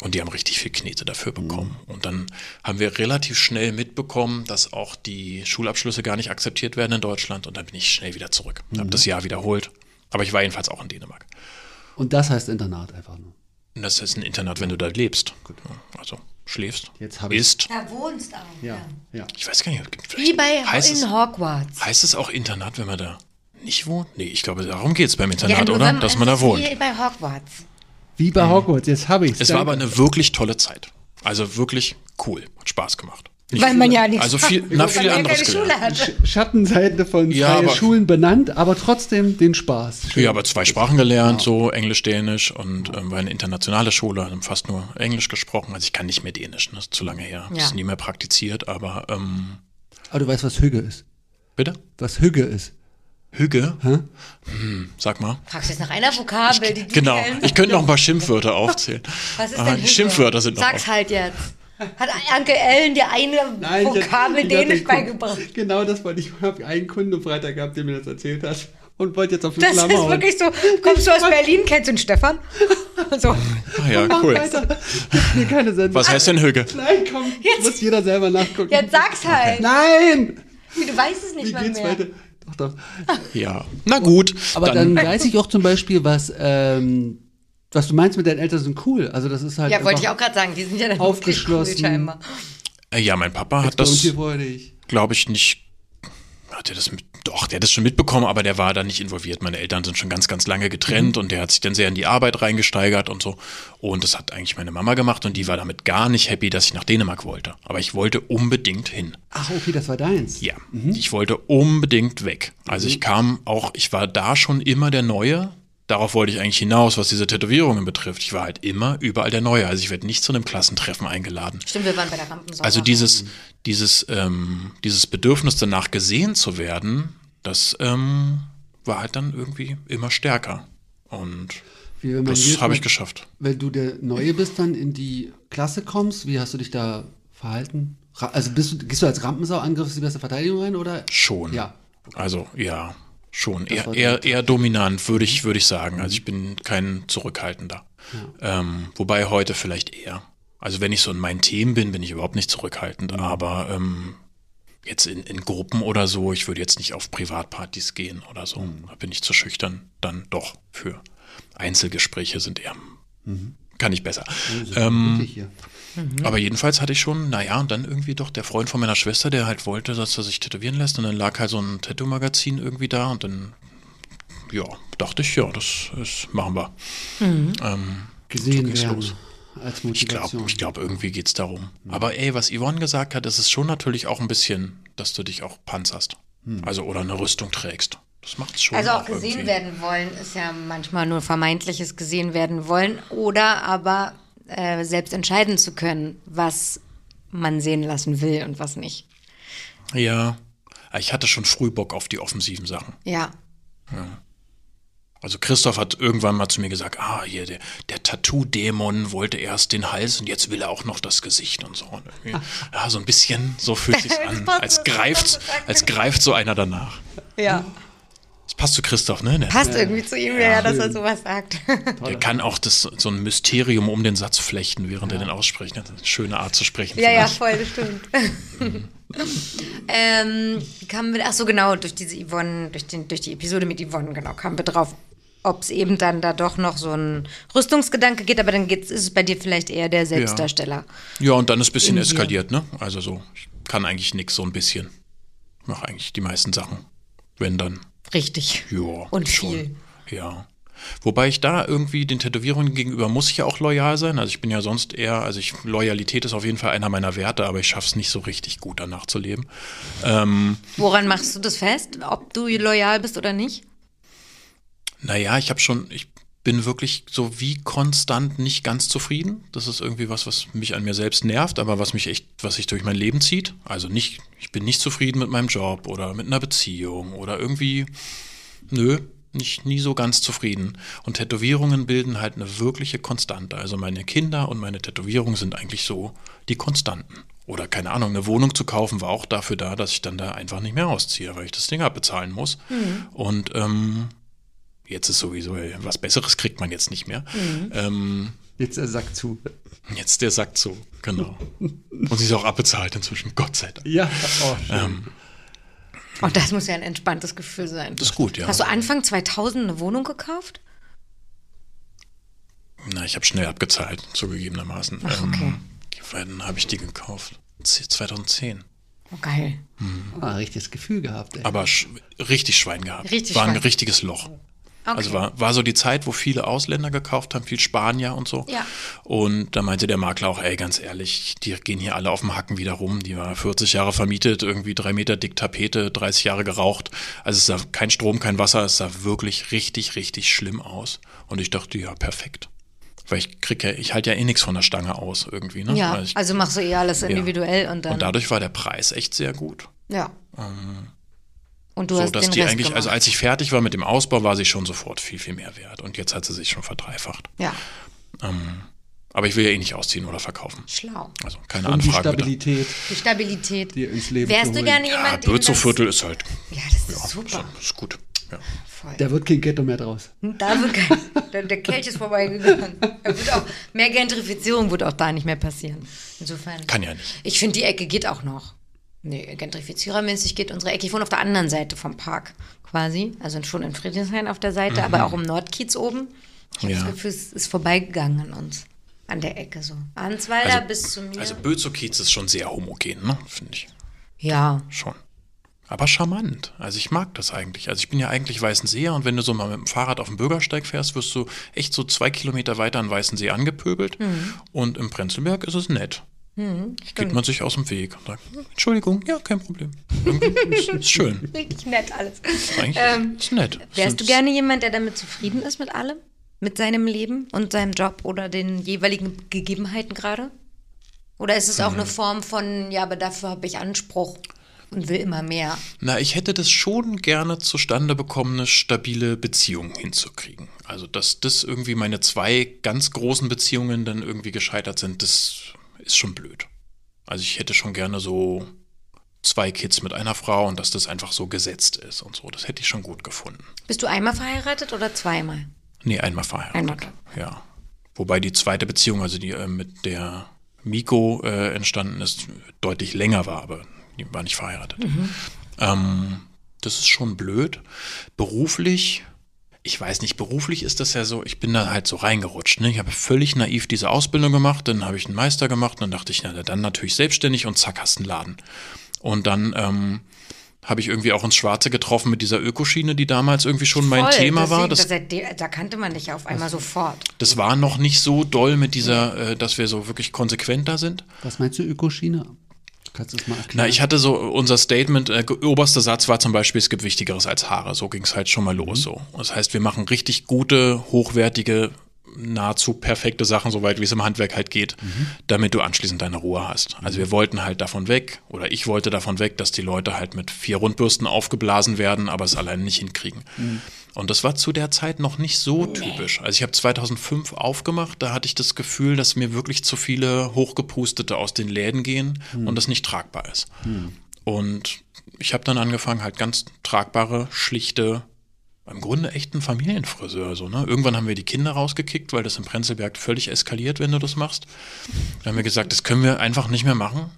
[SPEAKER 4] und die haben richtig viel Knete dafür bekommen. Und dann haben wir relativ schnell mitbekommen, dass auch die Schulabschlüsse gar nicht akzeptiert werden in Deutschland. Und dann bin ich schnell wieder zurück. Habe das Jahr wiederholt. Aber ich war jedenfalls auch in Dänemark.
[SPEAKER 3] Und das heißt Internat einfach nur.
[SPEAKER 4] Das ist ein Internat, wenn du da lebst. Ja, Also schläfst,
[SPEAKER 3] Jetzt hab ich-
[SPEAKER 4] isst.
[SPEAKER 1] Da wohnst auch.
[SPEAKER 3] Ja, ja.
[SPEAKER 4] Ich weiß gar nicht, vielleicht
[SPEAKER 1] Wie bei
[SPEAKER 4] heißt,
[SPEAKER 1] in
[SPEAKER 4] es,
[SPEAKER 1] Hogwarts.
[SPEAKER 4] heißt es auch Internat, wenn man da nicht wohnt? Nee, ich glaube, darum geht es beim
[SPEAKER 1] Ja,
[SPEAKER 4] Internat,
[SPEAKER 1] nur
[SPEAKER 4] oder? Dass
[SPEAKER 1] es
[SPEAKER 4] man da wohnt.
[SPEAKER 1] Wie bei Hogwarts.
[SPEAKER 3] Wie bei Hogwarts, jetzt habe ich
[SPEAKER 4] Es war aber eine wirklich tolle Zeit. Also wirklich cool. Hat Spaß gemacht. Nicht
[SPEAKER 1] Weil man ja nichts
[SPEAKER 4] Also viel, na,
[SPEAKER 1] weil
[SPEAKER 4] viel
[SPEAKER 1] ja
[SPEAKER 4] anderes
[SPEAKER 1] keine Schule hatte.
[SPEAKER 3] Schattenseite von
[SPEAKER 4] Ja, aber-
[SPEAKER 3] Schulen benannt, aber trotzdem den Spaß. Schön.
[SPEAKER 4] Ja, aber zwei Sprachen gelernt, so Englisch, Dänisch und ähm, war eine internationale Schule, haben fast nur Englisch gesprochen. Also ich kann nicht mehr Dänisch, ne? ist zu lange her.
[SPEAKER 1] Ja.
[SPEAKER 4] es nie mehr praktiziert, aber ähm,
[SPEAKER 3] aber du weißt, was Hügge ist.
[SPEAKER 4] bitte?
[SPEAKER 3] Was Hügge ist.
[SPEAKER 4] Hüge?
[SPEAKER 3] Hä?
[SPEAKER 4] Hm, sag mal.
[SPEAKER 1] Fragst du jetzt nach einer Vokabel, die du
[SPEAKER 4] Genau,
[SPEAKER 1] kennst?
[SPEAKER 4] ich könnte noch ein paar Schimpfwörter aufzählen.
[SPEAKER 1] Was ist
[SPEAKER 4] Aber
[SPEAKER 1] denn
[SPEAKER 4] die
[SPEAKER 1] Hüge?
[SPEAKER 4] Schimpfwörter sind noch
[SPEAKER 1] Sag's
[SPEAKER 4] auf.
[SPEAKER 1] halt jetzt. Hat Anke Ellen dir eine
[SPEAKER 3] Nein,
[SPEAKER 1] Vokabel Dänisch beigebracht?
[SPEAKER 3] Genau das wollte ich. Ich habe einen Kunden am Freitag gehabt, der mir das erzählt hat. Und wollte jetzt auf den
[SPEAKER 1] Das
[SPEAKER 3] Flammer
[SPEAKER 1] ist
[SPEAKER 3] hauen.
[SPEAKER 1] wirklich so. Kommst du aus Berlin? Kennst du den Stefan? So.
[SPEAKER 4] Ah ja, cool.
[SPEAKER 3] weiter. Gib mir keine Sendung.
[SPEAKER 4] Was heißt denn Hüge?
[SPEAKER 3] Nein, komm.
[SPEAKER 1] Jetzt-
[SPEAKER 3] Muss jeder selber nachgucken.
[SPEAKER 1] Jetzt sag's halt.
[SPEAKER 3] Nein!
[SPEAKER 1] Du weißt es nicht
[SPEAKER 3] Wie
[SPEAKER 1] mal
[SPEAKER 3] geht's
[SPEAKER 1] mehr.
[SPEAKER 3] weiter? Doch, doch.
[SPEAKER 4] Ja, na gut.
[SPEAKER 3] Aber dann, weiß ich auch zum Beispiel, was, ähm, was du meinst mit deinen Eltern sind cool. Also das ist halt
[SPEAKER 1] Ja, wollte ich auch gerade sagen. Die sind ja dann wirklich cool
[SPEAKER 3] Aufgeschlossen.
[SPEAKER 1] scheinbar.
[SPEAKER 4] Äh, ja, mein Papa hat das, glaube ich, nicht. Hat er das mit, doch, der hat das schon mitbekommen, aber der war da nicht involviert. Meine Eltern sind schon ganz, ganz lange getrennt und der hat sich dann sehr in die Arbeit reingesteigert und so. Und das hat eigentlich meine Mama gemacht und die war damit gar nicht happy, dass ich nach Dänemark wollte. Aber ich wollte unbedingt hin.
[SPEAKER 3] Ach, okay, das war deins.
[SPEAKER 4] Ja, ich wollte unbedingt weg. Also ich kam auch, ich war da schon immer der Neue. Darauf wollte ich eigentlich hinaus, was diese Tätowierungen betrifft. Ich war halt immer überall der Neue. Also ich werde nicht zu einem Klassentreffen eingeladen.
[SPEAKER 1] Stimmt, wir waren bei der Rampensau.
[SPEAKER 4] Also dieses, dieses, ähm, dieses Bedürfnis danach gesehen zu werden, das ähm, war halt dann irgendwie immer stärker. Und
[SPEAKER 3] Wie wenn man
[SPEAKER 4] das habe ich geschafft.
[SPEAKER 3] Wenn du der Neue bist, dann in die Klasse kommst, wie hast du dich da verhalten? Also bist du, gehst du als Rampensau Angriff die beste Verteidigung rein oder?
[SPEAKER 4] Schon.
[SPEAKER 3] Ja.
[SPEAKER 4] Also ja. Schon, eher, eher, eher dominant, würde ich, würde ich sagen. Also ich bin kein Zurückhaltender. Ähm, wobei heute vielleicht eher. Also wenn ich so in meinen Themen bin, bin ich überhaupt nicht zurückhaltend. Aber ähm, jetzt in, in Gruppen oder so, ich würde jetzt nicht auf Privatpartys gehen oder so. Da bin ich zu schüchtern. Dann doch für Einzelgespräche sind eher, kann ich besser. Ähm,
[SPEAKER 3] hier.
[SPEAKER 4] aber jedenfalls hatte ich schon, naja, und dann irgendwie doch der Freund von meiner Schwester, der halt wollte, dass er sich tätowieren lässt. Und dann lag halt so ein Tattoo-Magazin irgendwie da und dann, ja, dachte ich, ja, das, das machen wir. Ähm,
[SPEAKER 3] Gesehen
[SPEAKER 4] ging's
[SPEAKER 3] werden
[SPEAKER 4] los.
[SPEAKER 3] als
[SPEAKER 4] ich glaube,
[SPEAKER 3] Motivation.
[SPEAKER 4] ich glaub, irgendwie geht's darum. Aber ey, was Yvonne gesagt hat, das ist schon natürlich auch ein bisschen, dass du dich auch panzerst. Also, oder eine Rüstung trägst. Das macht's schon.
[SPEAKER 1] Also auch gesehen
[SPEAKER 4] irgendwie.
[SPEAKER 1] werden wollen ist ja manchmal nur vermeintliches gesehen werden wollen oder aber äh, selbst entscheiden zu können, was man sehen lassen will und was nicht.
[SPEAKER 4] Ja. Ich hatte schon früh Bock auf die offensiven Sachen.
[SPEAKER 1] Ja.
[SPEAKER 4] Also Christoph hat irgendwann mal zu mir gesagt, ah, hier, der, der Tattoo-Dämon wollte erst den Hals und jetzt will er auch noch das Gesicht und so. Und ja, so ein bisschen, so fühlt sich an, als greift, als greift so einer danach.
[SPEAKER 1] Ja.
[SPEAKER 4] Das passt zu Christoph, ne? Der,
[SPEAKER 1] Passt irgendwie zu ihm, ja, dass er sowas sagt.
[SPEAKER 4] der kann auch das, so ein Mysterium um den Satz flechten, während er den ausspricht. Das ist eine schöne Art zu sprechen.
[SPEAKER 1] ja, ja,
[SPEAKER 4] finde ich.
[SPEAKER 1] voll, das stimmt. ähm, wie kamen wir, ach so genau, durch diese Yvonne, durch, den, durch die Episode mit Yvonne, genau, kamen wir drauf, ob es eben dann da doch noch so ein Rüstungsgedanke geht, aber dann geht's, ist es bei dir vielleicht eher der Selbstdarsteller.
[SPEAKER 4] Ja, und dann ist ein bisschen eskaliert, ne? Also so, ich kann eigentlich nix, so ein bisschen. Mache eigentlich die meisten Sachen. Wenn dann.
[SPEAKER 1] Richtig.
[SPEAKER 4] Ja.
[SPEAKER 1] Und
[SPEAKER 4] schon.
[SPEAKER 1] viel.
[SPEAKER 4] Ja. Wobei ich da irgendwie den Tätowierungen gegenüber muss ich ja auch loyal sein. Also ich bin ja sonst eher, also ich, Loyalität ist auf jeden Fall einer meiner Werte, aber ich schaffe es nicht so richtig gut danach zu leben. Ähm,
[SPEAKER 1] Woran machst du das fest, ob du loyal bist oder nicht?
[SPEAKER 4] naja, ich habe schon, ich bin wirklich so wie konstant nicht ganz zufrieden. Das ist irgendwie was, was mich an mir selbst nervt, aber was mich echt, was sich durch mein Leben zieht. Also nicht, ich bin nicht zufrieden mit meinem Job oder mit einer Beziehung oder irgendwie, nö, nicht nie so ganz zufrieden. Und Tätowierungen bilden halt eine wirkliche Konstante. Also meine Kinder und meine Tätowierungen sind eigentlich so die Konstanten. Oder keine Ahnung, eine Wohnung zu kaufen war auch dafür da, dass ich dann da einfach nicht mehr ausziehe, weil ich das Ding abbezahlen muss. Und ähm, jetzt ist sowieso, ey, was Besseres kriegt man jetzt nicht mehr. Ähm,
[SPEAKER 3] Jetzt der Sack zu.
[SPEAKER 4] jetzt der sagt so, genau. Und sie ist auch abbezahlt inzwischen, Gott sei Dank.
[SPEAKER 3] Ja, oh, schön.
[SPEAKER 1] Oh, das muss ja ein entspanntes Gefühl sein.
[SPEAKER 4] Das ist gut, ja.
[SPEAKER 1] Hast du Anfang 2000 eine Wohnung gekauft?
[SPEAKER 4] Na, ich habe schnell abgezahlt, zugegebenermaßen.
[SPEAKER 1] Ach, okay.
[SPEAKER 4] Ähm, wann habe ich die gekauft? Z- 2010.
[SPEAKER 1] Oh, geil.
[SPEAKER 3] Ah, richtiges Gefühl gehabt, ey.
[SPEAKER 4] Aber sch richtig Schwein gehabt.
[SPEAKER 1] Richtig
[SPEAKER 4] war ein
[SPEAKER 1] Schwein.
[SPEAKER 4] richtiges Loch.
[SPEAKER 1] Okay.
[SPEAKER 4] Also war, war so die Zeit, wo viele Ausländer gekauft haben, viel Spanier und so.
[SPEAKER 1] Ja.
[SPEAKER 4] Und da meinte der Makler auch, ey, ganz ehrlich, die gehen hier alle auf dem Hacken wieder rum. Die war 40 Jahre vermietet, irgendwie drei Meter dick Tapete, 30 Jahre geraucht. Also es sah kein Strom, kein Wasser, es sah wirklich richtig, richtig schlimm aus. Und ich dachte, ja, perfekt. Weil ich krieg ja, ich halte ja eh nichts von der Stange aus irgendwie, ne?
[SPEAKER 1] Ja,
[SPEAKER 4] ich,
[SPEAKER 1] also machst du eh alles individuell und dann.
[SPEAKER 4] und dadurch war der Preis echt sehr gut.
[SPEAKER 1] ja. Und du
[SPEAKER 4] so,
[SPEAKER 1] hast
[SPEAKER 4] dass
[SPEAKER 1] den
[SPEAKER 4] die
[SPEAKER 1] Rest
[SPEAKER 4] eigentlich,
[SPEAKER 1] gemacht.
[SPEAKER 4] also als ich fertig war mit dem Ausbau, war sie schon sofort viel, viel mehr wert. Und jetzt hat sie sich schon verdreifacht.
[SPEAKER 1] ja,
[SPEAKER 4] Aber ich will ja eh nicht ausziehen oder verkaufen.
[SPEAKER 1] schlau.
[SPEAKER 4] Also keine
[SPEAKER 3] um die
[SPEAKER 4] Anfragen bitte.
[SPEAKER 3] Stabilität
[SPEAKER 1] Die Stabilität.
[SPEAKER 3] dir ins Leben
[SPEAKER 1] Wärst du gerne
[SPEAKER 4] Ja,
[SPEAKER 1] jemand, das...
[SPEAKER 4] Bürzow-Viertel ist halt,
[SPEAKER 1] Ja, das ist
[SPEAKER 4] ja,
[SPEAKER 1] super.
[SPEAKER 4] ist, ist gut. Ja.
[SPEAKER 1] Voll.
[SPEAKER 3] Da wird kein Ghetto mehr draus.
[SPEAKER 1] Da wird kein, der, der Kelch ist vorbeigegangen. Auch, mehr Gentrifizierung wird auch da nicht mehr passieren. Insofern.
[SPEAKER 4] Kann ja nicht.
[SPEAKER 1] Ich finde, die Ecke geht auch noch. Nee, gentrifizierermäßig geht unsere Ecke. Ich wohne auf der anderen Seite vom Park quasi. Also schon in Friedrichshain auf der Seite, aber auch im Nordkiez oben. Ich habe
[SPEAKER 4] Mhm. Ja.
[SPEAKER 1] das Gefühl, es ist vorbeigegangen an uns. An der Ecke so. Answeiler
[SPEAKER 4] Also,
[SPEAKER 1] bis zu mir.
[SPEAKER 4] also Bözow-Kiez ist schon sehr homogen, ne? Finde ich.
[SPEAKER 1] ja,
[SPEAKER 4] Schon. Aber charmant. Also ich mag das eigentlich. Also ich bin ja eigentlich Weißenseer und wenn du so mal mit dem Fahrrad auf dem Bürgersteig fährst, wirst du echt so zwei Kilometer weiter an Weißensee angepöbelt.
[SPEAKER 1] Mhm.
[SPEAKER 4] Und im Prenzlberg ist es nett. Geht man sich aus dem Weg und sagt, Entschuldigung, ja, kein Problem. Ist, ist schön.
[SPEAKER 1] richtig nett alles.
[SPEAKER 4] Eigentlich
[SPEAKER 1] Ähm,
[SPEAKER 4] ist nett.
[SPEAKER 1] Wärst du gerne jemand, der damit zufrieden ist mit allem? Mit seinem Leben und seinem Job oder den jeweiligen Gegebenheiten gerade? Oder ist es auch
[SPEAKER 4] Mhm.
[SPEAKER 1] eine Form von, ja, aber dafür habe ich Anspruch und will immer mehr?
[SPEAKER 4] Na, ich hätte das schon gerne zustande bekommen, eine stabile Beziehung hinzukriegen. Also, dass das irgendwie meine zwei ganz großen Beziehungen dann irgendwie gescheitert sind, das ist schon blöd. Also, ich hätte schon gerne so zwei Kids mit einer Frau und dass das einfach so gesetzt ist und so. Das hätte ich schon gut gefunden.
[SPEAKER 1] Bist du einmal verheiratet oder zweimal?
[SPEAKER 4] Nee, einmal verheiratet.
[SPEAKER 1] Einmal.
[SPEAKER 4] Ja. Wobei die zweite Beziehung, also die äh, mit der Miko äh, entstanden ist, deutlich länger war, aber die war nicht verheiratet. Ähm, das ist schon blöd. Beruflich, ich weiß nicht, beruflich ist das ja so, ich bin da halt so reingerutscht. Ne? Ich habe völlig naiv diese Ausbildung gemacht, dann habe ich einen Meister gemacht und dann dachte ich, na dann natürlich selbstständig und zack, hast einen Laden. Und dann ähm, habe ich irgendwie auch ins Schwarze getroffen mit dieser Ökoschiene, die damals irgendwie schon mein
[SPEAKER 1] Voll,
[SPEAKER 4] Thema war.
[SPEAKER 1] deswegen,
[SPEAKER 4] Das,
[SPEAKER 1] das, da kannte man dich ja auf einmal sofort.
[SPEAKER 4] das war noch nicht so doll mit dieser, äh, dass wir so wirklich konsequent da sind.
[SPEAKER 3] Was meinst du, Ökoschiene? Kannst du das mal erklären?
[SPEAKER 4] Na, ich hatte so unser Statement, äh, oberster Satz war zum Beispiel, es gibt Wichtigeres als Haare. So ging es halt schon mal los. So. Das heißt, wir machen richtig gute, hochwertige, nahezu perfekte Sachen, soweit wie es im Handwerk halt geht, damit du anschließend deine Ruhe hast. Also wir wollten halt davon weg, oder ich wollte davon weg, dass die Leute halt mit vier Rundbürsten aufgeblasen werden, aber es alleine nicht hinkriegen. Und das war zu der Zeit noch nicht so typisch. Also ich habe 2005 aufgemacht, da hatte ich das Gefühl, dass mir wirklich zu viele Hochgepustete aus den Läden gehen und das nicht tragbar ist. Und ich habe dann angefangen, halt ganz tragbare, schlichte, im Grunde echt ein Familienfriseur. So, ne? Irgendwann haben wir die Kinder rausgekickt, weil das im Prenzlberg völlig eskaliert, wenn du das machst. Dann haben wir gesagt, das können wir einfach nicht mehr machen.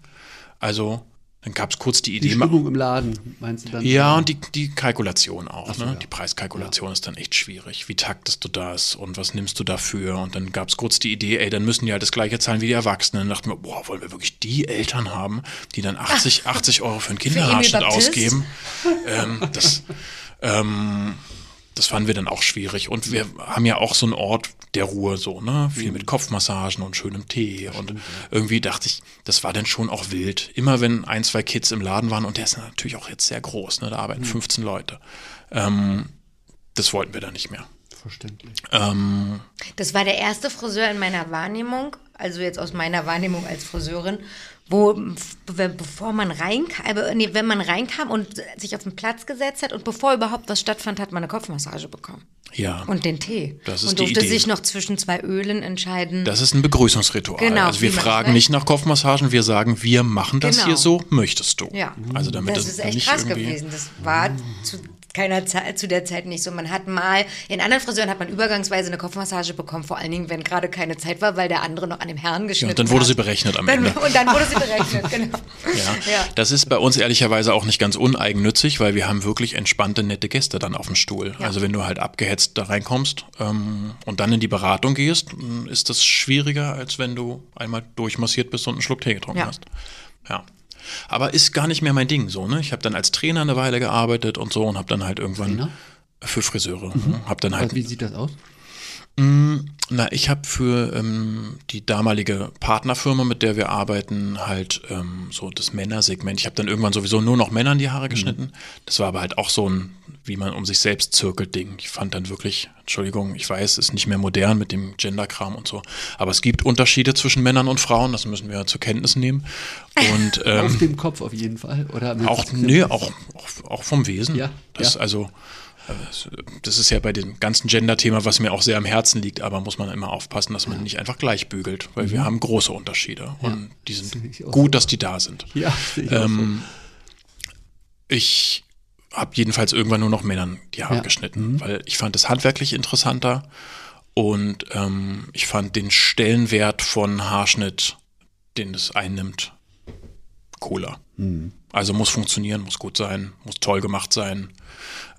[SPEAKER 4] Also dann gab es kurz die
[SPEAKER 3] die
[SPEAKER 4] Idee, ma-
[SPEAKER 3] Stimmung im Laden, meinst du dann?
[SPEAKER 4] ja, und die, die Kalkulation auch.
[SPEAKER 3] so,
[SPEAKER 4] ne?
[SPEAKER 3] ja.
[SPEAKER 4] Die Preiskalkulation ist dann echt schwierig. Wie taktest du das und was nimmst du dafür? Und dann gab es kurz die Idee, ey, dann müssen die halt das gleiche zahlen wie die Erwachsenen. Dann dachten wir, boah, wollen wir wirklich die Eltern haben, die dann 80, 80 Euro für einen Kinderhaarschnitt ausgeben? ähm, das, ähm, das fanden wir dann auch schwierig. Und wir haben ja auch so einen Ort der Ruhe, so, ne? Viel mit Kopfmassagen und schönem Tee. Und irgendwie dachte ich, das war dann schon auch wild. Immer wenn ein, zwei Kids im Laden waren, und der ist natürlich auch jetzt sehr groß, ne? Da arbeiten 15 Leute. Ähm, das wollten wir dann nicht mehr.
[SPEAKER 3] Verständlich.
[SPEAKER 4] Ähm,
[SPEAKER 1] Das war der erste Friseur in meiner Wahrnehmung, also jetzt aus meiner Wahrnehmung als Friseurin, wo bevor man reinkam, äh, nee, wenn man reinkam und sich auf den Platz gesetzt hat und bevor überhaupt was stattfand, hat man eine Kopfmassage bekommen.
[SPEAKER 4] ja.
[SPEAKER 1] Und den Tee.
[SPEAKER 4] Das ist
[SPEAKER 1] und
[SPEAKER 4] die
[SPEAKER 1] durfte
[SPEAKER 4] Idee.
[SPEAKER 1] sich noch zwischen zwei Ölen entscheiden.
[SPEAKER 4] Das ist ein Begrüßungsritual.
[SPEAKER 1] Genau,
[SPEAKER 4] also wir fragen nicht nach Kopfmassagen, wir sagen, wir machen das
[SPEAKER 1] Genau.
[SPEAKER 4] hier so, möchtest du?
[SPEAKER 1] ja,
[SPEAKER 4] Also damit
[SPEAKER 1] das
[SPEAKER 4] das
[SPEAKER 1] ist echt krass gewesen. Das war zu keiner Zeit, zu der Zeit nicht so. Man hat mal, in anderen Friseuren hat man übergangsweise eine Kopfmassage bekommen, vor allen Dingen, wenn gerade keine Zeit war, weil der andere noch an dem Herrn
[SPEAKER 4] Ja,
[SPEAKER 1] geschnitten
[SPEAKER 4] und dann wurde
[SPEAKER 1] hat.
[SPEAKER 4] sie berechnet am
[SPEAKER 1] Dann,
[SPEAKER 4] Ende.
[SPEAKER 1] und dann wurde sie berechnet, genau.
[SPEAKER 4] Ja.
[SPEAKER 1] Ja.
[SPEAKER 4] Das ist bei uns ehrlicherweise auch nicht ganz uneigennützig, weil wir haben wirklich entspannte, nette Gäste dann auf dem Stuhl.
[SPEAKER 1] Ja.
[SPEAKER 4] Also wenn du halt abgehetzt da reinkommst ähm, und dann in die Beratung gehst, m, ist das schwieriger, als wenn du einmal durchmassiert bist und einen Schluck Tee getrunken
[SPEAKER 1] Ja.
[SPEAKER 4] hast. Ja. Aber ist gar nicht mehr mein Ding so, ne? Ich habe dann als Trainer eine Weile gearbeitet und so und habe dann halt irgendwann
[SPEAKER 3] Trainer?
[SPEAKER 4] für Friseure, mhm. habe dann halt
[SPEAKER 3] Wie sieht das aus?
[SPEAKER 4] na, ich habe für ähm, die damalige Partnerfirma, mit der wir arbeiten, halt ähm, so das Männersegment. Ich habe dann irgendwann sowieso nur noch Männern die Haare geschnitten. Das war aber halt auch so ein, wie man um sich selbst zirkelt Ding. Ich fand dann wirklich, Entschuldigung, ich weiß, ist nicht mehr modern mit dem Genderkram und so, aber es gibt Unterschiede zwischen Männern und Frauen, das müssen wir zur Kenntnis nehmen. Und ähm,
[SPEAKER 3] Auf dem Kopf auf jeden Fall. Oder
[SPEAKER 4] auch, nee, auch, auch, auch vom Wesen.
[SPEAKER 3] Ja,
[SPEAKER 4] Das,
[SPEAKER 3] ja.
[SPEAKER 4] Also, das ist ja bei dem ganzen Gender-Thema, was mir auch sehr am Herzen liegt, aber muss man immer aufpassen, dass man nicht einfach gleich bügelt, weil wir haben große Unterschiede und die
[SPEAKER 3] Mhm.
[SPEAKER 4] Sind gut, dass die da sind.
[SPEAKER 3] Ja, sehe ich auch
[SPEAKER 4] Ähm, ich habe jedenfalls irgendwann nur noch Männern die Haare
[SPEAKER 3] Ja. Mhm.
[SPEAKER 4] geschnitten, weil ich fand es handwerklich interessanter und ähm, ich fand den Stellenwert von Haarschnitt, den es einnimmt, cooler.
[SPEAKER 3] Mhm.
[SPEAKER 4] Also muss funktionieren, muss gut sein, muss toll gemacht sein.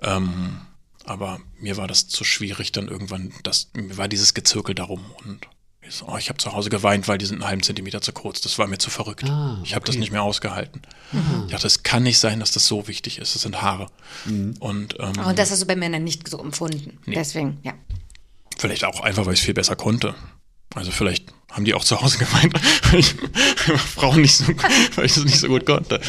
[SPEAKER 4] Ähm, aber mir war das zu schwierig dann irgendwann, das, mir war dieses Gezirkel darum und so, oh, ich habe zu Hause geweint, weil die sind einen halben Zentimeter zu kurz. Das war mir zu verrückt.
[SPEAKER 3] Ah,
[SPEAKER 4] ich habe das
[SPEAKER 3] okay.
[SPEAKER 4] nicht mehr ausgehalten. Ich dachte, es kann nicht sein, dass das so wichtig ist. Das sind Haare. Und ähm,
[SPEAKER 1] Und das hast du bei Männern nicht so empfunden. Deswegen, ja.
[SPEAKER 4] Vielleicht auch einfach, weil ich es viel besser konnte. Also vielleicht haben die auch zu Hause gemeint, weil ich Frauen nicht so, weil ich es nicht so gut konnte.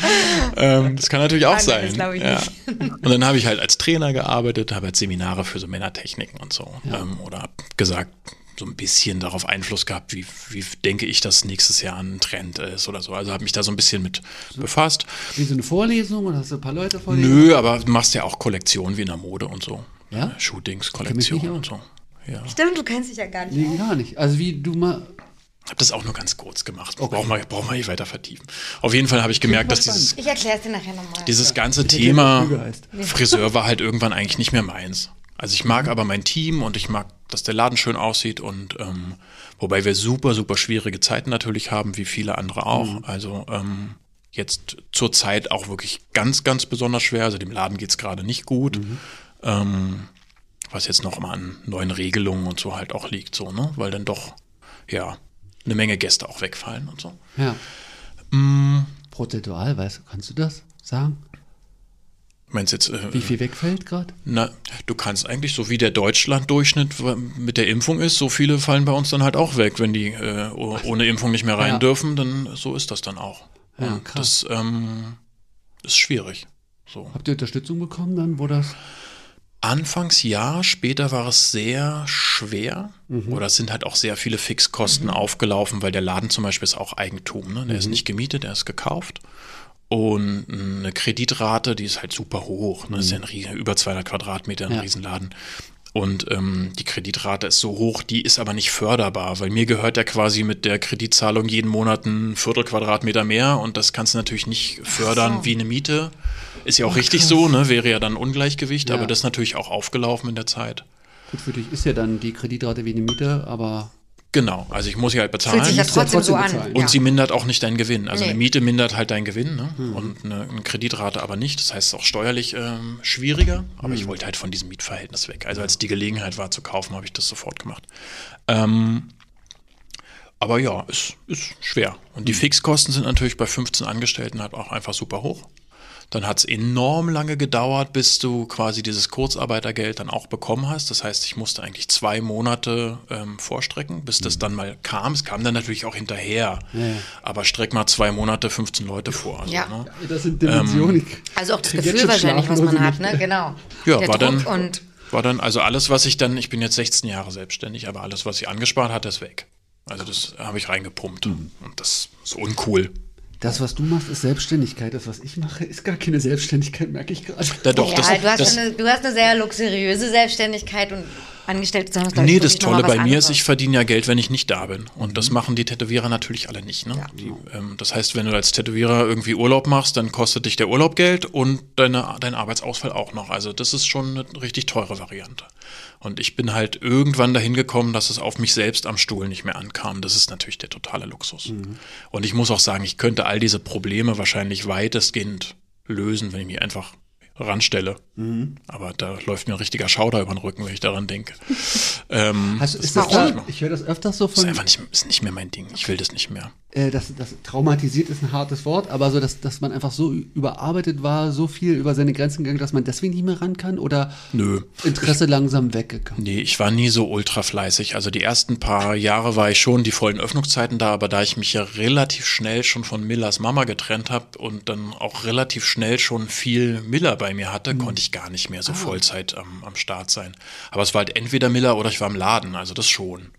[SPEAKER 4] Ähm, das kann natürlich auch
[SPEAKER 1] Nein, das
[SPEAKER 4] sein.
[SPEAKER 1] glaub ich
[SPEAKER 4] ja.
[SPEAKER 1] nicht.
[SPEAKER 4] Und dann habe ich halt als Trainer gearbeitet, habe halt Seminare für so Männertechniken und so. Ähm, oder habe gesagt, so ein bisschen darauf Einfluss gehabt, wie, wie denke ich, dass nächstes Jahr ein Trend ist oder so. Also habe mich da so ein bisschen mit befasst.
[SPEAKER 3] Wie so eine Vorlesung oder hast du ein paar Leute vorlesen?
[SPEAKER 4] Nö, aber du machst ja auch Kollektionen wie in der Mode und so.
[SPEAKER 3] Ja?
[SPEAKER 4] Shootings, Kollektionen und so. Ja.
[SPEAKER 1] Stimmt, du kennst dich ja gar nicht.
[SPEAKER 3] Nee, gar nicht. Also wie du mal.
[SPEAKER 4] Habe das auch nur ganz kurz gemacht. Brauchen wir, brauchen wir nicht weiter vertiefen. Auf jeden Fall habe ich gemerkt, dass dieses,
[SPEAKER 1] Ich erkläre es dir nachher nochmal.
[SPEAKER 4] dieses ganze Thema. Friseur war halt irgendwann eigentlich nicht mehr meins. Also ich mag aber mein Team und ich mag, dass der Laden schön aussieht und ähm, wobei wir super, super schwierige Zeiten natürlich haben, wie viele andere auch. Also ähm, jetzt zur Zeit auch wirklich ganz, ganz besonders schwer. Also dem Laden geht's gerade nicht gut. Ähm, was jetzt noch mal an neuen Regelungen und so halt auch liegt, so, ne? Weil dann doch, ja, eine Menge Gäste auch wegfallen und so.
[SPEAKER 3] Ja.
[SPEAKER 4] Mm.
[SPEAKER 3] Prozentual, weißt du, kannst du das sagen?
[SPEAKER 4] Meinst jetzt, äh,
[SPEAKER 3] Wie viel wegfällt gerade?
[SPEAKER 4] na, du kannst eigentlich, so wie der Deutschland-Durchschnitt mit der Impfung ist, so viele fallen bei uns dann halt auch weg, wenn die äh, oh- ohne Impfung nicht mehr rein
[SPEAKER 3] Ja.
[SPEAKER 4] dürfen, dann so ist das dann auch.
[SPEAKER 3] Ja,
[SPEAKER 4] und
[SPEAKER 3] krass.
[SPEAKER 4] das ähm, ist schwierig. So.
[SPEAKER 3] Habt ihr Unterstützung bekommen dann, wo das?
[SPEAKER 4] Anfangs ja, später war es sehr schwer. Oder es sind halt auch sehr viele Fixkosten aufgelaufen, weil der Laden zum Beispiel ist auch Eigentum. Ne? Der ist nicht gemietet, der ist gekauft. Und eine Kreditrate, die ist halt super hoch. Ne? Das ist ja ein riesen, über 200 Quadratmeter, ein
[SPEAKER 3] Ja.
[SPEAKER 4] Riesenladen. Und ähm, die Kreditrate ist so hoch, die ist aber nicht förderbar, weil mir gehört ja quasi mit der Kreditzahlung jeden Monat ein Viertel Quadratmeter mehr und das kannst du natürlich nicht fördern wie eine Miete. Ist ja auch richtig so, ne? wäre ja dann Ungleichgewicht,
[SPEAKER 3] Ja.
[SPEAKER 4] aber das ist natürlich auch aufgelaufen in der Zeit.
[SPEAKER 3] Gut, für dich ist ja dann die Kreditrate wie eine Miete, aber
[SPEAKER 4] Genau, also ich muss sie halt
[SPEAKER 1] Fühlt
[SPEAKER 4] bezahlen.
[SPEAKER 1] sich ja trotzdem so an.
[SPEAKER 3] bezahlen.
[SPEAKER 4] Und
[SPEAKER 1] ja.
[SPEAKER 4] sie mindert auch nicht deinen Gewinn. Also
[SPEAKER 1] Nee.
[SPEAKER 4] eine Miete mindert halt deinen Gewinn ne? und eine, eine Kreditrate aber nicht. Das heißt, es ist auch steuerlich ähm, schwieriger. Aber ich wollte halt von diesem Mietverhältnis weg. Also als die Gelegenheit war zu kaufen, habe ich das sofort gemacht. Ähm, aber ja, es ist schwer. Und die Fixkosten sind natürlich bei 15 Angestellten halt auch einfach super hoch. Dann hat es enorm lange gedauert, bis du quasi dieses Kurzarbeitergeld dann auch bekommen hast. Das heißt, ich musste eigentlich zwei Monate ähm, vorstrecken, bis das dann mal kam. Es kam dann natürlich auch hinterher. Aber streck mal zwei Monate 15 Leute vor. Also,
[SPEAKER 1] Ja.
[SPEAKER 4] ne?
[SPEAKER 3] das sind Dimensionen.
[SPEAKER 1] Also auch das Gefühl wahrscheinlich, was man hat, ne? Genau.
[SPEAKER 4] Ja,
[SPEAKER 1] Der
[SPEAKER 4] war
[SPEAKER 1] Druck
[SPEAKER 4] dann,
[SPEAKER 1] und
[SPEAKER 4] war dann, also alles, was ich dann, ich bin jetzt 16 Jahre selbstständig, aber alles, was ich angespart hatte, ist weg. Also das habe ich reingepumpt. Und das ist uncool.
[SPEAKER 3] Das, was du machst, ist Selbstständigkeit. Das, was ich mache, ist gar keine Selbstständigkeit, merke ich gerade.
[SPEAKER 4] Da doch,
[SPEAKER 1] ja,
[SPEAKER 4] das,
[SPEAKER 1] du, hast
[SPEAKER 4] das,
[SPEAKER 1] eine, du hast eine sehr luxuriöse Selbstständigkeit und Haben. ist, glaub
[SPEAKER 4] Nee, das Tolle bei mir ist, ich verdiene ja Geld, wenn ich nicht da bin. Und das machen die Tätowierer natürlich alle nicht. Ne? Die, ähm, das heißt, wenn du als Tätowierer irgendwie Urlaub machst, dann kostet dich der Urlaub Geld und deine, dein Arbeitsausfall auch noch. Also das ist schon eine richtig teure Variante. Und ich bin halt irgendwann dahin gekommen, dass es auf mich selbst am Stuhl nicht mehr ankam. Das ist natürlich der totale Luxus. Und ich muss auch sagen, ich könnte all diese Probleme wahrscheinlich weitestgehend lösen, wenn ich mich einfach ranstelle. Aber da läuft mir ein richtiger Schauder über den Rücken, wenn ich daran denke. ähm,
[SPEAKER 3] Hast, ist
[SPEAKER 4] das
[SPEAKER 3] das
[SPEAKER 4] ich
[SPEAKER 3] da, ich höre das öfters so
[SPEAKER 4] ist
[SPEAKER 3] von,
[SPEAKER 4] einfach nicht, ist nicht mehr mein Ding. Ich will das nicht mehr.
[SPEAKER 3] äh, das, das traumatisiert ist ein hartes Wort, aber so, dass, dass man einfach so überarbeitet war, so viel über seine Grenzen gegangen, dass man deswegen nicht mehr ran kann oder
[SPEAKER 4] Nö.
[SPEAKER 3] Interesse langsam weggegangen.
[SPEAKER 4] Nee, ich war nie so ultra fleißig. Also die ersten paar Jahre war ich schon die vollen Öffnungszeiten da, aber da ich mich ja relativ schnell schon von Millers Mama getrennt habe und dann auch relativ schnell schon viel Miller bei mir hatte, konnte ich gar nicht mehr so Vollzeit am, am Start sein. Aber es war halt entweder Miller oder ich war im Laden, also das schon.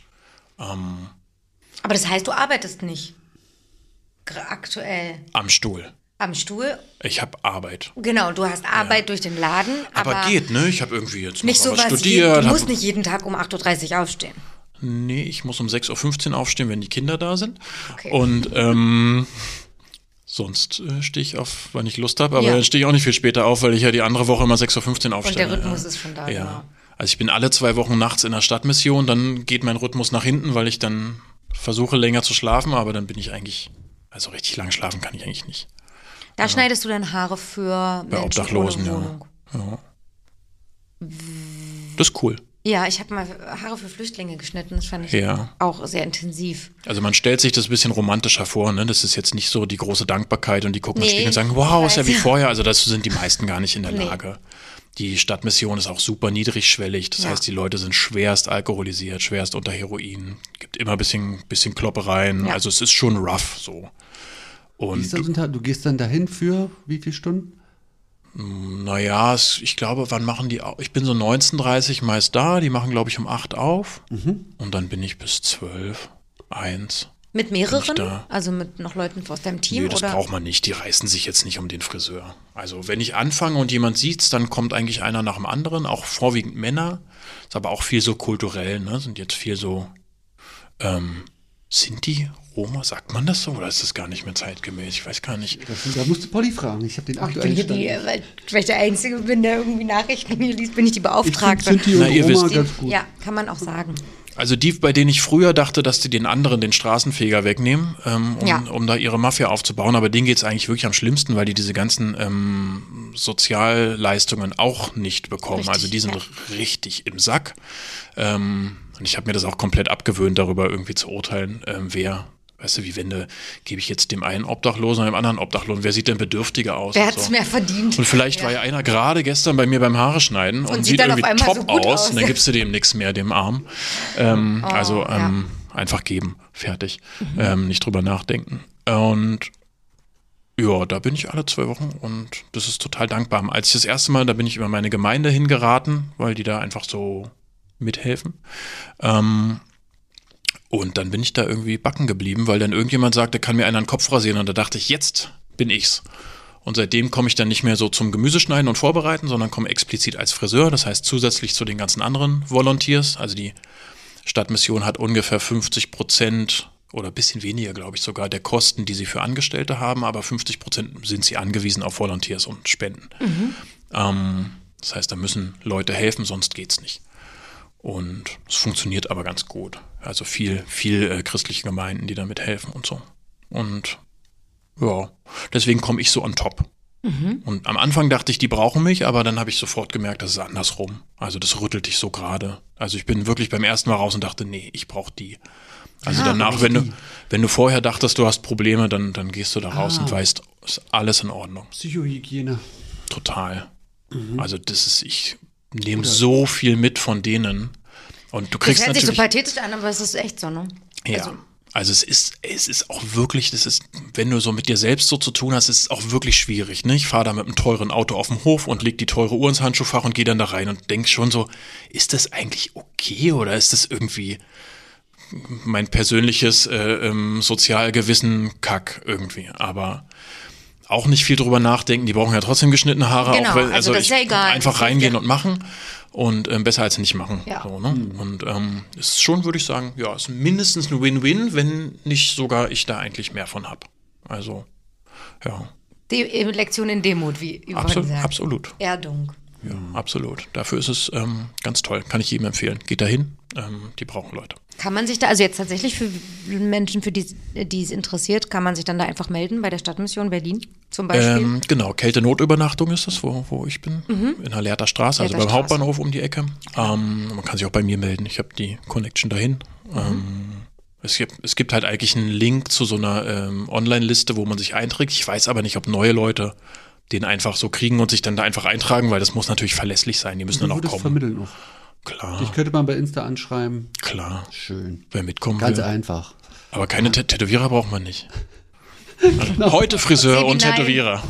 [SPEAKER 1] Aber das heißt, du arbeitest nicht. Aktuell
[SPEAKER 4] Am Stuhl.
[SPEAKER 1] am Stuhl.
[SPEAKER 4] Ich habe Arbeit.
[SPEAKER 1] Genau, du hast Arbeit durch den Laden, aber,
[SPEAKER 4] Aber, geht, ne? Ich habe irgendwie jetzt
[SPEAKER 1] nicht so
[SPEAKER 4] was studiert.
[SPEAKER 1] Je, du musst nicht jeden Tag um 8.30 Uhr aufstehen.
[SPEAKER 4] Nee, ich muss um 6.15 Uhr aufstehen, wenn die Kinder da sind.
[SPEAKER 1] Okay.
[SPEAKER 4] Und ähm, sonst äh, stehe ich auf, wann ich Lust habe. Aber
[SPEAKER 1] Ja.
[SPEAKER 4] dann stehe ich auch nicht viel später auf, weil ich ja die andere Woche immer 6.15 Uhr aufstehe.
[SPEAKER 1] Und der Rhythmus
[SPEAKER 4] ja.
[SPEAKER 1] ist schon da,
[SPEAKER 4] Ja.
[SPEAKER 1] genau.
[SPEAKER 4] Also ich bin alle zwei Wochen nachts in der Stadtmission, dann geht mein Rhythmus nach hinten, weil ich dann versuche länger zu schlafen, aber dann bin ich eigentlich, also richtig lang schlafen kann ich eigentlich nicht.
[SPEAKER 1] Da schneidest du deine Haare für
[SPEAKER 4] Bei
[SPEAKER 1] Menschen
[SPEAKER 4] Obdachlosen,
[SPEAKER 1] ohne
[SPEAKER 4] ja.
[SPEAKER 1] Wohnung.
[SPEAKER 4] Das ist cool.
[SPEAKER 1] Ja, ich habe mal Haare für Flüchtlinge geschnitten. Das fand ich
[SPEAKER 4] Ja.
[SPEAKER 1] auch sehr intensiv.
[SPEAKER 4] Also man stellt sich das ein bisschen romantischer vor, ne? Das ist jetzt nicht so die große Dankbarkeit und die gucken
[SPEAKER 1] Nee,
[SPEAKER 4] Spiegel und sagen, wow, ist ja wie vorher. Also dazu sind die meisten gar nicht in der
[SPEAKER 1] Nee.
[SPEAKER 4] Lage. Die Stadtmission ist auch super niedrigschwellig. Das
[SPEAKER 1] Ja.
[SPEAKER 4] heißt, die Leute sind schwerst alkoholisiert, schwerst unter Heroin. Gibt immer ein bisschen, bisschen Kloppereien.
[SPEAKER 1] Ja.
[SPEAKER 4] Also es ist schon rough so. Und
[SPEAKER 3] unter, du gehst dann dahin für wie viele Stunden?
[SPEAKER 4] Naja, ich glaube, wann machen die auf? Ich bin so 19.30 meist da. Die machen, glaube ich, um 8 auf.
[SPEAKER 1] Mhm.
[SPEAKER 4] Und dann bin ich bis 12, 1.
[SPEAKER 1] Mit mehreren? Also mit noch Leuten aus deinem Team?
[SPEAKER 4] Nee, das
[SPEAKER 1] oder?
[SPEAKER 4] braucht man nicht. Die reißen sich jetzt nicht um den Friseur. Also wenn ich anfange und jemand sieht's, dann kommt eigentlich einer nach dem anderen, auch vorwiegend Männer. Ist aber auch viel so kulturell, ne? Sind jetzt viel so, ähm, Sinti, Roma, sagt man das so oder ist das gar nicht mehr zeitgemäß? Ich weiß gar nicht.
[SPEAKER 3] Das, da musst du Polly fragen. Ich habe den
[SPEAKER 1] Ich bin
[SPEAKER 3] aktuellen
[SPEAKER 1] hier
[SPEAKER 3] Stand.
[SPEAKER 1] die, weil weil ich der Einzige bin, der irgendwie Nachrichten hier liest, bin ich die
[SPEAKER 3] ich finde
[SPEAKER 1] Beauftragte.
[SPEAKER 3] Sinti und
[SPEAKER 4] Na, ihr wisst.
[SPEAKER 3] ganz gut.
[SPEAKER 1] Ja, kann man auch sagen.
[SPEAKER 4] Also die, bei denen ich früher dachte, dass die den anderen den Straßenfeger wegnehmen, ähm, um,
[SPEAKER 1] Ja.
[SPEAKER 4] um da ihre Mafia aufzubauen, aber denen geht's eigentlich wirklich am schlimmsten, weil die diese ganzen ähm, Sozialleistungen auch nicht bekommen.
[SPEAKER 1] Richtig,
[SPEAKER 4] also die sind
[SPEAKER 1] ja.
[SPEAKER 4] richtig im Sack. Ähm, und ich habe mir das auch komplett abgewöhnt, darüber irgendwie zu urteilen, ähm, wer, weißt du, wie wenn du, gebe ich jetzt dem einen Obdachlosen oder dem anderen Obdachlosen, wer sieht denn bedürftiger aus?
[SPEAKER 1] Wer
[SPEAKER 4] und
[SPEAKER 1] hat es
[SPEAKER 4] so.
[SPEAKER 1] mehr verdient?
[SPEAKER 4] Und vielleicht war ja einer gerade gestern bei mir beim Haare schneiden und,
[SPEAKER 1] sieht
[SPEAKER 4] sieht,
[SPEAKER 1] auf
[SPEAKER 4] irgendwie top
[SPEAKER 1] so
[SPEAKER 4] aus,
[SPEAKER 1] aus.
[SPEAKER 4] und dann gibst du dem nichts mehr, dem Arm. Ähm, also
[SPEAKER 1] ja.
[SPEAKER 4] ähm, einfach geben, fertig. Ähm, nicht drüber nachdenken. Und ja, da bin ich alle zwei Wochen und das ist total dankbar. Als ich das erste Mal, da bin ich über meine Gemeinde hingeraten, weil die da einfach so mithelfen. Ähm, und dann bin ich da irgendwie backen geblieben, weil dann irgendjemand sagte, kann mir einer den Kopf rasieren. Und da dachte ich, jetzt bin ich's. Und seitdem komme ich dann nicht mehr so zum Gemüseschneiden und Vorbereiten, sondern komme explizit als Friseur. Das heißt zusätzlich zu den ganzen anderen Volunteers. Also die Stadtmission hat ungefähr 50 Prozent oder ein bisschen weniger, glaube ich, sogar der Kosten, die sie für Angestellte haben. Aber 50 Prozent sind sie angewiesen auf Volunteers und Spenden. Ähm, das heißt, da müssen Leute helfen, sonst geht's nicht. Und es funktioniert aber ganz gut. Also viel, viel äh, christliche Gemeinden, die damit helfen und so. Und ja, deswegen komme ich so on top. Und am Anfang dachte ich, die brauchen mich, aber dann habe ich sofort gemerkt, das ist andersrum. Also das rüttelt dich so gerade. Also ich bin wirklich beim ersten Mal raus und dachte, nee, ich brauche die. Also
[SPEAKER 1] Ah,
[SPEAKER 4] danach, wenn du, wenn du vorher dachtest, du hast Probleme, dann, dann gehst du da raus
[SPEAKER 3] Ah.
[SPEAKER 4] und weißt, ist alles in Ordnung.
[SPEAKER 3] Psychohygiene.
[SPEAKER 4] Total. Also das ist, ich nehme so viel mit von denen. Und du
[SPEAKER 1] Das
[SPEAKER 4] kriegst
[SPEAKER 1] hört sich so
[SPEAKER 4] natürlich.
[SPEAKER 1] pathetisch an, aber es ist echt so, ne?
[SPEAKER 4] Ja.
[SPEAKER 1] Also-
[SPEAKER 4] Also, es ist, es ist auch wirklich, das ist, wenn du so mit dir selbst so zu tun hast, ist es auch wirklich schwierig. Ne? Ich fahre da mit einem teuren Auto auf dem Hof und leg die teure Uhr ins Handschuhfach und gehe dann da rein und denk schon so, ist das eigentlich okay oder ist das irgendwie mein persönliches äh, ähm, Sozialgewissen Kack irgendwie? Aber auch nicht viel drüber nachdenken. Die brauchen ja trotzdem geschnittene Haare.
[SPEAKER 1] Genau,
[SPEAKER 4] auch wenn,
[SPEAKER 1] also das ist ja egal.
[SPEAKER 4] Einfach
[SPEAKER 1] Das
[SPEAKER 4] reingehen
[SPEAKER 1] ja-
[SPEAKER 4] und machen und ähm, besser als nicht machen.
[SPEAKER 1] Ja.
[SPEAKER 4] So, ne? Und ähm, ist schon, würde ich sagen, ja, ist mindestens ein Win-Win, wenn nicht sogar ich da eigentlich mehr von habe. Also, ja,
[SPEAKER 1] Die äh, Lektion in Demut, wie Yvonne
[SPEAKER 4] absolut.
[SPEAKER 1] sagt.
[SPEAKER 4] absolut.
[SPEAKER 1] Erdung.
[SPEAKER 4] Ja, absolut. Dafür ist es ähm, ganz toll. Kann ich jedem empfehlen. Geht dahin. Ähm, die brauchen Leute.
[SPEAKER 1] Kann man sich da, also jetzt tatsächlich für Menschen, für die, die es interessiert, kann man sich dann da einfach melden bei der Stadtmission Berlin zum Beispiel?
[SPEAKER 4] Ähm, genau, Kältenotübernachtung ist das, wo, wo ich bin. In der Lehrter Straße, also beim
[SPEAKER 1] Straße.
[SPEAKER 4] Hauptbahnhof um die Ecke. Ähm, man kann sich auch bei mir melden. Ich habe die Connection dahin. Ähm, es, gibt, es gibt halt eigentlich einen Link zu so einer ähm, Online-Liste, wo man sich einträgt. Ich weiß aber nicht, ob neue Leute den einfach so kriegen und sich dann da einfach eintragen, weil das muss natürlich verlässlich sein. Die müssen dann auch kommen.
[SPEAKER 3] vermitteln noch.
[SPEAKER 4] Klar,
[SPEAKER 3] Ich könnte mal bei Insta anschreiben.
[SPEAKER 4] klar.
[SPEAKER 3] Schön.
[SPEAKER 4] Wer mitkommen
[SPEAKER 3] Ganz
[SPEAKER 4] will.
[SPEAKER 3] einfach.
[SPEAKER 4] Aber keine Tä- Tätowierer braucht man nicht. Heute Friseur und. Tätowierer.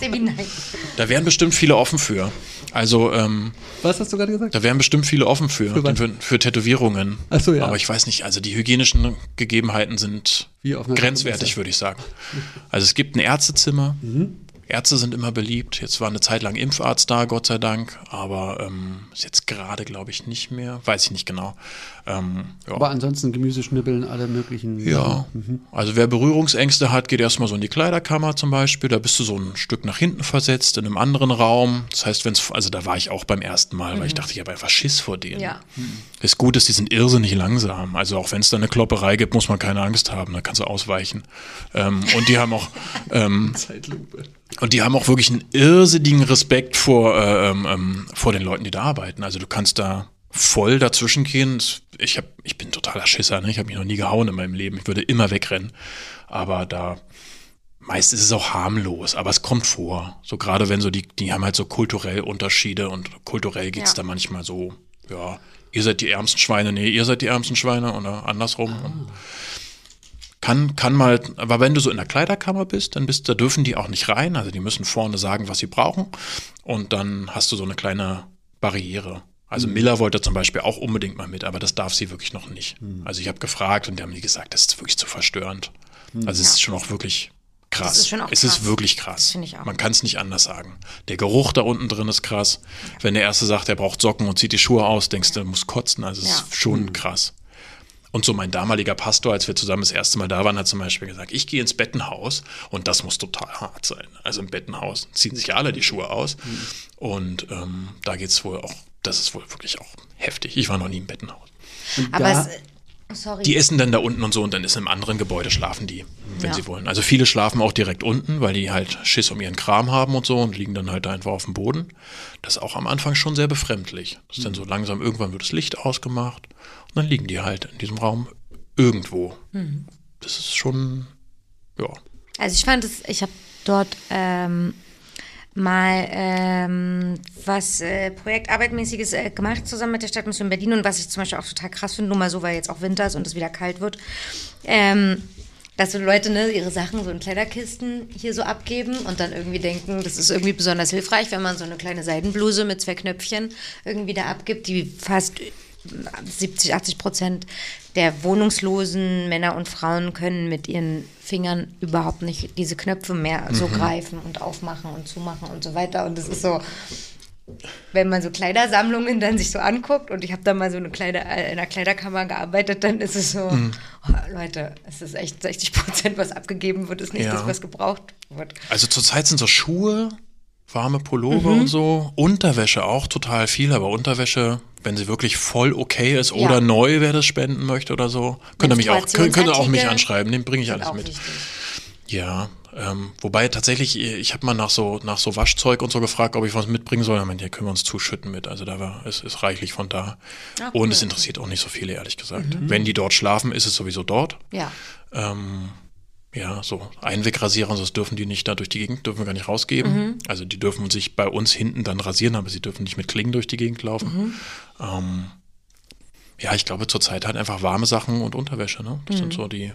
[SPEAKER 4] Da wären bestimmt viele offen für. Also, ähm,
[SPEAKER 3] Was hast du gerade gesagt?
[SPEAKER 4] da wären bestimmt viele offen für,
[SPEAKER 3] Für
[SPEAKER 4] für, für Tätowierungen.
[SPEAKER 3] Ach so, ja.
[SPEAKER 4] Aber ich weiß nicht, also die hygienischen Gegebenheiten sind grenzwertig, würde ich sagen. Also es gibt ein Ärztezimmer.
[SPEAKER 3] Mhm.
[SPEAKER 4] Ärzte sind immer beliebt. Jetzt war eine Zeit lang Impfarzt da, Gott sei Dank. Aber ähm, ist jetzt gerade, glaube ich, nicht mehr. Weiß ich nicht genau. Ähm, ja.
[SPEAKER 3] Aber ansonsten Gemüseschnibbeln, alle möglichen.
[SPEAKER 4] Ja, also wer Berührungsängste hat, geht erstmal so in die Kleiderkammer zum Beispiel. Da bist du so ein Stück nach hinten versetzt, in einem anderen Raum. Das heißt, wenn es, also da war ich auch beim ersten Mal, weil ich dachte, ich habe einfach Schiss vor denen.
[SPEAKER 1] Ja.
[SPEAKER 4] Das Gute ist, die sind irrsinnig langsam. Also auch wenn es da eine Klopperei gibt, muss man keine Angst haben. Da kannst du ausweichen. Ähm, und die haben auch, ähm,
[SPEAKER 3] Zeitlupe.
[SPEAKER 4] Und die haben auch wirklich einen irrsinnigen Respekt vor, äh, ähm, ähm, vor den Leuten, die da arbeiten. Also du kannst da voll dazwischen gehen. Es- Ich, hab, ich bin totaler Schisser, ne? ich habe mich noch nie gehauen in meinem Leben. Ich würde immer wegrennen. Aber da, meist ist es auch harmlos, aber es kommt vor. So gerade wenn so die, die haben halt so kulturell Unterschiede und kulturell geht's
[SPEAKER 1] Ja.
[SPEAKER 4] da manchmal so, ja, ihr seid die ärmsten Schweine, nee, ihr seid die ärmsten Schweine oder andersrum. Und kann, kann mal, aber wenn du so in der Kleiderkammer bist, dann bist, da dürfen die auch nicht rein. Also die müssen vorne sagen, was sie brauchen. Und dann hast du so eine kleine Barriere. Also Miller wollte zum Beispiel auch unbedingt mal mit, aber das darf sie wirklich noch nicht. Also ich habe gefragt und die haben die gesagt, das ist wirklich zu verstörend. Also es ist schon auch wirklich krass.
[SPEAKER 1] Das ist schon auch
[SPEAKER 4] es
[SPEAKER 1] krass.
[SPEAKER 4] ist wirklich krass.
[SPEAKER 1] Das finde ich auch.
[SPEAKER 4] Man kann es nicht anders sagen. Der Geruch da unten drin ist krass. Wenn der Erste sagt, er braucht Socken und zieht die Schuhe aus, denkst du, er muss kotzen. Also es
[SPEAKER 1] Ja.
[SPEAKER 4] ist schon krass. Und so mein damaliger Pastor, als wir zusammen das erste Mal da waren, hat zum Beispiel gesagt, ich gehe ins Bettenhaus und das muss total hart sein. Also im Bettenhaus ziehen sich ja alle die Schuhe aus. Mhm. Und ähm, da geht es wohl auch, das ist wohl wirklich auch heftig. Ich war noch nie im Bettenhaus.
[SPEAKER 1] Und Aber es, Sorry.
[SPEAKER 4] Die essen dann da unten und so und dann ist im anderen Gebäude schlafen die, wenn ja. sie wollen. Also viele schlafen auch direkt unten, weil die halt Schiss um ihren Kram haben und so und liegen dann halt einfach auf dem Boden. Das ist auch am Anfang schon sehr befremdlich. Das ist dann so langsam, irgendwann wird das Licht ausgemacht und dann liegen die halt in diesem Raum irgendwo. Mhm. Das ist schon, ja.
[SPEAKER 1] Also ich fand es, ich habe dort ähm, mal ähm, was äh, Projektarbeitmäßiges äh, gemacht zusammen mit der Stadtmission Berlin und was ich zum Beispiel auch total krass finde, nur mal so, weil jetzt auch Winter ist und es wieder kalt wird, ähm, dass so Leute ne, ihre Sachen so in Kleiderkisten hier so abgeben und dann irgendwie denken, das ist irgendwie besonders hilfreich, wenn man so eine kleine Seidenbluse mit zwei Knöpfchen irgendwie da abgibt, die fast 70, 80 Prozent der wohnungslosen Männer und Frauen können mit ihren Fingern überhaupt nicht diese Knöpfe mehr so mhm. greifen und aufmachen und zumachen und so weiter. Und das ist so, wenn man so Kleidersammlungen dann sich so anguckt und ich habe da mal so eine Kleider, äh, in einer Kleiderkammer gearbeitet, dann ist es so, mhm. oh, Leute, es ist echt 60 Prozent, was abgegeben wird, ist nicht ja. das, was gebraucht wird.
[SPEAKER 4] Also zurzeit sind so Schuhe, warme Pullover mhm. und so, Unterwäsche auch total viel, aber Unterwäsche wenn sie wirklich voll okay ist oder neu, wer das spenden möchte oder so, könnt ihr mich auch, könnt, könnt ihr auch mich anschreiben, den bringe ich alles mit. Wichtig. Ja, ähm, wobei tatsächlich, ich habe mal nach so, nach so Waschzeug und so gefragt, ob ich was mitbringen soll. Ich meine, hier können wir uns zuschütten mit. Also da war, es ist reichlich von da. Ach, und es interessiert auch nicht so viele, ehrlich gesagt. Mhm. Wenn die dort schlafen, ist es sowieso dort.
[SPEAKER 1] Ja.
[SPEAKER 4] Ähm, ja, so Einwegrasierer, das dürfen die nicht da durch die Gegend, dürfen wir gar nicht rausgeben. Mhm. Also die dürfen sich bei uns hinten dann rasieren, aber sie dürfen nicht mit Klingen durch die Gegend laufen. Mhm. Ähm, ja, ich glaube zurzeit halt einfach warme Sachen und Unterwäsche, ne? Das mhm. sind so die.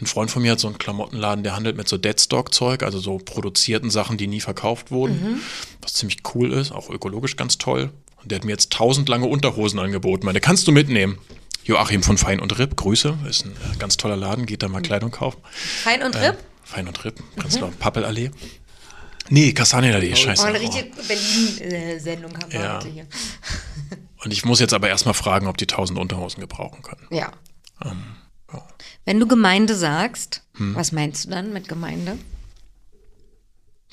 [SPEAKER 4] Ein Freund von mir hat so einen Klamottenladen, der handelt mit so Deadstock-Zeug, also so produzierten Sachen, die nie verkauft wurden, mhm. was ziemlich cool ist, auch ökologisch ganz toll. Und der hat mir jetzt tausend lange Unterhosen angeboten. Meine, kannst du mitnehmen? Joachim von Fein und Ripp, Grüße, ist ein äh, ganz toller Laden, geht da mal Kleidung kaufen.
[SPEAKER 1] Fein und Ripp? Äh,
[SPEAKER 4] Fein und Ripp, Prenzlauer mhm. Pappelallee. Nee, Kastanienallee, oh, scheiße.
[SPEAKER 1] Oh, eine richtige Berlin-Sendung haben wir ja. heute hier.
[SPEAKER 4] Und ich muss jetzt aber erstmal fragen, ob die 1000 Unterhosen gebrauchen können.
[SPEAKER 1] Ja. Ähm, ja. Wenn du Gemeinde sagst, hm? was meinst du dann mit Gemeinde?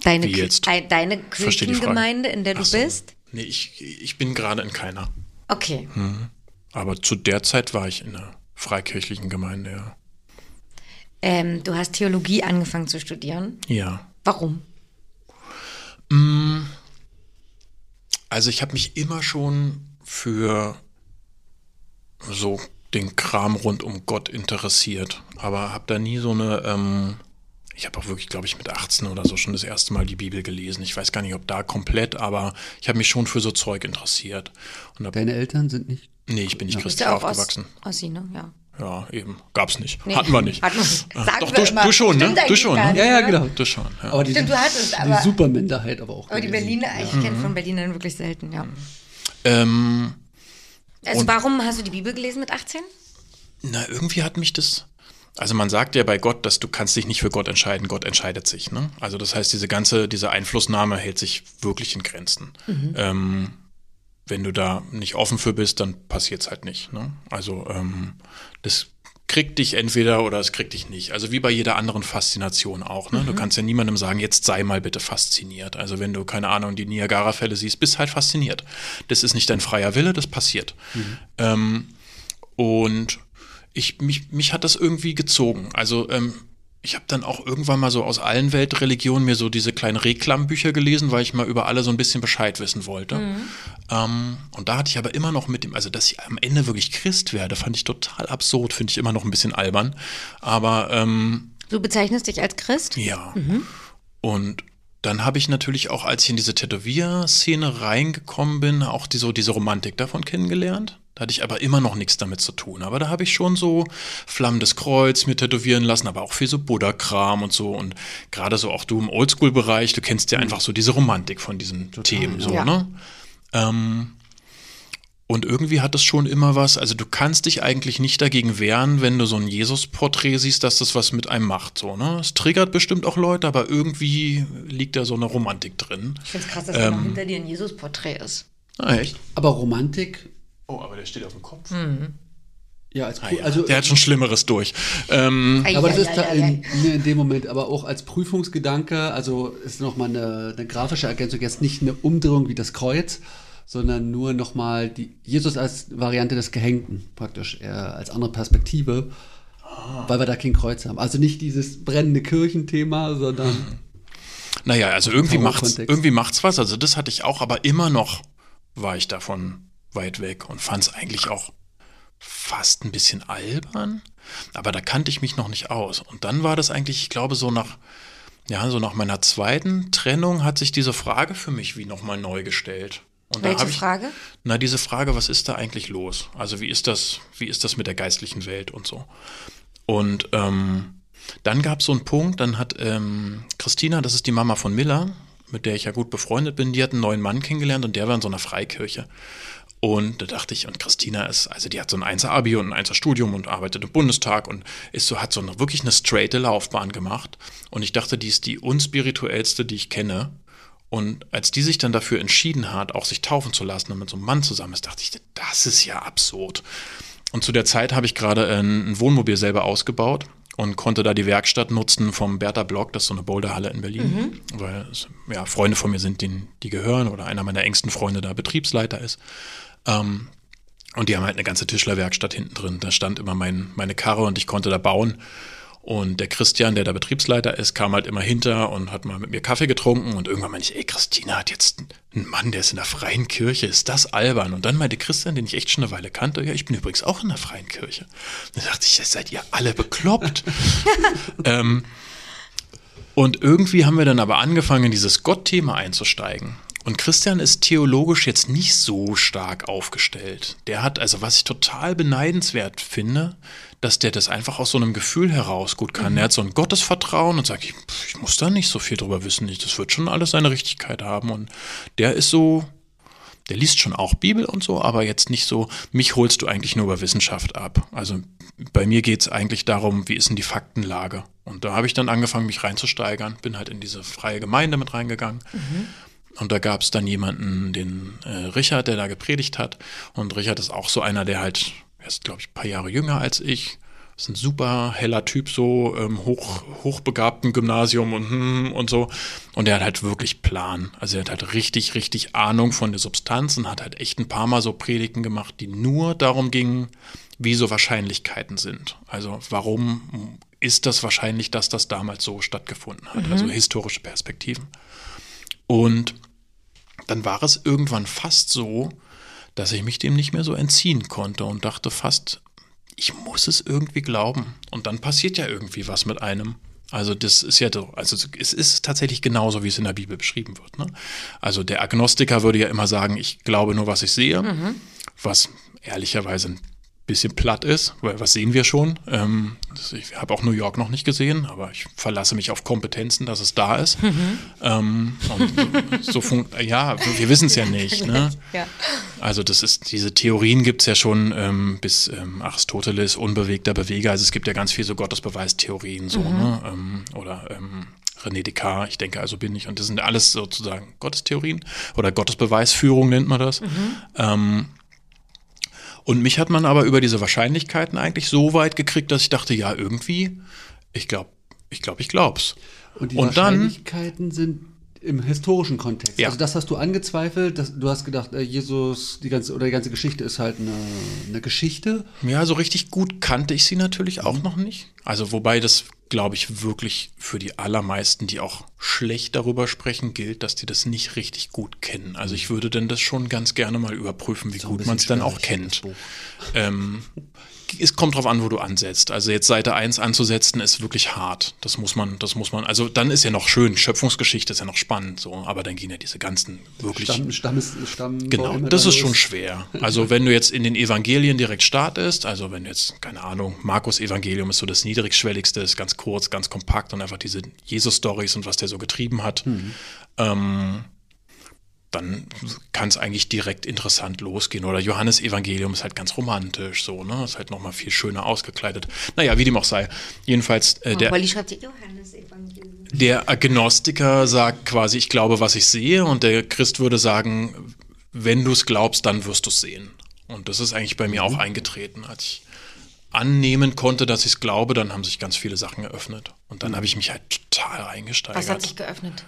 [SPEAKER 1] Deine,
[SPEAKER 4] Wie jetzt?
[SPEAKER 1] deine Kirchengemeinde, in der du so. bist?
[SPEAKER 4] Nee, ich, ich bin gerade in keiner.
[SPEAKER 1] Okay.
[SPEAKER 4] Hm. Aber zu der Zeit war ich in einer freikirchlichen Gemeinde, ja.
[SPEAKER 1] Ähm, du hast Theologie angefangen zu studieren?
[SPEAKER 4] Ja.
[SPEAKER 1] Warum?
[SPEAKER 4] Mm. Also ich habe mich immer schon für so den Kram rund um Gott interessiert, aber habe da nie so eine, ähm, ich habe auch wirklich, glaube ich, mit 18 oder so schon das erste Mal die Bibel gelesen. Ich weiß gar nicht, ob da komplett, aber ich habe mich schon für so Zeug interessiert.
[SPEAKER 3] Deine Eltern sind nicht
[SPEAKER 4] Nee, ich bin nicht ja. christlich aufgewachsen.
[SPEAKER 1] Aus, Ossi, ne? Ja.
[SPEAKER 4] Ja, eben. Gab's nicht. Nee. Hatten wir nicht. Hatten wir nicht.
[SPEAKER 1] Sagen
[SPEAKER 4] Doch, du, du, schon, ne? Du schon, ne?
[SPEAKER 3] Ja, ja, genau.
[SPEAKER 4] Du schon. Ja.
[SPEAKER 3] Aber die,
[SPEAKER 1] Stimmt, du hattest aber.
[SPEAKER 3] Die Superminderheit aber auch.
[SPEAKER 1] Aber die Berliner, ich ja. kenne von Berlinern wirklich selten, ja.
[SPEAKER 4] Ähm,
[SPEAKER 1] also warum hast du die Bibel gelesen mit 18?
[SPEAKER 4] Na, irgendwie hat mich das. Also man sagt ja bei Gott, dass du kannst dich nicht für Gott entscheiden, Gott entscheidet sich. Ne? Also das heißt, diese ganze, diese Einflussnahme hält sich wirklich in Grenzen. Mhm. Ähm, wenn du da nicht offen für bist, dann passiert es halt nicht. Ne? Also ähm, das kriegt dich entweder oder es kriegt dich nicht. Also wie bei jeder anderen Faszination auch. Ne? Mhm. Du kannst ja niemandem sagen, jetzt sei mal bitte fasziniert. Also wenn du, keine Ahnung, die Niagara-Fälle siehst, bist halt fasziniert. Das ist nicht dein freier Wille, das passiert. Mhm. Ähm, und ich, mich, mich hat das irgendwie gezogen. Also ähm, ich habe dann auch irgendwann mal so aus allen Weltreligionen mir so diese kleinen Reklambücher gelesen, weil ich mal über alle so ein bisschen Bescheid wissen wollte. Mhm. Ähm, und da hatte ich aber immer noch mit dem, also dass ich am Ende wirklich Christ werde, fand ich total absurd, finde ich immer noch ein bisschen albern. Aber ähm,
[SPEAKER 1] Du bezeichnest dich als Christ?
[SPEAKER 4] Ja. Mhm. Und dann habe ich natürlich auch, als ich in diese Tätowier-Szene reingekommen bin, auch die, so diese Romantik davon kennengelernt. Da hatte ich aber immer noch nichts damit zu tun. Aber da habe ich schon so flammendes Kreuz mir tätowieren lassen, aber auch viel so Buddha-Kram und so. Und gerade so auch du im Oldschool-Bereich, du kennst ja mhm. einfach so diese Romantik von diesen Total, Themen, so, ja. ne? Ähm, und irgendwie hat es schon immer was, also du kannst dich eigentlich nicht dagegen wehren, wenn du so ein Jesus-Porträt siehst, dass das was mit einem macht. So, ne? Es triggert bestimmt auch Leute, aber irgendwie liegt da so eine Romantik drin.
[SPEAKER 1] Ich finde es krass, dass ähm, da noch hinter dir ein Jesus-Porträt ist.
[SPEAKER 3] Ah, echt? Aber Romantik.
[SPEAKER 4] Oh, aber der steht auf dem Kopf. Mhm.
[SPEAKER 3] Ja, als
[SPEAKER 4] Ah ja,
[SPEAKER 3] also
[SPEAKER 4] der hat schon Schlimmeres durch. Ähm,
[SPEAKER 3] Aber das ist da in, ne, in dem Moment aber auch als Prüfungsgedanke, also ist nochmal eine, eine grafische Ergänzung, jetzt nicht eine Umdrehung wie das Kreuz, sondern nur nochmal die Jesus als Variante des Gehängten, praktisch, eher als andere Perspektive, weil wir da kein Kreuz haben. Also nicht dieses brennende Kirchenthema, sondern
[SPEAKER 4] Naja, also irgendwie macht's, irgendwie macht's was. Also das hatte ich auch, aber immer noch war ich davon weit weg und fand es eigentlich auch fast ein bisschen albern. Aber da kannte ich mich noch nicht aus. Und dann war das eigentlich, ich glaube, so nach, ja, so nach meiner zweiten Trennung hat sich diese Frage für mich wie nochmal neu gestellt. Und
[SPEAKER 1] Welche
[SPEAKER 4] ich,
[SPEAKER 1] Frage?
[SPEAKER 4] Na, diese Frage, was ist da eigentlich los? Also wie ist das, wie ist das mit der geistlichen Welt und so? Und ähm, dann gab es so einen Punkt, dann hat ähm, Christina, das ist die Mama von Miller, mit der ich ja gut befreundet bin, die hat einen neuen Mann kennengelernt und der war in so einer Freikirche. Und da dachte ich, und Christina ist, also die hat so ein 1er-Abi und ein 1er-Studium und arbeitet im Bundestag und ist so, hat so eine, wirklich eine straighte Laufbahn gemacht. Und ich dachte, die ist die unspirituellste, die ich kenne. Und als die sich dann dafür entschieden hat, auch sich taufen zu lassen und mit so einem Mann zusammen ist, dachte ich, das ist ja absurd. Und zu der Zeit habe ich gerade ein, Wohnmobil selber ausgebaut und konnte da die Werkstatt nutzen vom Bertha Block, das ist so eine Boulderhalle in Berlin, weil es, ja, Freunde von mir sind, denen, die gehören oder einer meiner engsten Freunde da Betriebsleiter ist. Ähm, und die haben halt eine ganze Tischlerwerkstatt hinten drin. Da stand immer mein, meine Karre und ich konnte da bauen. Und der Christian, der da Betriebsleiter ist, kam halt immer hinter und hat mal mit mir Kaffee getrunken. Und irgendwann meinte ich, ey, Christina hat jetzt einen Mann, der ist in der freien Kirche. Ist das albern? Und dann meinte Christian, den ich echt schon eine Weile kannte, ja, ich bin übrigens auch in der freien Kirche. Dann dachte ich, seid ihr alle bekloppt. ähm, und irgendwie haben wir dann aber angefangen, in dieses Gott-Thema einzusteigen. Und Christian ist theologisch jetzt nicht so stark aufgestellt. Der hat, also was ich total beneidenswert finde, dass der das einfach aus so einem Gefühl heraus gut kann. Er hat so ein Gottesvertrauen und sagt, ich, ich muss da nicht so viel drüber wissen. Ich, das wird schon alles seine Richtigkeit haben. Und der ist so, der liest schon auch Bibel und so, aber jetzt nicht so, mich holst du eigentlich nur über Wissenschaft ab. Also bei mir geht es eigentlich darum, wie ist denn die Faktenlage? Und da habe ich dann angefangen, mich reinzusteigern, bin halt in diese freie Gemeinde mit reingegangen. Und da gab es dann jemanden, den äh, Richard, der da gepredigt hat. Und Richard ist auch so einer, der halt, er ist, glaube ich, ein paar Jahre jünger als ich. Ist ein super heller Typ, so ähm, hoch, hochbegabten Gymnasium und, hm, und so. Und er hat halt wirklich Plan. Also er hat halt richtig, richtig Ahnung von der Substanz und hat halt echt ein paar Mal so Predigten gemacht, die nur darum gingen, wie so Wahrscheinlichkeiten sind. Also warum ist das wahrscheinlich, dass das damals so stattgefunden hat? Also historische Perspektiven. Und dann war es irgendwann fast so, dass ich mich dem nicht mehr so entziehen konnte und dachte fast, ich muss es irgendwie glauben. Und dann passiert ja irgendwie was mit einem. Also das ist ja so, also es ist tatsächlich genauso, wie es in der Bibel beschrieben wird. Ne? Also der Agnostiker würde ja immer sagen, ich glaube nur, was ich sehe, was ehrlicherweise ein bisschen platt ist, weil was sehen wir schon? Ähm, ich habe auch New York noch nicht gesehen, aber ich verlasse mich auf Kompetenzen, dass es da ist. Ähm, und so ja, wir wissen es ja nicht. Ne?
[SPEAKER 1] Ja.
[SPEAKER 4] Also das ist, diese Theorien gibt es ja schon ähm, bis ähm, Aristoteles, unbewegter Beweger. Also es gibt ja ganz viel so Gottesbeweistheorien so, ne? Ähm, oder ähm, René Descartes, ich denke, also bin ich. Und das sind alles sozusagen Gottestheorien oder Gottesbeweisführung nennt man das. Ähm, und mich hat man aber über diese Wahrscheinlichkeiten eigentlich so weit gekriegt, dass ich dachte, ja, irgendwie, ich glaube, ich glaube, ich glaub's.
[SPEAKER 3] Und die
[SPEAKER 4] Und dann-
[SPEAKER 3] Wahrscheinlichkeiten sind im historischen Kontext.
[SPEAKER 4] Ja.
[SPEAKER 3] Also das hast du angezweifelt, das, du hast gedacht, äh, Jesus, die ganze oder die ganze Geschichte ist halt eine, eine Geschichte.
[SPEAKER 4] Ja, so richtig gut kannte ich sie natürlich auch noch nicht. Also wobei das, glaube ich, wirklich für die allermeisten, die auch schlecht darüber sprechen, gilt, dass die das nicht richtig gut kennen. Also ich würde denn das schon ganz gerne mal überprüfen, wie
[SPEAKER 3] So
[SPEAKER 4] gut man es dann auch kennt. Ähm, es kommt drauf an, wo du ansetzt. Also jetzt Seite 1 anzusetzen ist wirklich hart. Das muss man, das muss man, also dann ist ja noch schön, Schöpfungsgeschichte ist ja noch spannend, so, aber dann gehen ja diese ganzen wirklich.
[SPEAKER 3] Stamm, Stammes, Stamm
[SPEAKER 4] Genau, das ist schon schwer. Also wenn du jetzt in den Evangelien direkt startest, also wenn du jetzt, keine Ahnung, Markus Evangelium ist so das niedrigschwelligste, ist ganz kurz, ganz kompakt und einfach diese Jesus-Stories und was der so getrieben hat, ähm, dann kann es eigentlich direkt interessant losgehen. Oder Johannes Evangelium ist halt ganz romantisch, so, ne? Ist halt nochmal viel schöner ausgekleidet. Naja, wie dem auch sei. Jedenfalls, äh, der,
[SPEAKER 1] Johannes Evangelium.
[SPEAKER 4] der Agnostiker sagt quasi, ich glaube, was ich sehe, und der Christ würde sagen, wenn du es glaubst, dann wirst du es sehen. Und das ist eigentlich bei mir auch eingetreten, als ich annehmen konnte, dass ich es glaube, dann haben sich ganz viele Sachen eröffnet. Und dann habe ich mich halt total reingesteigert.
[SPEAKER 1] Was hat sich geöffnet?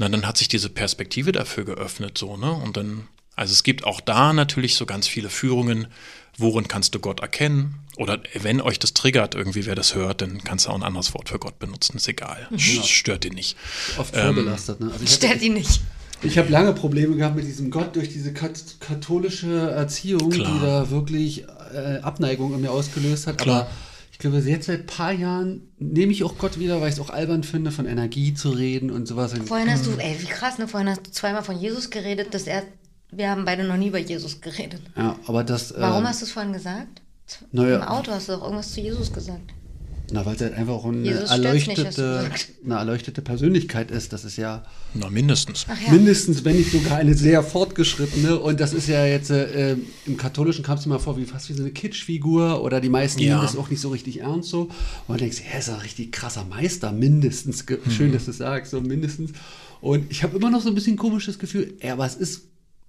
[SPEAKER 4] Na, dann hat sich diese Perspektive dafür geöffnet, so, ne? Und dann, also es gibt auch da natürlich so ganz viele Führungen, worin kannst du Gott erkennen? Oder wenn euch das triggert, irgendwie, wer das hört, dann kannst du auch ein anderes Wort für Gott benutzen, ist egal. Sch- Stört ihn nicht.
[SPEAKER 3] Oft vorbelastet. Ne? Also
[SPEAKER 1] Stört ihn nicht.
[SPEAKER 3] Ich habe lange Probleme gehabt mit diesem Gott durch diese kat katholische Erziehung,
[SPEAKER 4] Klar.
[SPEAKER 3] die da wirklich äh, Abneigung in mir ausgelöst hat.
[SPEAKER 4] Klar.
[SPEAKER 3] Aber glaube, jetzt seit ein paar Jahren nehme ich auch Gott wieder, weil ich es auch albern finde, von Energie zu reden und sowas.
[SPEAKER 1] Vorhin hast du, ey, wie krass, ne? Vorhin hast du zweimal von Jesus geredet, dass er, wir haben beide noch nie über Jesus geredet.
[SPEAKER 3] Ja, aber das.
[SPEAKER 1] Warum
[SPEAKER 3] äh,
[SPEAKER 1] hast du es vorhin gesagt?
[SPEAKER 3] Naja.
[SPEAKER 1] Im Auto hast du doch irgendwas zu Jesus gesagt.
[SPEAKER 3] Na, weil es halt einfach auch eine
[SPEAKER 1] Jesus nicht, du
[SPEAKER 3] erleuchtete, eine erleuchtete Persönlichkeit ist. Das ist ja
[SPEAKER 4] Na, mindestens.
[SPEAKER 1] Ja.
[SPEAKER 3] mindestens, wenn nicht sogar eine sehr fortgeschrittene. Und das ist ja jetzt äh, im Katholischen kam es mir mal vor, wie fast wie so eine Kitschfigur oder die meisten
[SPEAKER 4] Ja.
[SPEAKER 3] nehmen das auch nicht so richtig ernst so. Und man denkt, ja, ist ein richtig krasser Meister, mindestens. Ge- Schön, dass du es sagst, so mindestens. Und ich habe immer noch so ein bisschen komisches Gefühl, ja, was ist,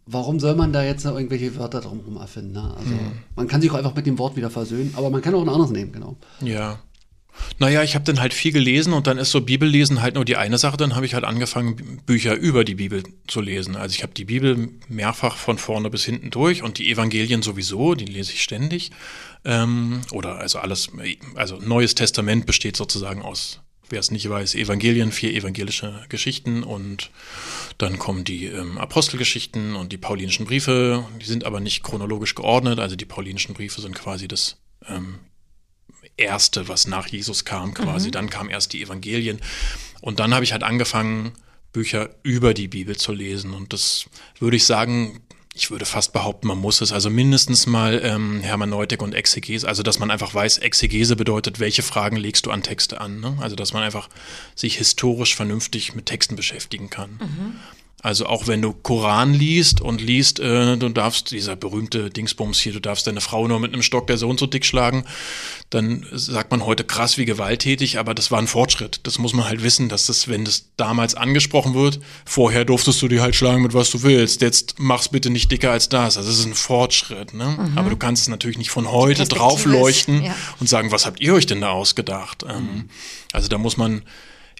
[SPEAKER 3] warum soll man da jetzt noch irgendwelche Wörter drumherum erfinden? Ne? Also man kann sich auch einfach mit dem Wort wieder versöhnen, aber man kann auch ein anderes nehmen, genau.
[SPEAKER 4] Ja. Naja, ich habe dann halt viel gelesen und dann ist so Bibellesen halt nur die eine Sache. Dann habe ich halt angefangen, Bücher über die Bibel zu lesen. Also ich habe die Bibel mehrfach von vorne bis hinten durch und die Evangelien sowieso, die lese ich ständig. Ähm, oder also alles, also Neues Testament besteht sozusagen aus, wer es nicht weiß, Evangelien, vier evangelische Geschichten und dann kommen die ähm, Apostelgeschichten und die paulinischen Briefe. Die sind aber nicht chronologisch geordnet. Also die paulinischen Briefe sind quasi das ähm, erste, was nach Jesus kam, quasi. Dann kamen erst die Evangelien. Und dann habe ich halt angefangen, Bücher über die Bibel zu lesen. Und das würde ich sagen, ich würde fast behaupten, man muss es. Also mindestens mal ähm, Hermeneutik und Exegese. Also, dass man einfach weiß, Exegese bedeutet, welche Fragen legst du an Texte an. Ne? Also, dass man einfach sich historisch vernünftig mit Texten beschäftigen kann. Also auch wenn du Koran liest und liest, äh, du darfst, dieser berühmte Dingsbums hier, du darfst deine Frau nur mit einem Stock der so und so dick schlagen, dann sagt man heute krass wie gewalttätig, aber das war ein Fortschritt. Das muss man halt wissen, dass das, wenn das damals angesprochen wird, vorher durftest du die halt schlagen mit was du willst. Jetzt mach's bitte nicht dicker als das. Also das ist ein Fortschritt, ne? Aber du kannst es natürlich nicht von heute draufleuchten
[SPEAKER 1] ja.
[SPEAKER 4] und sagen, was habt ihr euch denn da ausgedacht? Ähm, also da muss man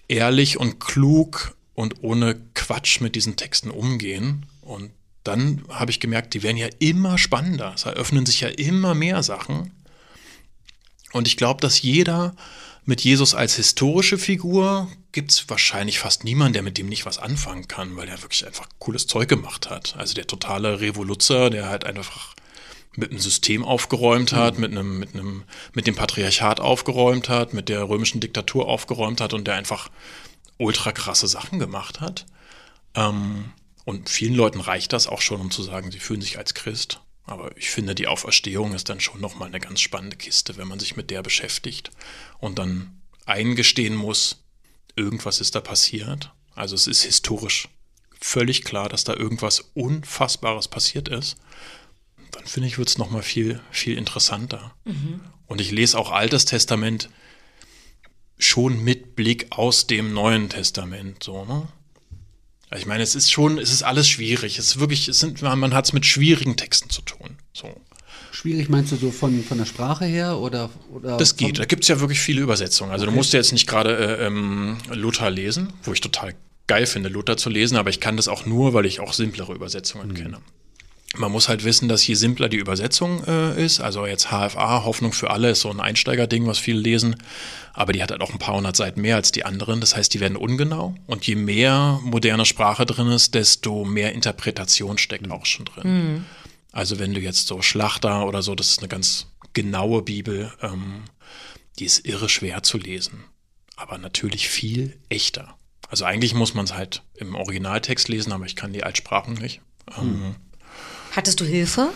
[SPEAKER 4] ehrlich und klug und ohne Quatsch mit diesen Texten umgehen. Und dann habe ich gemerkt, die werden ja immer spannender. Es eröffnen sich ja immer mehr Sachen. Und ich glaube, dass jeder mit Jesus als historische Figur gibt es wahrscheinlich fast niemanden, der mit dem nicht was anfangen kann, weil er wirklich einfach cooles Zeug gemacht hat. Also der totale Revoluzer, der halt einfach mit einem System aufgeräumt hat, mit einem, mit einem, mit dem Patriarchat aufgeräumt hat, mit der römischen Diktatur aufgeräumt hat und der einfach ultra krasse Sachen gemacht hat. Ähm, und vielen Leuten reicht das auch schon, um zu sagen, sie fühlen sich als Christ. Aber ich finde, die Auferstehung ist dann schon nochmal eine ganz spannende Kiste, wenn man sich mit der beschäftigt und dann eingestehen muss, irgendwas ist da passiert. Also es ist historisch völlig klar, dass da irgendwas Unfassbares passiert ist. Dann finde ich, wird es nochmal viel, viel interessanter. Und ich lese auch Altes Testament schon mit Blick aus dem Neuen Testament, so, ne? Also Ich meine, es ist schon, es ist alles schwierig. Es ist wirklich, es sind, man hat es mit schwierigen Texten zu tun. So.
[SPEAKER 3] Schwierig meinst du so von, von der Sprache her oder? oder
[SPEAKER 4] Das geht. Da gibt es ja wirklich viele Übersetzungen. Also du musst ja jetzt nicht gerade äh, ähm, Luther lesen, wo ich total geil finde, Luther zu lesen, aber ich kann das auch nur, weil ich auch simplere Übersetzungen kenne. Man muss halt wissen, dass je simpler die Übersetzung äh, ist, also jetzt HFA, Hoffnung für alle, ist so ein Einsteigerding, was viele lesen, aber die hat halt auch ein paar hundert Seiten mehr als die anderen. Das heißt, die werden ungenau und je mehr moderne Sprache drin ist, desto mehr Interpretation steckt auch schon drin. Also wenn du jetzt so Schlachter oder so, das ist eine ganz genaue Bibel, ähm, die ist irre schwer zu lesen, aber natürlich viel echter. Also eigentlich muss man es halt im Originaltext lesen, aber ich kann die Altsprachen nicht. Ähm,
[SPEAKER 1] Hattest du Hilfe?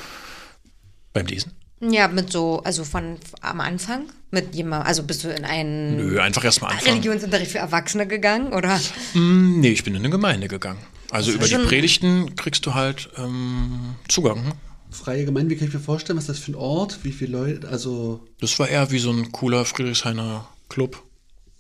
[SPEAKER 4] Beim Lesen?
[SPEAKER 1] Ja, mit so, also von am Anfang? Mit jemandem, also bist du in einen
[SPEAKER 4] Nö, einfach erstmal anfangen.
[SPEAKER 1] Religionsunterricht für Erwachsene gegangen, oder?
[SPEAKER 4] Hm, Nee, ich bin in eine Gemeinde gegangen. Also über die Predigten kriegst du halt ähm, Zugang. hm?
[SPEAKER 3] Freie Gemeinde, wie kann ich mir vorstellen, was ist das für ein Ort? Wie viele Leute? Also,
[SPEAKER 4] Das war eher wie so ein cooler Friedrichshainer Club.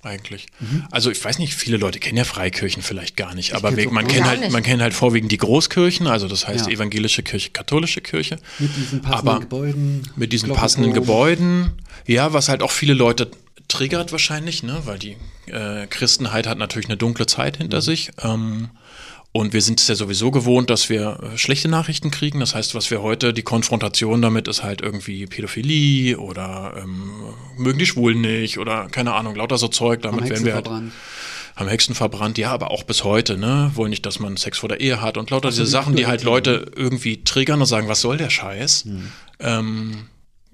[SPEAKER 4] Eigentlich. Also ich weiß nicht, viele Leute kennen ja Freikirchen vielleicht gar nicht, aber wir-
[SPEAKER 3] auch
[SPEAKER 4] man kennt
[SPEAKER 1] nicht.
[SPEAKER 4] halt,
[SPEAKER 1] Gar
[SPEAKER 4] man
[SPEAKER 1] nicht.
[SPEAKER 4] kennt halt vorwiegend die Großkirchen, also das heißt
[SPEAKER 3] Ja.
[SPEAKER 4] evangelische Kirche, katholische Kirche.
[SPEAKER 3] Mit diesen passenden
[SPEAKER 4] aber
[SPEAKER 3] Gebäuden.
[SPEAKER 4] mit diesen passenden Gebäuden, ja, was halt auch viele Leute triggert wahrscheinlich, ne, weil die äh, Christenheit hat natürlich eine dunkle Zeit hinter sich. Ähm, und wir sind es ja sowieso gewohnt, dass wir äh, schlechte Nachrichten kriegen. Das heißt, was wir heute, die Konfrontation damit ist halt irgendwie Pädophilie oder ähm, mögen die Schwulen nicht oder keine Ahnung, lauter so Zeug.
[SPEAKER 3] Am
[SPEAKER 4] Damit werden
[SPEAKER 3] Hexen
[SPEAKER 4] wir halt
[SPEAKER 3] verbrannt.
[SPEAKER 4] haben Hexen verbrannt, ja, aber auch bis heute, ne? Wollen nicht, dass man Sex vor der Ehe hat und lauter
[SPEAKER 3] so,
[SPEAKER 4] diese
[SPEAKER 3] die
[SPEAKER 4] Sachen, die halt. Leute irgendwie triggern und sagen, was soll der Scheiß? Ähm,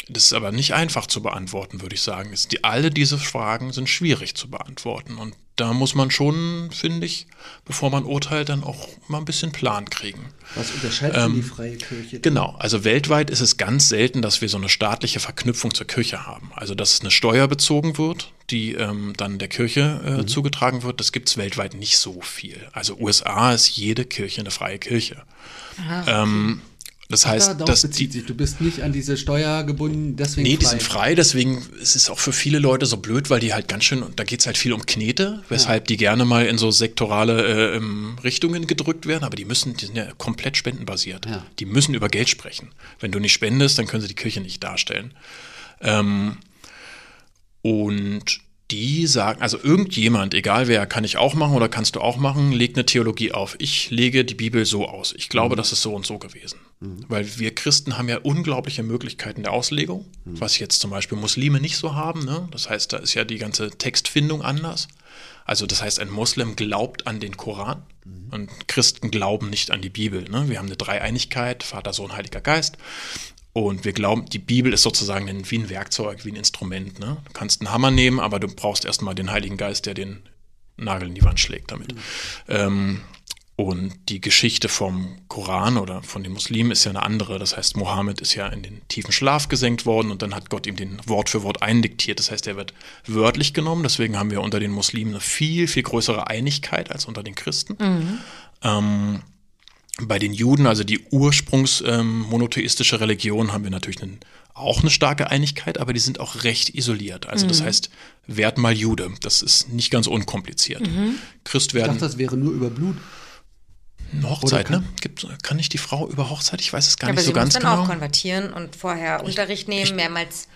[SPEAKER 4] das ist aber nicht einfach zu beantworten, würde ich sagen. Die, alle diese Fragen sind schwierig zu beantworten. Und da muss man schon, finde ich, bevor man urteilt, dann auch mal ein bisschen Plan kriegen.
[SPEAKER 3] Was unterscheidet denn die freie Kirche?
[SPEAKER 4] Genau, also weltweit ist es ganz selten, dass wir so eine staatliche Verknüpfung zur Kirche haben. Also dass eine Steuer bezogen wird, die ähm, dann der Kirche äh, zugetragen wird, das gibt es weltweit nicht so viel. Also USA ist jede Kirche eine freie Kirche. ähm, das heißt,
[SPEAKER 3] darauf
[SPEAKER 4] dass die,
[SPEAKER 3] sich. Du bist nicht an diese Steuer gebunden, deswegen
[SPEAKER 4] Nee, die
[SPEAKER 3] frei.
[SPEAKER 4] sind frei, deswegen ist es auch für viele Leute so blöd, weil die halt ganz schön, und da geht es halt viel um Knete, weshalb die gerne mal in so sektorale äh, ähm, Richtungen gedrückt werden, aber die müssen, die sind ja komplett spendenbasiert.
[SPEAKER 3] Ja.
[SPEAKER 4] Die müssen über Geld sprechen. Wenn du nicht spendest, dann können sie die Kirche nicht darstellen. Ähm, und die sagen, also irgendjemand, egal wer, kann ich auch machen oder kannst du auch machen, legt eine Theologie auf. Ich lege die Bibel so aus. Ich glaube, das ist so und so gewesen. Weil wir Christen haben ja unglaubliche Möglichkeiten der Auslegung, was jetzt zum Beispiel Muslime nicht so haben. Ne? Das heißt, da ist ja die ganze Textfindung anders. Also das heißt, ein Muslim glaubt an den Koran und Christen glauben nicht an die Bibel. Ne? Wir haben eine Dreieinigkeit, Vater, Sohn, Heiliger Geist. Und wir glauben, die Bibel ist sozusagen ein, wie ein Werkzeug, wie ein Instrument. Ne? Du kannst einen Hammer nehmen, aber du brauchst erstmal den Heiligen Geist, der den Nagel in die Wand schlägt damit. Ähm, und die Geschichte vom Koran oder von den Muslimen ist ja eine andere. Das heißt, Mohammed ist ja in den tiefen Schlaf gesenkt worden und dann hat Gott ihm den Wort für Wort eindiktiert. Das heißt, er wird wörtlich genommen. Deswegen haben wir unter den Muslimen eine viel, viel größere Einigkeit als unter den Christen. Ähm, bei den Juden, also die ursprungsmonotheistische Religion, haben wir natürlich einen, auch eine starke Einigkeit, aber die sind auch recht isoliert. Also das heißt, werd mal Jude. Das ist nicht ganz unkompliziert. Christ
[SPEAKER 3] Ich
[SPEAKER 4] werden.
[SPEAKER 3] dachte, das wäre nur über Blut.
[SPEAKER 4] Eine Hochzeit,
[SPEAKER 3] Oder
[SPEAKER 4] ne? Gibt, kann nicht die Frau über Hochzeit? Ich weiß es gar
[SPEAKER 1] Aber
[SPEAKER 4] nicht
[SPEAKER 1] sie
[SPEAKER 4] so ganz
[SPEAKER 1] muss dann
[SPEAKER 4] genau.
[SPEAKER 1] auch konvertieren und vorher Unterricht nehmen, mehrmals.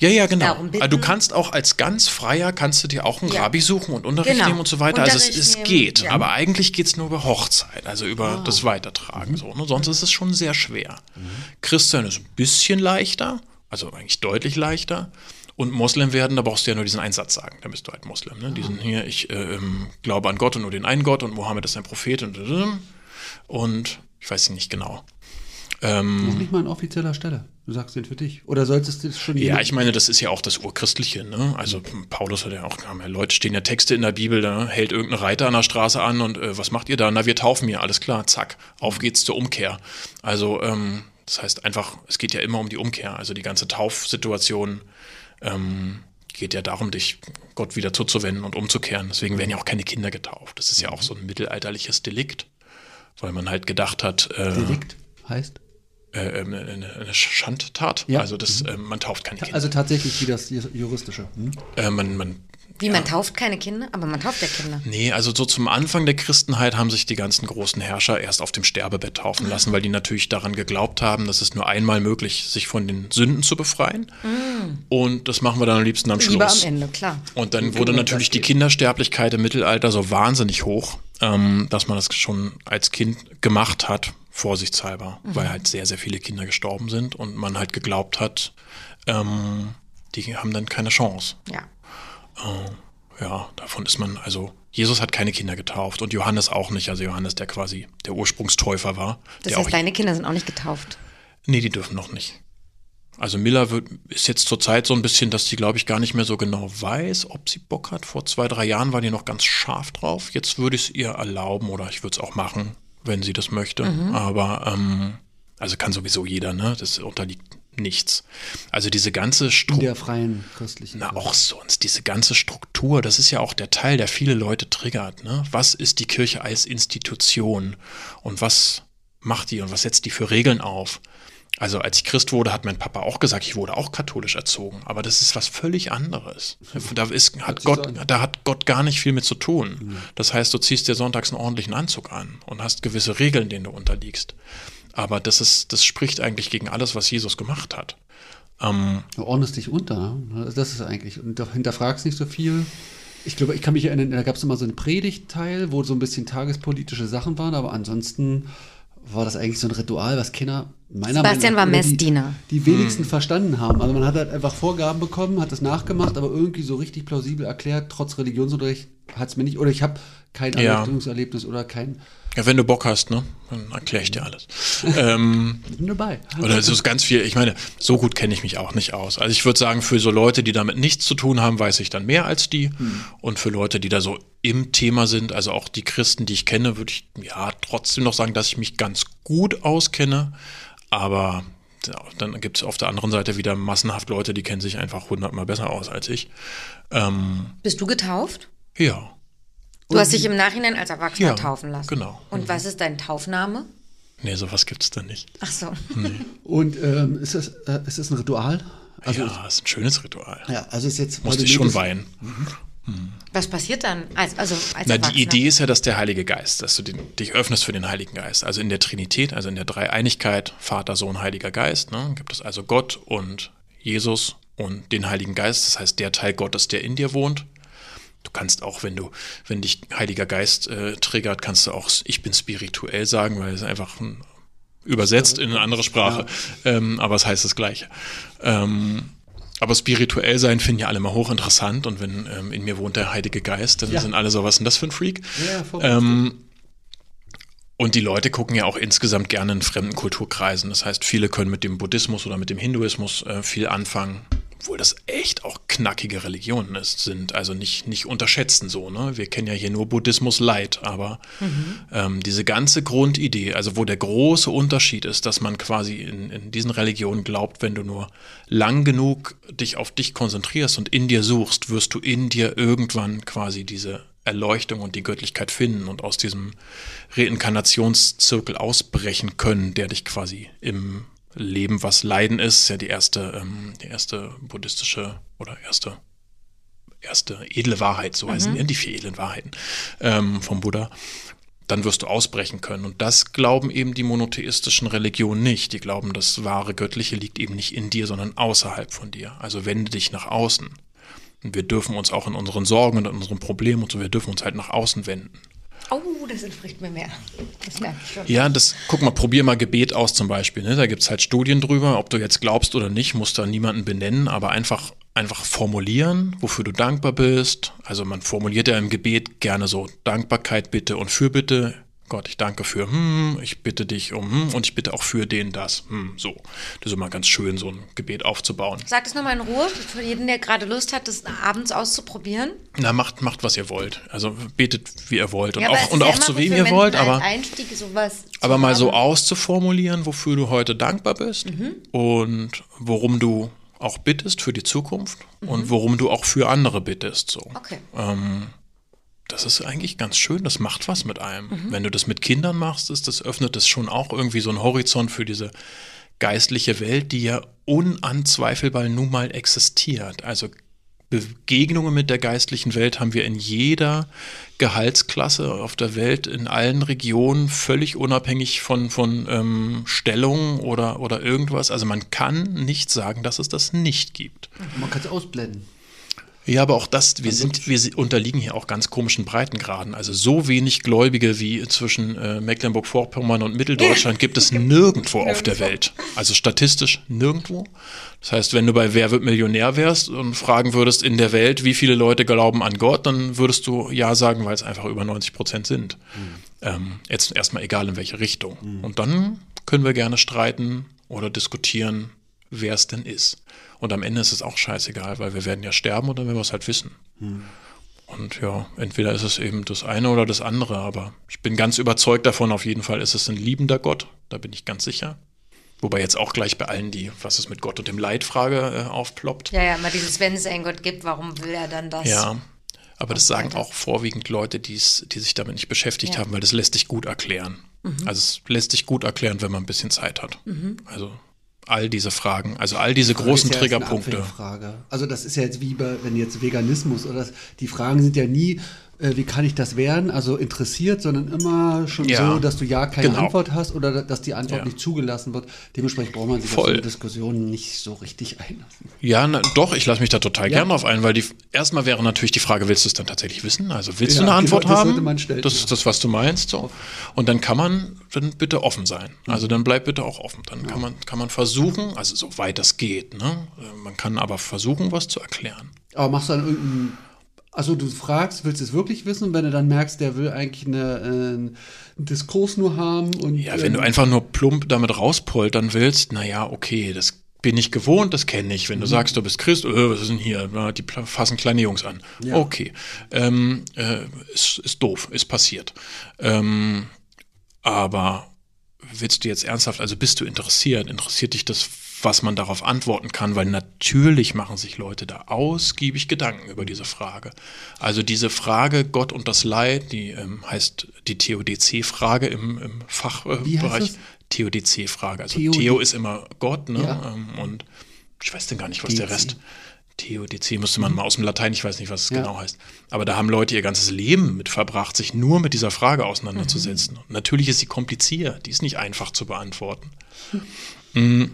[SPEAKER 4] Ja, ja, genau. Also du kannst auch als ganz Freier, kannst du dir auch einen
[SPEAKER 1] Ja.
[SPEAKER 4] Rabbi suchen und Unterricht
[SPEAKER 1] Genau.
[SPEAKER 4] nehmen und so weiter. Also es, es
[SPEAKER 1] nehmen,
[SPEAKER 4] geht,
[SPEAKER 1] ja.
[SPEAKER 4] aber eigentlich geht es nur über Hochzeit, also über
[SPEAKER 3] Ah.
[SPEAKER 4] das Weitertragen. So, ne? Sonst ist es schon sehr schwer.
[SPEAKER 3] Mhm.
[SPEAKER 4] Christian ist ein bisschen leichter, also eigentlich deutlich leichter. Und Moslem werden, da brauchst du ja nur diesen Einsatz sagen, da bist du halt Moslem. Ne? Diesen hier, ich äh, ähm, glaube an Gott und nur den einen Gott und Mohammed ist ein Prophet und und ich weiß nicht genau. Ähm,
[SPEAKER 3] Noch nicht mal an offizieller Stelle. Du sagst den für dich. Oder solltest du das schon
[SPEAKER 4] Ja, ich meine, das ist ja auch das Urchristliche, ne? Also Paulus hat ja auch, ja Leute stehen ja Texte in der Bibel, da hält irgendein Reiter an der Straße an und äh, was macht ihr da? Na, wir taufen hier, alles klar, zack, auf geht's zur Umkehr. Also, ähm, das heißt einfach, es geht ja immer um die Umkehr. Also die ganze Taufsituation ähm, geht ja darum, dich Gott wieder zuzuwenden und umzukehren. Deswegen werden ja auch keine Kinder getauft. Das ist ja auch so ein mittelalterliches Delikt, weil man halt gedacht hat, äh,
[SPEAKER 3] Delikt heißt?
[SPEAKER 4] Äh, eine, eine eine Schandtat.
[SPEAKER 3] Ja.
[SPEAKER 4] Also das, äh, man tauft keine Kinder.
[SPEAKER 3] Also tatsächlich wie das juristische. Hm?
[SPEAKER 4] Äh, man, man,
[SPEAKER 1] Wie, man tauft keine Kinder, aber man tauft ja Kinder.
[SPEAKER 4] nee, also so zum Anfang der Christenheit haben sich die ganzen großen Herrscher erst auf dem Sterbebett taufen lassen, weil die natürlich daran geglaubt haben, dass es nur einmal möglich sich von den Sünden zu befreien. Und das machen wir dann am liebsten am Schluss.
[SPEAKER 1] Lieber am Ende, klar.
[SPEAKER 4] Und dann wurde natürlich die? Kindersterblichkeit im Mittelalter so wahnsinnig hoch, ähm, dass man das schon als Kind gemacht hat, vorsichtshalber,
[SPEAKER 1] Mhm.
[SPEAKER 4] weil halt sehr, sehr viele Kinder gestorben sind und man halt geglaubt hat, ähm, die haben dann keine Chance.
[SPEAKER 1] Ja.
[SPEAKER 4] Ja, davon ist man, also Jesus hat keine Kinder getauft und Johannes auch nicht. Also Johannes, der quasi der Ursprungstäufer war.
[SPEAKER 1] Das heißt, deine Kinder sind auch nicht getauft.
[SPEAKER 4] nee, die dürfen noch nicht. Also Miller wird, ist jetzt zurzeit so ein bisschen, dass sie, glaube ich, gar nicht mehr so genau weiß, ob sie Bock hat. Vor zwei, drei Jahren war die noch ganz scharf drauf. Jetzt würde ich es ihr erlauben oder ich würde es auch machen, wenn sie das möchte. Aber, ähm, also kann sowieso jeder, ne? Das unterliegt nichts. Also diese ganze
[SPEAKER 3] In
[SPEAKER 4] Struktur.
[SPEAKER 3] der freien christlichen.
[SPEAKER 4] Na, auch sonst, diese ganze Struktur, das ist ja auch der Teil, der viele Leute triggert. Ne? Was ist die Kirche als Institution und was macht die und was setzt die für Regeln auf? Also als ich Christ wurde, hat mein Papa auch gesagt, ich wurde auch katholisch erzogen. Aber das ist was völlig anderes. Da, ist, hat Gott, da hat Gott gar nicht viel mit zu tun. Das heißt, du ziehst dir sonntags einen ordentlichen Anzug an und hast gewisse Regeln, denen du unterliegst. Aber das ist, das spricht eigentlich gegen alles, was Jesus gemacht hat.
[SPEAKER 3] Ähm, du ordnest dich unter. Ne? Das ist eigentlich. Und hinterfragst nicht so viel. Ich glaube, ich kann mich erinnern, da gab es immer so einen Predigtteil, wo so ein bisschen tagespolitische Sachen waren, aber ansonsten war das eigentlich so ein Ritual, was Kinder meiner
[SPEAKER 1] Sebastian
[SPEAKER 3] Meinung
[SPEAKER 1] nach war Messdiener.
[SPEAKER 3] Die, die wenigsten hm. verstanden haben. Also man hat halt einfach Vorgaben bekommen, hat das nachgemacht, aber irgendwie so richtig plausibel erklärt, trotz Religionsunterricht hat es mir nicht, oder ich habe kein Erleuchtungserlebnis oder kein
[SPEAKER 4] ja, wenn du Bock hast, ne? Dann erkläre ich dir alles. ähm,
[SPEAKER 3] Bin dabei.
[SPEAKER 4] Oder es ist ganz viel, ich meine, so gut kenne ich mich auch nicht aus. Also ich würde sagen, für so Leute, die damit nichts zu tun haben, weiß ich dann mehr als die. Hm. Und für Leute, die da so im Thema sind, also auch die Christen, die ich kenne, würde ich ja trotzdem noch sagen, dass ich mich ganz gut auskenne. Aber ja, dann gibt es auf der anderen Seite wieder massenhaft Leute, die kennen sich einfach hundertmal besser aus als ich.
[SPEAKER 1] Ähm, Bist du getauft?
[SPEAKER 4] Ja.
[SPEAKER 1] Du hast dich im Nachhinein als Erwachsener ja, taufen lassen.
[SPEAKER 4] Genau.
[SPEAKER 1] Und mhm. was ist dein Taufname?
[SPEAKER 4] Nee, sowas gibt es da nicht.
[SPEAKER 1] Ach so.
[SPEAKER 3] Nee. Und ähm, ist, das, äh, ist das ein Ritual?
[SPEAKER 4] Also ja, ist ein schönes Ritual.
[SPEAKER 3] Ja, also ist jetzt.
[SPEAKER 4] Musste ich schon weinen. Mhm.
[SPEAKER 1] Mhm. Was passiert dann? Also, also als
[SPEAKER 4] Na, die Idee ist ja, dass der Heilige Geist, dass du den, dich öffnest für den Heiligen Geist. Also in der Trinität, also in der Dreieinigkeit, Vater, Sohn, Heiliger Geist, ne, gibt es also Gott und Jesus und den Heiligen Geist. Das heißt, der Teil Gottes, der in dir wohnt. Du kannst auch, wenn du, wenn dich Heiliger Geist äh, triggert, kannst du auch, ich bin spirituell sagen, weil es einfach ein, übersetzt in eine andere Sprache, ja. ähm, aber es heißt das Gleiche. Ähm, aber spirituell sein finden ja alle mal hochinteressant und wenn ähm, in mir wohnt der Heilige Geist, dann ja. sind alle so, was ist denn das für ein Freak? Ja, ähm, und die Leute gucken ja auch insgesamt gerne in fremden Kulturkreisen. Das heißt, viele können mit dem Buddhismus oder mit dem Hinduismus äh, viel anfangen obwohl das echt auch knackige Religionen ist, sind. Also nicht, nicht unterschätzen so. Ne? Wir kennen ja hier nur Buddhismus Light, aber mhm. ähm, diese ganze Grundidee, also wo der große Unterschied ist, dass man quasi in, in diesen Religionen glaubt, wenn du nur lang genug dich auf dich konzentrierst und in dir suchst, wirst du in dir irgendwann quasi diese Erleuchtung und die Göttlichkeit finden und aus diesem Reinkarnationszirkel ausbrechen können, der dich quasi im Leben, was Leiden ist, ja die erste, ähm, die erste buddhistische oder erste, erste edle Wahrheit, so mhm. heißen die, die vier edlen Wahrheiten ähm, vom Buddha. Dann wirst du ausbrechen können. Und das glauben eben die monotheistischen Religionen nicht. Die glauben, das wahre Göttliche liegt eben nicht in dir, sondern außerhalb von dir. Also wende dich nach außen. Und wir dürfen uns auch in unseren Sorgen und in unseren Problemen und so, wir dürfen uns halt nach außen wenden.
[SPEAKER 1] Oh, das entspricht mir mehr. Das
[SPEAKER 4] merke ich schon. Ja, das, guck mal, probier mal Gebet aus zum Beispiel. Ne? Da gibt es halt Studien drüber, ob du jetzt glaubst oder nicht, musst da niemanden benennen, aber einfach, einfach formulieren, wofür du dankbar bist. Also man formuliert ja im Gebet gerne so Dankbarkeit bitte und Fürbitte Gott, ich danke für, hm, ich bitte dich um, hm, und ich bitte auch für den das, hm, so. Das ist immer ganz schön, so ein Gebet aufzubauen.
[SPEAKER 1] Sag es nochmal in Ruhe, für jeden, der gerade Lust hat, das abends auszuprobieren.
[SPEAKER 4] Na, macht, macht, was ihr wollt. Also betet, wie ihr wollt und ja, auch, und auch zu wem ihr wollt, aber,
[SPEAKER 1] Einstieg sowas
[SPEAKER 4] aber mal so auszuformulieren, wofür du heute dankbar bist mhm. und worum du auch bittest für die Zukunft mhm. und worum du auch für andere bittest, so.
[SPEAKER 1] Okay.
[SPEAKER 4] Ähm, das ist eigentlich ganz schön, das macht was mit einem. Mhm. Wenn du das mit Kindern machst, ist das öffnet es schon auch irgendwie so einen Horizont für diese geistliche Welt, die ja unanzweifelbar nun mal existiert. Also Begegnungen mit der geistlichen Welt haben wir in jeder Gehaltsklasse auf der Welt, in allen Regionen, völlig unabhängig von, von ähm, Stellung oder, oder irgendwas. Also man kann nicht sagen, dass es das nicht gibt.
[SPEAKER 3] Man kann es ausblenden.
[SPEAKER 4] Ja, aber auch das, wir sind, wir unterliegen hier auch ganz komischen Breitengraden. Also so wenig Gläubige wie zwischen äh, Mecklenburg-Vorpommern und Mitteldeutschland gibt es nirgendwo auf der Welt. Also statistisch nirgendwo. Das heißt, wenn du bei Wer wird Millionär wärst und fragen würdest in der Welt, wie viele Leute glauben an Gott, dann würdest du ja sagen, weil es einfach über 90 Prozent sind. Mhm. Ähm, jetzt erstmal egal in welche Richtung. Mhm. Und dann können wir gerne streiten oder diskutieren, wer es denn ist. Und am Ende ist es auch scheißegal, weil wir werden ja sterben oder wenn wir es halt wissen. Hm. Und ja, entweder ist es eben das eine oder das andere, aber ich bin ganz überzeugt davon, auf jeden Fall ist es ein liebender Gott, da bin ich ganz sicher. Wobei jetzt auch gleich bei allen die, was ist mit Gott und dem Leid-Frage äh, aufploppt.
[SPEAKER 1] Ja, ja, immer dieses, wenn es einen Gott gibt, warum will er dann das?
[SPEAKER 4] Ja, aber das sagen auch vorwiegend Leute, die sich damit nicht beschäftigt ja. haben, weil das lässt sich gut erklären. Mhm. Also es lässt sich gut erklären, wenn man ein bisschen Zeit hat. Mhm. Also All diese Fragen, also all diese großen
[SPEAKER 3] Das ist ja
[SPEAKER 4] Triggerpunkte.
[SPEAKER 3] Also das ist ja jetzt wie bei, wenn jetzt Veganismus oder das, die Fragen sind ja nie, äh, wie kann ich das werden, also interessiert, sondern immer schon
[SPEAKER 4] Ja,
[SPEAKER 3] so, dass du ja keine
[SPEAKER 4] genau.
[SPEAKER 3] Antwort hast oder dass die Antwort
[SPEAKER 4] Ja.
[SPEAKER 3] nicht zugelassen wird. Dementsprechend braucht man sich auf
[SPEAKER 4] Voll.
[SPEAKER 3] so eine Diskussion nicht so richtig einlassen.
[SPEAKER 4] Ja, na, doch, ich lasse mich da total
[SPEAKER 3] Ja.
[SPEAKER 4] gern drauf ein, weil die erstmal wäre natürlich die Frage, willst du es dann tatsächlich wissen? Also willst du eine
[SPEAKER 3] genau,
[SPEAKER 4] Antwort
[SPEAKER 3] das
[SPEAKER 4] haben?
[SPEAKER 3] man stellen,
[SPEAKER 4] das ist das, was du meinst. So. Und dann kann man dann bitte offen sein. Also dann bleib bitte auch offen. Dann kann man, kann man versuchen, also soweit das geht, ne? Äh, Man kann aber versuchen, was zu erklären.
[SPEAKER 3] Aber machst du dann irgendeinen, also du fragst, willst du es wirklich wissen? Und wenn du dann merkst, der will eigentlich eine, äh, einen Diskurs nur haben und
[SPEAKER 4] Ja, wenn du
[SPEAKER 3] ähm,
[SPEAKER 4] einfach nur plump damit rauspoltern willst, naja, okay, das bin ich gewohnt, das kenne ich. Wenn
[SPEAKER 3] Mhm.
[SPEAKER 4] du sagst, du bist Christ, äh, was ist denn hier? Na, die fassen kleine Jungs an.
[SPEAKER 3] Ja.
[SPEAKER 4] Okay, ähm, äh, ist, ist doof, ist passiert. Ähm, aber willst du jetzt ernsthaft, also bist du interessiert? Interessiert dich das, was man darauf antworten kann? Weil natürlich machen sich Leute da ausgiebig Gedanken über diese Frage. Also diese Frage Gott und das Leid, die ähm, heißt die TODC-Frage im, im Fachbereich.
[SPEAKER 3] es?
[SPEAKER 4] TODC-Frage. Also
[SPEAKER 3] TOD
[SPEAKER 4] Theo ist immer Gott, ne?
[SPEAKER 3] Ja.
[SPEAKER 4] Ähm, Und ich weiß denn gar nicht, was der
[SPEAKER 3] DC.
[SPEAKER 4] Rest. TODC müsste man mal aus dem Latein, ich weiß nicht, was es
[SPEAKER 3] Ja.
[SPEAKER 4] genau heißt. Aber da haben Leute ihr ganzes Leben mit verbracht, sich nur mit dieser Frage auseinanderzusetzen. Und natürlich ist sie kompliziert, die ist nicht einfach zu beantworten. Mm.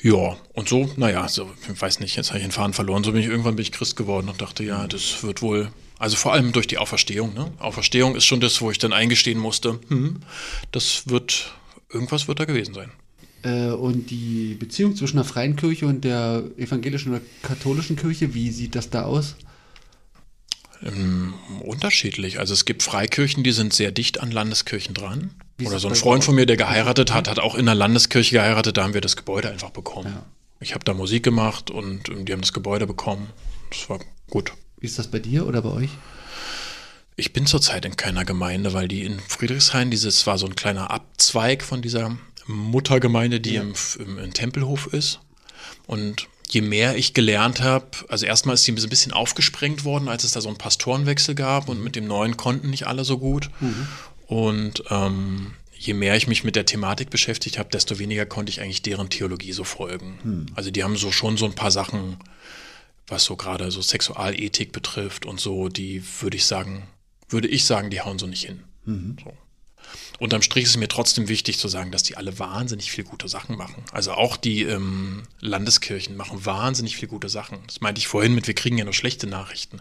[SPEAKER 4] Ja, und so, naja, so, ich weiß nicht, jetzt habe ich den Faden verloren. So bin ich irgendwann bin ich Christ geworden und dachte, ja, das wird wohl, also vor allem durch die Auferstehung, ne? Auferstehung ist schon das, wo ich dann eingestehen musste, hm, das wird, irgendwas wird da gewesen sein.
[SPEAKER 3] äh, und die Beziehung zwischen der freien Kirche und der evangelischen oder katholischen Kirche, wie sieht das da aus?
[SPEAKER 4] Ähm, unterschiedlich. Also es gibt Freikirchen, die sind sehr dicht an Landeskirchen dran. Oder so ein Freund von mir, der geheiratet hat, hat auch in der Landeskirche geheiratet, da haben wir das Gebäude einfach bekommen.
[SPEAKER 3] Ja.
[SPEAKER 4] Ich habe da Musik gemacht und ähm, die haben das Gebäude bekommen. Das war gut.
[SPEAKER 3] Wie ist das bei dir oder bei euch?
[SPEAKER 4] Ich bin zurzeit in keiner Gemeinde, weil die in Friedrichshain, dieses war so ein kleiner Abzweig von dieser Muttergemeinde, die im, im, im Tempelhof ist. Und je mehr ich gelernt habe, also erstmal ist sie ein bisschen aufgesprengt worden, als es da so einen Pastorenwechsel gab und mit dem neuen konnten nicht alle so gut. Und ähm, je mehr ich mich mit der Thematik beschäftigt habe, desto weniger konnte ich eigentlich deren Theologie so folgen. Also die haben so schon so ein paar Sachen, was so gerade so Sexualethik betrifft und so, die würde ich sagen, würde ich sagen, die hauen so nicht hin. So. Unterm Strich ist es mir trotzdem wichtig zu sagen, dass die alle wahnsinnig viel gute Sachen machen. Also auch die ähm, Landeskirchen machen wahnsinnig viel gute Sachen. Das meinte ich vorhin mit, wir kriegen ja nur schlechte Nachrichten.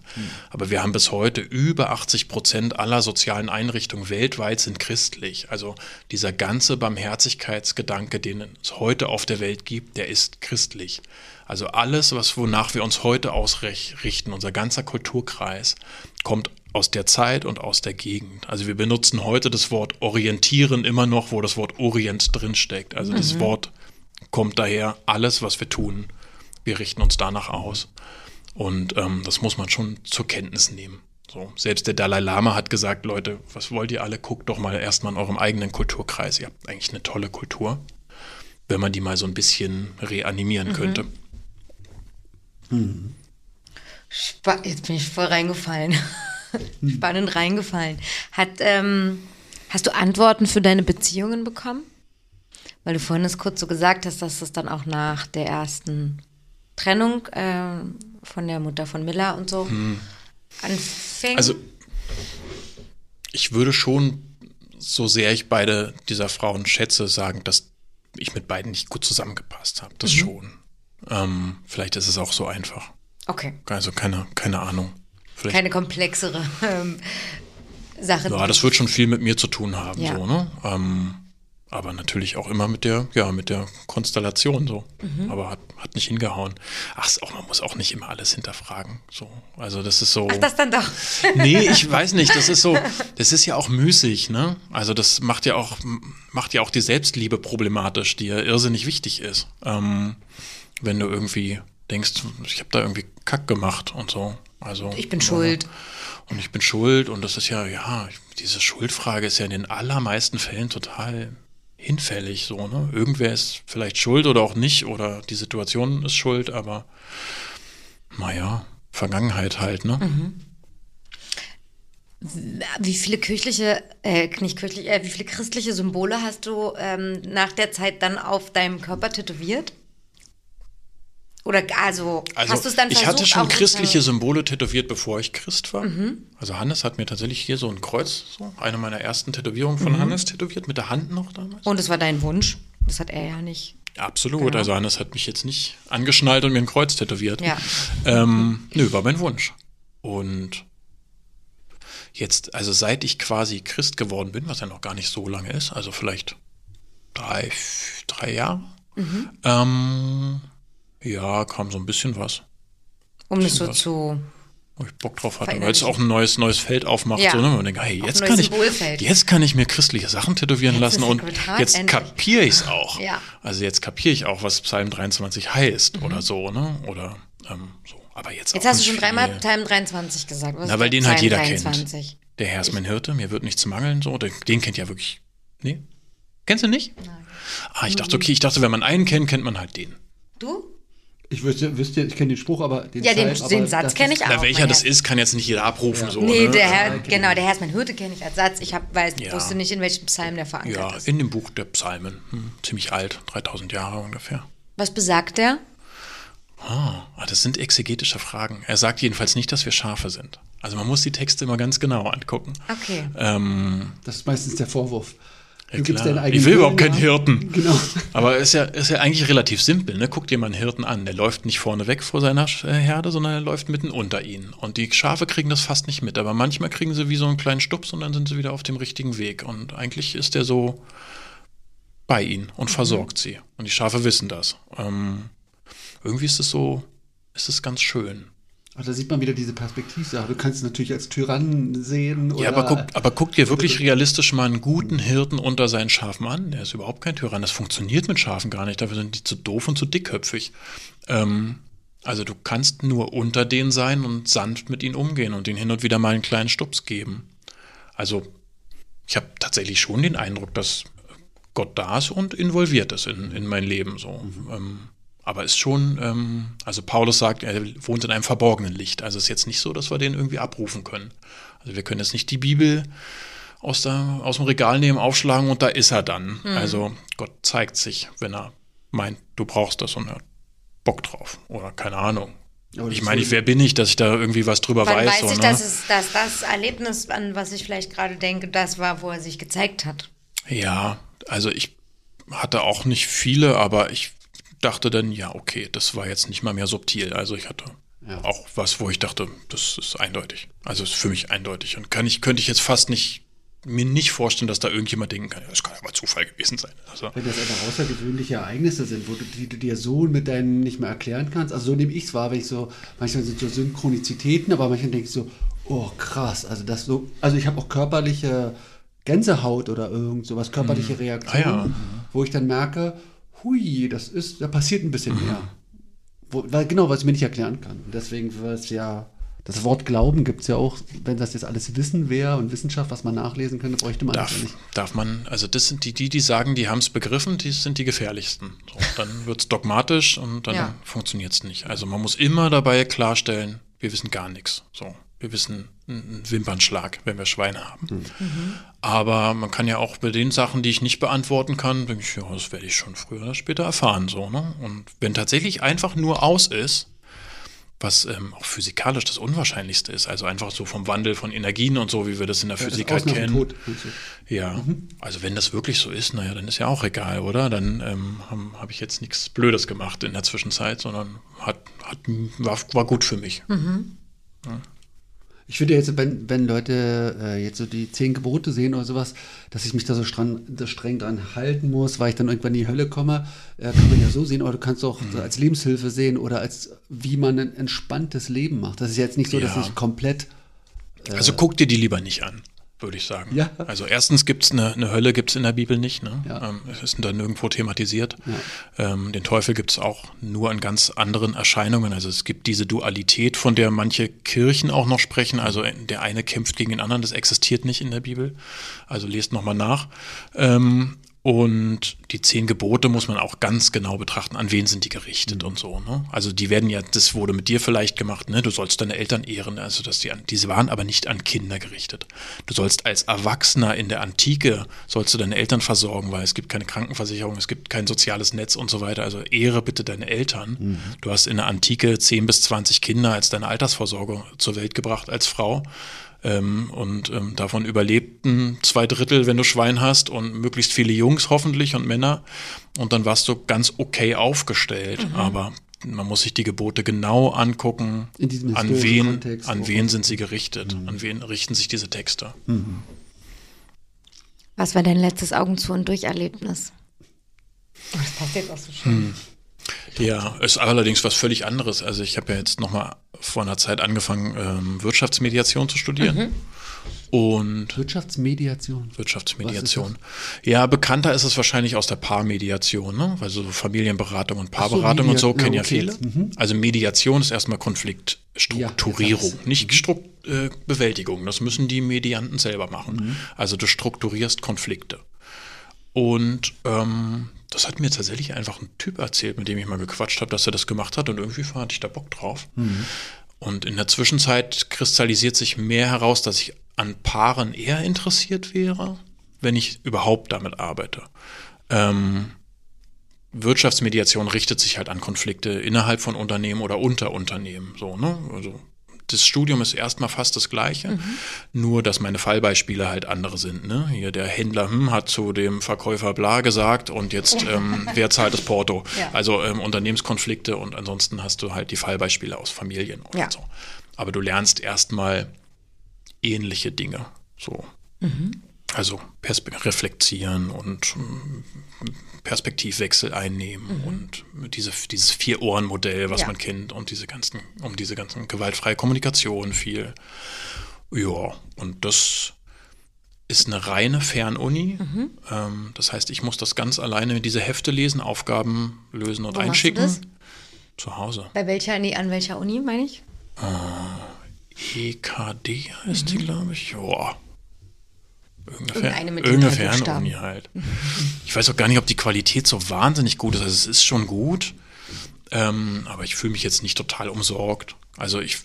[SPEAKER 4] Aber wir haben bis heute über 80 Prozent aller sozialen Einrichtungen weltweit sind christlich. Also dieser ganze Barmherzigkeitsgedanke, den es heute auf der Welt gibt, der ist christlich. Also alles, was wonach wir uns heute ausrichten, unser ganzer Kulturkreis, kommt aus der Zeit und aus der Gegend. Also wir benutzen heute das Wort orientieren immer noch, wo das Wort Orient drinsteckt. Also das Wort kommt daher, alles, was wir tun, wir richten uns danach aus. Und ähm, das muss man schon zur Kenntnis nehmen. So, selbst der Dalai Lama hat gesagt, Leute, was wollt ihr alle? Guckt doch mal erstmal in eurem eigenen Kulturkreis. Ihr habt eigentlich eine tolle Kultur, wenn man die mal so ein bisschen reanimieren könnte.
[SPEAKER 1] Spa Jetzt bin ich voll reingefallen. Spannend reingefallen. Hat, ähm, hast du Antworten für deine Beziehungen bekommen? Weil du vorhin es kurz so gesagt hast, dass das dann auch nach der ersten Trennung ähm, von der Mutter von Miller und so anfing.
[SPEAKER 4] Also ich würde schon, so sehr ich beide dieser Frauen schätze, sagen, dass ich mit beiden nicht gut zusammengepasst habe. Das schon. Ähm, vielleicht ist es auch so einfach.
[SPEAKER 1] okay.
[SPEAKER 4] Also keine, keine Ahnung. Vielleicht,
[SPEAKER 1] Keine komplexere ähm, Sache.
[SPEAKER 4] ja, das wird schon viel mit mir zu tun haben,
[SPEAKER 1] Ja.
[SPEAKER 4] so, ne? Ähm, aber natürlich auch immer mit der, ja, mit der Konstellation so.
[SPEAKER 1] Mhm.
[SPEAKER 4] Aber hat, hat nicht hingehauen. Ach, auch, man muss auch nicht immer alles hinterfragen. So. Also das ist so.
[SPEAKER 1] Ach, das dann doch.
[SPEAKER 4] Nee, ich weiß nicht, das ist so, das ist ja auch müßig, ne? Also das macht ja auch, macht ja auch die Selbstliebe problematisch, die ja irrsinnig wichtig ist. Ähm, wenn du irgendwie denkst, ich habe da irgendwie Kack gemacht und so. Also
[SPEAKER 1] Ich bin
[SPEAKER 4] ja.
[SPEAKER 1] schuld.
[SPEAKER 4] Und ich bin schuld und das ist ja, ja, diese Schuldfrage ist ja in den allermeisten Fällen total hinfällig, so, ne? Irgendwer ist vielleicht schuld oder auch nicht oder die Situation ist schuld, aber naja, Vergangenheit halt, ne?
[SPEAKER 1] Wie viele kirchliche, äh, nicht kirchliche, äh, wie viele christliche Symbole hast du ähm, nach der Zeit dann auf deinem Körper tätowiert? Oder also,
[SPEAKER 4] Also
[SPEAKER 1] hast du es dann
[SPEAKER 4] ich
[SPEAKER 1] versucht,
[SPEAKER 4] hatte schon christliche Symbole tätowiert, bevor ich Christ war.
[SPEAKER 1] Mhm.
[SPEAKER 4] Also Hannes hat mir tatsächlich hier so ein Kreuz, so eine meiner ersten Tätowierungen von
[SPEAKER 1] Mhm.
[SPEAKER 4] Hannes tätowiert, mit der Hand noch damals.
[SPEAKER 1] Und es war dein Wunsch? Das hat er ja nicht.
[SPEAKER 4] Absolut.
[SPEAKER 1] Genau.
[SPEAKER 4] Also Hannes hat mich jetzt nicht angeschnallt und mir ein Kreuz tätowiert.
[SPEAKER 1] Ja.
[SPEAKER 4] Ähm, nö, war mein Wunsch. Und jetzt, also seit ich quasi Christ geworden bin, was ja noch gar nicht so lange ist, also vielleicht drei, drei Jahre,
[SPEAKER 1] Mhm.
[SPEAKER 4] ähm, ja, kam so ein bisschen was.
[SPEAKER 1] Um das so
[SPEAKER 4] was.
[SPEAKER 1] zu.
[SPEAKER 4] wo ich Bock drauf hatte, weil es auch ein neues, neues Feld aufmacht.
[SPEAKER 1] Ja.
[SPEAKER 4] So, ne? Und man denkt, hey, jetzt kann, ich, jetzt kann ich mir christliche Sachen tätowieren
[SPEAKER 1] Jetzt
[SPEAKER 4] lassen und jetzt
[SPEAKER 1] endlich.
[SPEAKER 4] kapiere ich es auch.
[SPEAKER 1] Ja.
[SPEAKER 4] Also jetzt kapiere ich auch, was Psalm 23 heißt
[SPEAKER 1] Mhm.
[SPEAKER 4] oder so, ne? Oder ähm, so. Aber jetzt
[SPEAKER 1] Jetzt hast du schon dreimal. Psalm 23 gesagt. Was
[SPEAKER 4] Na, weil den halt
[SPEAKER 1] Psalm
[SPEAKER 4] jeder
[SPEAKER 1] 23?
[SPEAKER 4] kennt. Der Herr ist mein Hirte, mir wird nichts mangeln, so. Den, den kennt ja wirklich. Nee? Kennst du nicht? Nein. Ah, ich dachte, okay, ich dachte, wenn man einen kennt, kennt man halt den.
[SPEAKER 1] Du?
[SPEAKER 3] Ich wüsste, wüsste ich kenne den Spruch, aber den
[SPEAKER 1] Ja, den,
[SPEAKER 3] Psalm,
[SPEAKER 1] den
[SPEAKER 3] aber
[SPEAKER 1] Satz kenne ich auch.
[SPEAKER 4] Na, welcher das
[SPEAKER 1] Herr.
[SPEAKER 4] ist, kann jetzt nicht jeder abrufen, so.
[SPEAKER 1] Nee,
[SPEAKER 4] ne?
[SPEAKER 1] der Herr,
[SPEAKER 3] Ja,
[SPEAKER 1] genau,
[SPEAKER 3] ich.
[SPEAKER 1] der Herr ist mein Hirte, kenne ich als Satz. Ich hab, weiß,
[SPEAKER 4] Ja.
[SPEAKER 1] wusste nicht, in welchem Psalm der verankert
[SPEAKER 4] Ja,
[SPEAKER 1] ist.
[SPEAKER 4] in dem Buch der Psalmen. Hm, ziemlich alt, 3000 Jahre ungefähr.
[SPEAKER 1] Was besagt der?
[SPEAKER 4] Ah, das sind exegetische Fragen. Er sagt jedenfalls nicht, dass wir Schafe sind. Also man muss die Texte immer ganz genau angucken.
[SPEAKER 1] Okay.
[SPEAKER 4] Ähm,
[SPEAKER 3] Das ist meistens der Vorwurf.
[SPEAKER 4] Ja, ich will überhaupt keinen. Hirten.
[SPEAKER 3] Genau.
[SPEAKER 4] Aber ist ja, ist ja eigentlich relativ simpel. Ne? Guck dir mal einen Hirten an. Der läuft nicht vorne weg vor seiner äh, Herde, sondern er läuft mitten unter ihnen. Und die Schafe kriegen das fast nicht mit. Aber manchmal kriegen sie wie so einen kleinen Stups und dann sind sie wieder auf dem richtigen Weg. Und eigentlich ist er so bei ihnen und versorgt sie. Und die Schafe wissen das. Ähm, irgendwie ist es so, ist es ganz schön.
[SPEAKER 3] Aber da sieht man wieder diese Perspektivsache. Du kannst es natürlich als Tyrannen sehen.
[SPEAKER 4] Ja, aber guck, aber guck dir wirklich realistisch mal einen guten Hirten unter seinen Schafen an. Der ist überhaupt kein Tyrann. Das funktioniert mit Schafen gar nicht. Dafür sind die zu doof und zu dickköpfig. Ähm, also du kannst nur unter denen sein und sanft mit ihnen umgehen und ihnen hin und wieder mal einen kleinen Stups geben. Also ich habe tatsächlich schon den Eindruck, dass Gott da ist und involviert ist in, in mein Leben so. Ähm, aber ist schon, ähm, also Paulus sagt, er wohnt in einem verborgenen Licht. Also ist jetzt nicht so, dass wir den irgendwie abrufen können. Also wir können jetzt nicht die Bibel aus, der, aus dem Regal nehmen, aufschlagen und da ist er dann. Also Gott zeigt sich, wenn er meint, du brauchst das und er hat Bock drauf. Oder keine Ahnung.
[SPEAKER 3] Das
[SPEAKER 4] Ich meine, wer bin ich, dass ich da irgendwie was drüber
[SPEAKER 1] Wann
[SPEAKER 4] weiß?
[SPEAKER 1] weiß
[SPEAKER 4] so,
[SPEAKER 1] ich,
[SPEAKER 4] ne?
[SPEAKER 1] dass, es, dass das Erlebnis, an was ich vielleicht gerade denke, das war, wo er sich gezeigt hat?
[SPEAKER 4] Ja, also ich hatte auch nicht viele, aber ich dachte dann, ja, okay, das war jetzt nicht mal mehr subtil. Also ich hatte
[SPEAKER 3] Ja.
[SPEAKER 4] auch was, wo ich dachte, das ist eindeutig. Also ist für mich eindeutig. Und kann ich, könnte ich jetzt fast nicht mir nicht vorstellen, dass da irgendjemand denken kann, ja, das kann aber Zufall gewesen sein. Also,
[SPEAKER 3] Wenn das einfach außergewöhnliche Ereignisse sind, wo du, die du dir so mit deinen nicht mehr erklären kannst. Also so nehme ich es wahr, wenn ich so, manchmal sind so Synchronizitäten, aber manchmal denke ich so, oh krass, also das so, also ich habe auch körperliche Gänsehaut oder irgend sowas, körperliche Reaktionen,
[SPEAKER 4] Ah ja.
[SPEAKER 3] wo ich dann merke, hui, das ist, da passiert ein bisschen mehr. Wo, weil, genau, was ich mir nicht erklären kann. Und deswegen war es ja, das Wort Glauben gibt es ja auch, wenn das jetzt alles Wissen wäre und Wissenschaft, was man nachlesen könnte, bräuchte man das
[SPEAKER 4] darf,
[SPEAKER 3] nicht.
[SPEAKER 4] darf man, also das sind die, die, die sagen, die haben es begriffen, die sind die gefährlichsten. So, dann wird es dogmatisch und dann
[SPEAKER 1] Ja.
[SPEAKER 4] funktioniert es nicht. Also man muss immer dabei klarstellen, wir wissen gar nichts. So, wir wissen einen Wimpernschlag, wenn wir Schweine haben. Aber man kann ja auch bei den Sachen, die ich nicht beantworten kann, denke ich, ja, das werde ich schon früher oder später erfahren. So, ne? Und wenn tatsächlich einfach nur aus ist, was ähm, auch physikalisch das Unwahrscheinlichste ist, also einfach so vom Wandel von Energien und so, wie wir das in der
[SPEAKER 3] Ja,
[SPEAKER 4] Physik halt kennen. Ja, also wenn das wirklich so ist, naja, dann ist ja auch egal, oder? Dann ähm, habe hab ich jetzt nichts Blödes gemacht in der Zwischenzeit, sondern hat, hat, war, war gut für mich.
[SPEAKER 3] Ich finde jetzt, wenn, wenn Leute äh, jetzt so die zehn Gebote sehen oder sowas, dass ich mich da so streng, da streng dran halten muss, weil ich dann irgendwann in die Hölle komme, äh, kann man ja so sehen, oder du kannst auch so als Lebenshilfe sehen oder als wie man ein entspanntes Leben macht. Das ist jetzt nicht so, dass
[SPEAKER 4] Ja.
[SPEAKER 3] ich komplett
[SPEAKER 4] Also guck dir die lieber nicht an, würde ich sagen.
[SPEAKER 3] Ja.
[SPEAKER 4] Also erstens gibt es eine, eine Hölle gibt's in der Bibel nicht. Ne?
[SPEAKER 3] Ja.
[SPEAKER 4] Ähm, es ist da nirgendwo thematisiert. Ähm, den Teufel gibt es auch nur in ganz anderen Erscheinungen. Also es gibt diese Dualität, von der manche Kirchen auch noch sprechen. Also der eine kämpft gegen den anderen, das existiert nicht in der Bibel. Also lest nochmal nach. Ähm, Und die zehn Gebote muss man auch ganz genau betrachten, an wen sind die gerichtet und so. Ne? Also die werden ja, das wurde mit dir vielleicht gemacht, ne? du sollst deine Eltern ehren, also dass die, an, diese waren aber nicht an Kinder gerichtet. Du sollst als Erwachsener in der Antike, sollst du deine Eltern versorgen, weil es gibt keine Krankenversicherung, es gibt kein soziales Netz und so weiter. Also ehre bitte deine Eltern. Mhm. Du hast in der Antike 10 bis 20 Kinder als deine Altersvorsorge zur Welt gebracht als Frau. Ähm, und ähm, davon überlebten zwei Drittel, wenn du Schwein hast und möglichst viele Jungs hoffentlich und Männer. Und dann warst du ganz okay aufgestellt. Mhm. Aber man muss sich die Gebote genau angucken, an wen, Kontext an wen sind sie gerichtet, mhm. an wen richten sich diese Texte. Mhm.
[SPEAKER 1] Was war dein letztes Augen zu und Durcherlebnis? Oh, das passt jetzt auch so schön. Hm.
[SPEAKER 4] Ja, ist allerdings was völlig anderes. Also ich habe ja jetzt nochmal vor einer Zeit angefangen, ähm, Wirtschaftsmediation zu studieren. Mhm. Und
[SPEAKER 3] Wirtschaftsmediation.
[SPEAKER 4] Wirtschaftsmediation. Ja, bekannter ist es wahrscheinlich aus der Paarmediation, ne? Also so Familienberatung und Paarberatung so, und so kennen ja, okay. viele. Mhm. Also Mediation ist erstmal Konfliktstrukturierung, ja, nicht mhm. Strukt, äh, Bewältigung. Das müssen die Medianten selber machen. Mhm. Also du strukturierst Konflikte. Und ähm, das hat mir tatsächlich einfach ein Typ erzählt, mit dem ich mal gequatscht habe, dass er das gemacht hat und irgendwie hatte ich da Bock drauf. Mhm. Und in der Zwischenzeit kristallisiert sich mehr heraus, dass ich an Paaren eher interessiert wäre, wenn ich überhaupt damit arbeite. Ähm, Wirtschaftsmediation richtet sich halt an Konflikte innerhalb von Unternehmen oder unter Unternehmen. So, ne? Also das Studium ist erstmal fast das gleiche, mhm. nur dass meine Fallbeispiele halt andere sind. Ne? Hier der Händler hm, hat zu dem Verkäufer bla gesagt und jetzt ähm, wer zahlt das Porto? Ja. Also ähm, Unternehmenskonflikte und ansonsten hast du halt die Fallbeispiele aus Familien und ja. so. Aber du lernst erstmal ähnliche Dinge. So. Mhm. Also Perspe reflektieren und hm, Perspektivwechsel einnehmen mhm. und diese, dieses Vier-Ohren-Modell, was ja. man kennt, und diese ganzen, um diese ganzen gewaltfreie Kommunikation viel. Ja, und das ist eine reine Fernuni. Mhm. Ähm, das heißt, ich muss das ganz alleine diese Hefte lesen, Aufgaben lösen und Wo einschicken. Zu Hause.
[SPEAKER 1] Bei welcher, nee, an welcher Uni, meine ich?
[SPEAKER 4] Äh, EKD heißt mhm. die, glaube ich. Joa. Irgendeine, irgendeine Fernuni halt. Ich weiß auch gar nicht, ob die Qualität so wahnsinnig gut ist. Also es ist schon gut, ähm, aber ich fühle mich jetzt nicht total umsorgt. Also ich,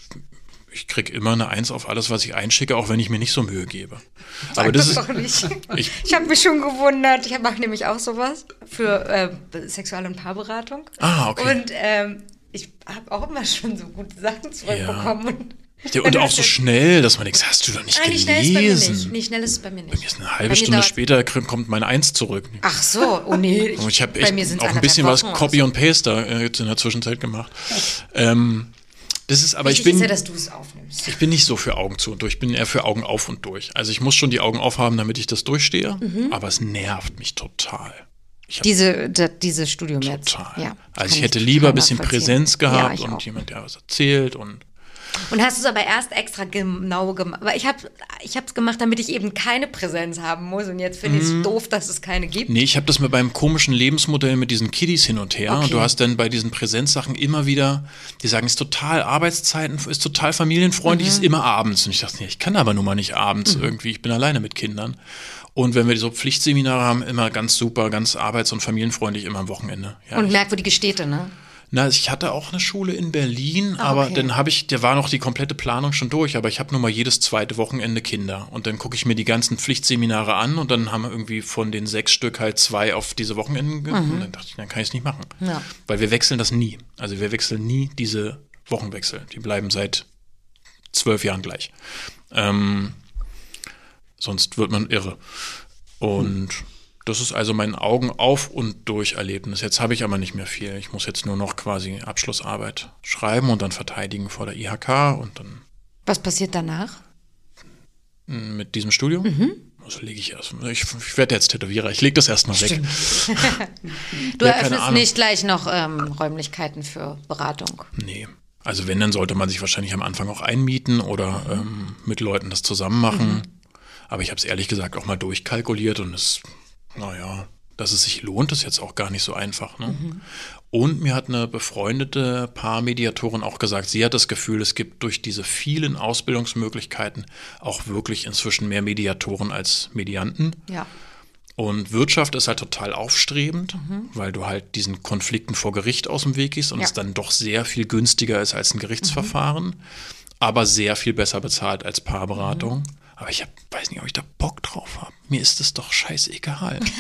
[SPEAKER 4] ich kriege immer eine Eins auf alles, was ich einschicke, auch wenn ich mir nicht so Mühe gebe.
[SPEAKER 1] Sag aber das, das ist, doch nicht. Ich, ich habe mich schon gewundert. Ich mache nämlich auch sowas für äh, Sexual- und Paarberatung.
[SPEAKER 4] Ah, okay.
[SPEAKER 1] Und ähm, ich habe auch immer schon so gute Sachen zurückbekommen. Ja.
[SPEAKER 4] Und auch so schnell, dass man denkt, hast du doch nicht Nein, gelesen.
[SPEAKER 1] Schnell ist bei mir nicht. Nee, schnell ist es bei mir nicht.
[SPEAKER 4] Bei mir ist eine halbe Stunde später kommt meine Eins zurück.
[SPEAKER 1] Ach so, oh nee.
[SPEAKER 4] Ich, ich habe auch ein bisschen was Copy so. und Paste da äh, jetzt in der Zwischenzeit gemacht. Ähm, das ist aber
[SPEAKER 1] Wichtig
[SPEAKER 4] ich bin
[SPEAKER 1] ist ja, dass du es aufnimmst.
[SPEAKER 4] Ich bin nicht so für Augen zu und durch, ich bin eher für Augen auf und durch. Also ich muss schon die Augen aufhaben, damit ich das durchstehe, mhm. aber es nervt mich total.
[SPEAKER 1] Diese, da, dieses Studium
[SPEAKER 4] total.
[SPEAKER 1] jetzt.
[SPEAKER 4] Ja, also ich hätte lieber ein bisschen Präsenz gehabt ja, und jemand, der was erzählt und
[SPEAKER 1] und hast du es aber erst extra genau gemacht. Aber ich habe es gemacht, damit ich eben keine Präsenz haben muss. Und jetzt finde ich es mhm. doof, dass es keine gibt.
[SPEAKER 4] Nee, ich habe das mir beim komischen Lebensmodell mit diesen Kiddies hin und her. Okay. Und du hast dann bei diesen Präsenzsachen immer wieder, die sagen, ist total Arbeitszeiten, ist total familienfreundlich, mhm. ist immer abends. Und ich dachte, nee, ich kann aber nun mal nicht abends mhm. irgendwie, ich bin alleine mit Kindern. Und wenn wir so Pflichtseminare haben, immer ganz super, ganz arbeits- und familienfreundlich, immer am Wochenende.
[SPEAKER 1] Ja, und merkwürdige Städte, ne?
[SPEAKER 4] Na, ich hatte auch eine Schule in Berlin, ah, aber dann habe ich, da war noch die komplette Planung schon durch, aber ich habe nur mal jedes zweite Wochenende Kinder. Und dann gucke ich mir die ganzen Pflichtseminare an und dann haben wir irgendwie von den sechs Stück halt zwei auf diese Wochenenden mhm. Und dann dachte ich, dann kann ich es nicht machen. Ja. Weil wir wechseln das nie. Also wir wechseln nie diese Wochenwechsel. Die bleiben seit zwölf Jahren gleich. Ähm, sonst wird man irre. Und hm. Das ist also mein Augen auf und durch Erlebnis. Jetzt habe ich aber nicht mehr viel. Ich muss jetzt nur noch quasi Abschlussarbeit schreiben und dann verteidigen vor der IHK und dann.
[SPEAKER 1] Was passiert danach?
[SPEAKER 4] Mit diesem Studium? Mhm. Das lege ich erst. Ich, ich werde jetzt Tätowierer. Ich lege das erstmal weg.
[SPEAKER 1] du ja, eröffnest nicht gleich noch ähm, Räumlichkeiten für Beratung.
[SPEAKER 4] Nee. Also wenn, dann sollte man sich wahrscheinlich am Anfang auch einmieten oder ähm, mit Leuten das zusammen machen. Mhm. Aber ich habe es ehrlich gesagt auch mal durchkalkuliert und es naja, dass es sich lohnt, ist jetzt auch gar nicht so einfach. Ne? Mhm. Und mir hat eine befreundete Paarmediatorin auch gesagt, sie hat das Gefühl, es gibt durch diese vielen Ausbildungsmöglichkeiten auch wirklich inzwischen mehr Mediatoren als Medianten.
[SPEAKER 1] Ja.
[SPEAKER 4] Und Wirtschaft ist halt total aufstrebend, weil du halt diesen Konflikten vor Gericht aus dem Weg gehst und
[SPEAKER 1] Ja.
[SPEAKER 4] es dann doch sehr viel günstiger ist als ein Gerichtsverfahren, aber sehr viel besser bezahlt als Paarberatung. Aber ich hab, weiß nicht, ob ich da Bock drauf habe. Mir ist es doch scheißegal.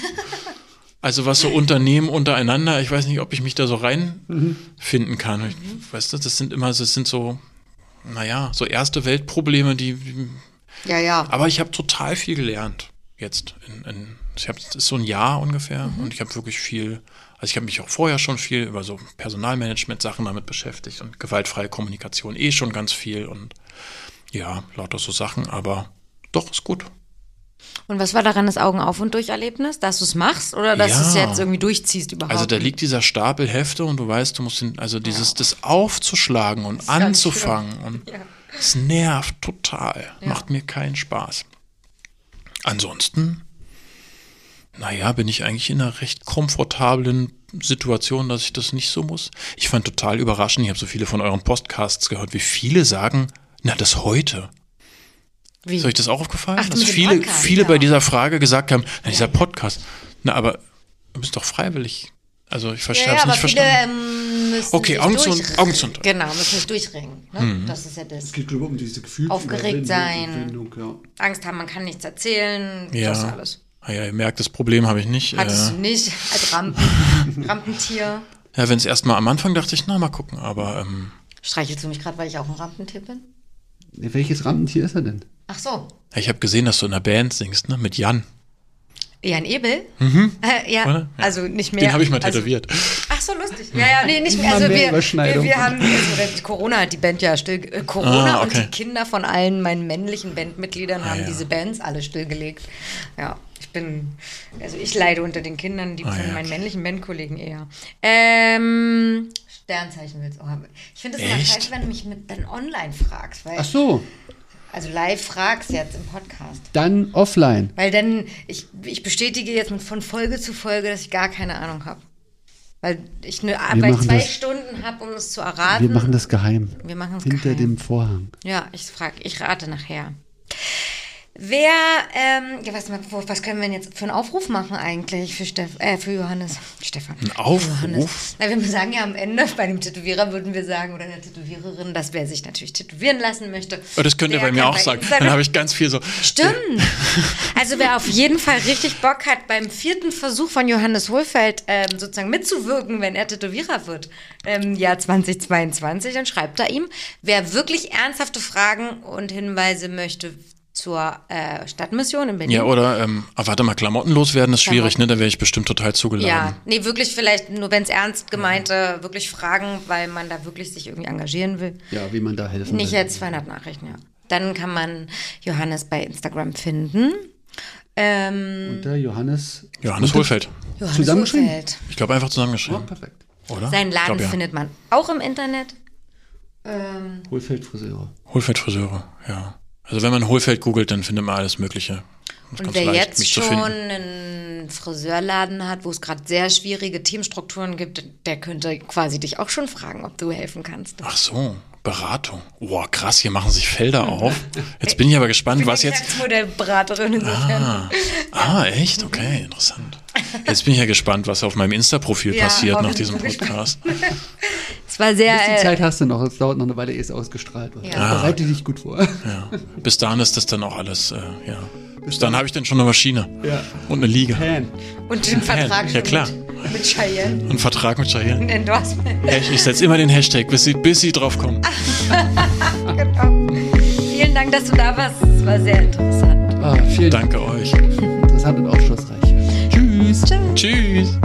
[SPEAKER 4] Also was so Unternehmen untereinander, ich weiß nicht, ob ich mich da so reinfinden kann. Ich, weißt du, das sind immer, das sind so, naja, so erste Weltprobleme, die,
[SPEAKER 1] Ja, ja.
[SPEAKER 4] aber ich habe total viel gelernt jetzt. In, in, ich habe das ist so ein Jahr ungefähr und ich habe wirklich viel, also ich habe mich auch vorher schon viel über so Personalmanagement-Sachen damit beschäftigt und gewaltfreie Kommunikation eh schon ganz viel und ja, lauter so Sachen, aber doch, ist gut.
[SPEAKER 1] Und was war daran das Augen auf und durch Erlebnis? Dass du es machst oder dass
[SPEAKER 4] Ja.
[SPEAKER 1] du es jetzt irgendwie durchziehst überhaupt?
[SPEAKER 4] Also da liegt dieser Stapel Hefte und du weißt, du musst den, also dieses, das aufzuschlagen und anzufangen und es nervt total. Macht mir keinen Spaß. Ansonsten, naja, bin ich eigentlich in einer recht komfortablen Situation, dass ich das nicht so muss. Ich fand total überraschend, ich habe so viele von euren Podcasts gehört, wie viele sagen, na, das heute.
[SPEAKER 1] Wie?
[SPEAKER 4] Ist euch das auch aufgefallen?
[SPEAKER 1] Ach,
[SPEAKER 4] Dass viele,
[SPEAKER 1] Podcast,
[SPEAKER 4] viele
[SPEAKER 1] ja.
[SPEAKER 4] bei dieser Frage gesagt haben, na, dieser Podcast. Na, aber du bist doch freiwillig. Also ich verstehe
[SPEAKER 1] ja,
[SPEAKER 4] es
[SPEAKER 1] ja,
[SPEAKER 4] nicht
[SPEAKER 1] viele
[SPEAKER 4] verstanden.
[SPEAKER 1] ähm, müssen
[SPEAKER 4] Okay, Augen zu-
[SPEAKER 1] durchringen.
[SPEAKER 4] Augen zu und.
[SPEAKER 1] Genau, müssen sich durchringen. Ne?
[SPEAKER 4] Mhm.
[SPEAKER 1] Das ist ja das.
[SPEAKER 3] Es geht glaube ich, um diese Gefühle.
[SPEAKER 1] Aufgeregt sein.
[SPEAKER 3] Ja.
[SPEAKER 1] Angst haben, man kann nichts erzählen,
[SPEAKER 4] Ja.
[SPEAKER 1] das alles.
[SPEAKER 4] Ah ja, ihr merkt, das Problem habe ich nicht.
[SPEAKER 1] Hattest
[SPEAKER 4] Äh,
[SPEAKER 1] du nicht als Rampen, Rampentier.
[SPEAKER 4] ja, wenn es erstmal am Anfang dachte ich, na, mal gucken, aber ähm,
[SPEAKER 1] Streichelst du mich gerade, weil ich auch ein Rampentier bin?
[SPEAKER 3] Welches Rampentier ist er denn?
[SPEAKER 1] Ach so.
[SPEAKER 4] ich habe gesehen, dass du in einer Band singst, ne? Mit Jan.
[SPEAKER 1] Ein Ebel? Äh, ja,
[SPEAKER 4] Mhm. Ja.
[SPEAKER 1] also nicht mehr.
[SPEAKER 4] Den habe ich mal
[SPEAKER 1] also,
[SPEAKER 4] tätowiert.
[SPEAKER 1] Ach so, lustig. Ja, ja, nee, nicht mehr. Also wir, wir, wir haben, also Corona hat die Band ja still, äh, Corona
[SPEAKER 4] Ah,
[SPEAKER 1] und
[SPEAKER 4] okay.
[SPEAKER 1] die Kinder von allen meinen männlichen Bandmitgliedern haben
[SPEAKER 4] ja.
[SPEAKER 1] diese Bands alle stillgelegt. Ja, ich bin, also ich leide unter den Kindern, die
[SPEAKER 4] Ah,
[SPEAKER 1] von
[SPEAKER 4] ja,
[SPEAKER 1] meinen männlichen Bandkollegen eher. Ähm, Sternzeichen willst du auch haben. Ich finde es immer falsch, wenn du mich mit dann online fragst, weil,
[SPEAKER 3] Ach so,
[SPEAKER 1] also live fragst jetzt im Podcast.
[SPEAKER 3] dann offline.
[SPEAKER 1] Weil dann, ich, ich bestätige jetzt von Folge zu Folge, dass ich gar keine Ahnung habe. Weil ich ich
[SPEAKER 3] machen
[SPEAKER 1] zwei
[SPEAKER 3] das-
[SPEAKER 1] Stunden habe, um es zu erraten.
[SPEAKER 3] Wir machen das geheim.
[SPEAKER 1] Wir machen es
[SPEAKER 3] Hinter
[SPEAKER 1] geheim.
[SPEAKER 3] dem Vorhang.
[SPEAKER 1] Ja, ich frage, ich rate nachher. Wer, ähm, ja, was, was können wir denn jetzt für einen Aufruf machen eigentlich für, Steff, äh, für Johannes? Stefan.
[SPEAKER 4] Ein Aufruf?
[SPEAKER 1] Johannes. Na, wir sagen ja am Ende, bei dem Tätowierer würden wir sagen, oder der Tätowiererin, dass wer sich natürlich tätowieren lassen möchte.
[SPEAKER 4] Oh, das könnt ihr bei mir auch sagen.
[SPEAKER 1] Instagram-
[SPEAKER 4] Dann habe ich ganz viel so.
[SPEAKER 1] Stimmt. Also wer auf jeden Fall richtig Bock hat, beim vierten Versuch von Johannes Hohlfeld ähm, sozusagen mitzuwirken, wenn er Tätowierer wird im Jahr 2022, dann schreibt er ihm. Wer wirklich ernsthafte Fragen und Hinweise möchte zur äh, Stadtmission in Berlin.
[SPEAKER 4] Ja, oder, ähm, ah, warte mal, Klamotten loswerden ist schwierig,
[SPEAKER 1] Klamotten.
[SPEAKER 4] ne? Da wäre ich bestimmt total zugeladen.
[SPEAKER 1] Ja, nee, wirklich vielleicht nur, wenn es ernst gemeinte, wirklich Fragen, weil man da wirklich sich irgendwie engagieren will.
[SPEAKER 3] Ja, wie man da helfen
[SPEAKER 1] Nicht
[SPEAKER 3] will.
[SPEAKER 1] jetzt 200 Nachrichten, ja. Dann kann man Johannes bei Instagram finden. Ähm,
[SPEAKER 3] Und der Johannes.
[SPEAKER 4] Johannes Hohlfeld.
[SPEAKER 1] Johannes
[SPEAKER 3] Zusammengeschrieben?
[SPEAKER 1] Hohlfeld.
[SPEAKER 4] Ich glaube einfach
[SPEAKER 3] Oh,
[SPEAKER 4] zusammengeschrieben,
[SPEAKER 3] perfekt.
[SPEAKER 4] oder?
[SPEAKER 1] Seinen Laden
[SPEAKER 4] glaub, ja.
[SPEAKER 1] findet man auch im Internet. Ähm,
[SPEAKER 3] Hohlfeld Friseure.
[SPEAKER 4] Hohlfeld Friseure, ja. Also wenn man Hohlfeld googelt, dann findet man alles Mögliche. Das
[SPEAKER 1] und wer
[SPEAKER 4] leicht,
[SPEAKER 1] jetzt schon einen Friseurladen hat, wo es gerade sehr schwierige Teamstrukturen gibt, der könnte quasi dich auch schon fragen, ob du helfen kannst.
[SPEAKER 4] Ach so, Beratung. Boah, krass, hier machen sich Felder auf. Jetzt bin ich aber gespannt, was jetzt.
[SPEAKER 1] Modellberaterin insofern.
[SPEAKER 4] Ah, ah, echt? Okay, interessant. Jetzt bin ich ja gespannt, was auf meinem Insta-Profil
[SPEAKER 1] Ja,
[SPEAKER 4] passiert nach
[SPEAKER 1] bin
[SPEAKER 4] diesem
[SPEAKER 1] ich.
[SPEAKER 4] Podcast.
[SPEAKER 1] Es war sehr.
[SPEAKER 3] Ein bisschen
[SPEAKER 1] Äh,
[SPEAKER 3] Zeit hast du noch. Es dauert noch eine Weile, ehe es ausgestrahlt wird.
[SPEAKER 1] Ja.
[SPEAKER 3] Bereite dich gut vor.
[SPEAKER 4] Ja. Bis dahin ist das dann auch alles, äh, ja. Bis dann habe ich dann schon eine Maschine
[SPEAKER 3] Ja.
[SPEAKER 4] und eine Liga.
[SPEAKER 3] Pan.
[SPEAKER 1] und den Vertrag
[SPEAKER 4] ja, klar.
[SPEAKER 1] Mit, mit Cheyenne.
[SPEAKER 4] Einen Vertrag mit Cheyenne.
[SPEAKER 1] Ein Endorsement.
[SPEAKER 4] Ich setze immer den Hashtag, bis sie, bis sie drauf kommen.
[SPEAKER 1] Genau. Vielen Dank, dass du da warst. Es war sehr interessant.
[SPEAKER 3] Ah, vielen Dank.
[SPEAKER 4] Danke euch.
[SPEAKER 3] Interessant und aufschlussreich. Tschüss.
[SPEAKER 4] Tschüss.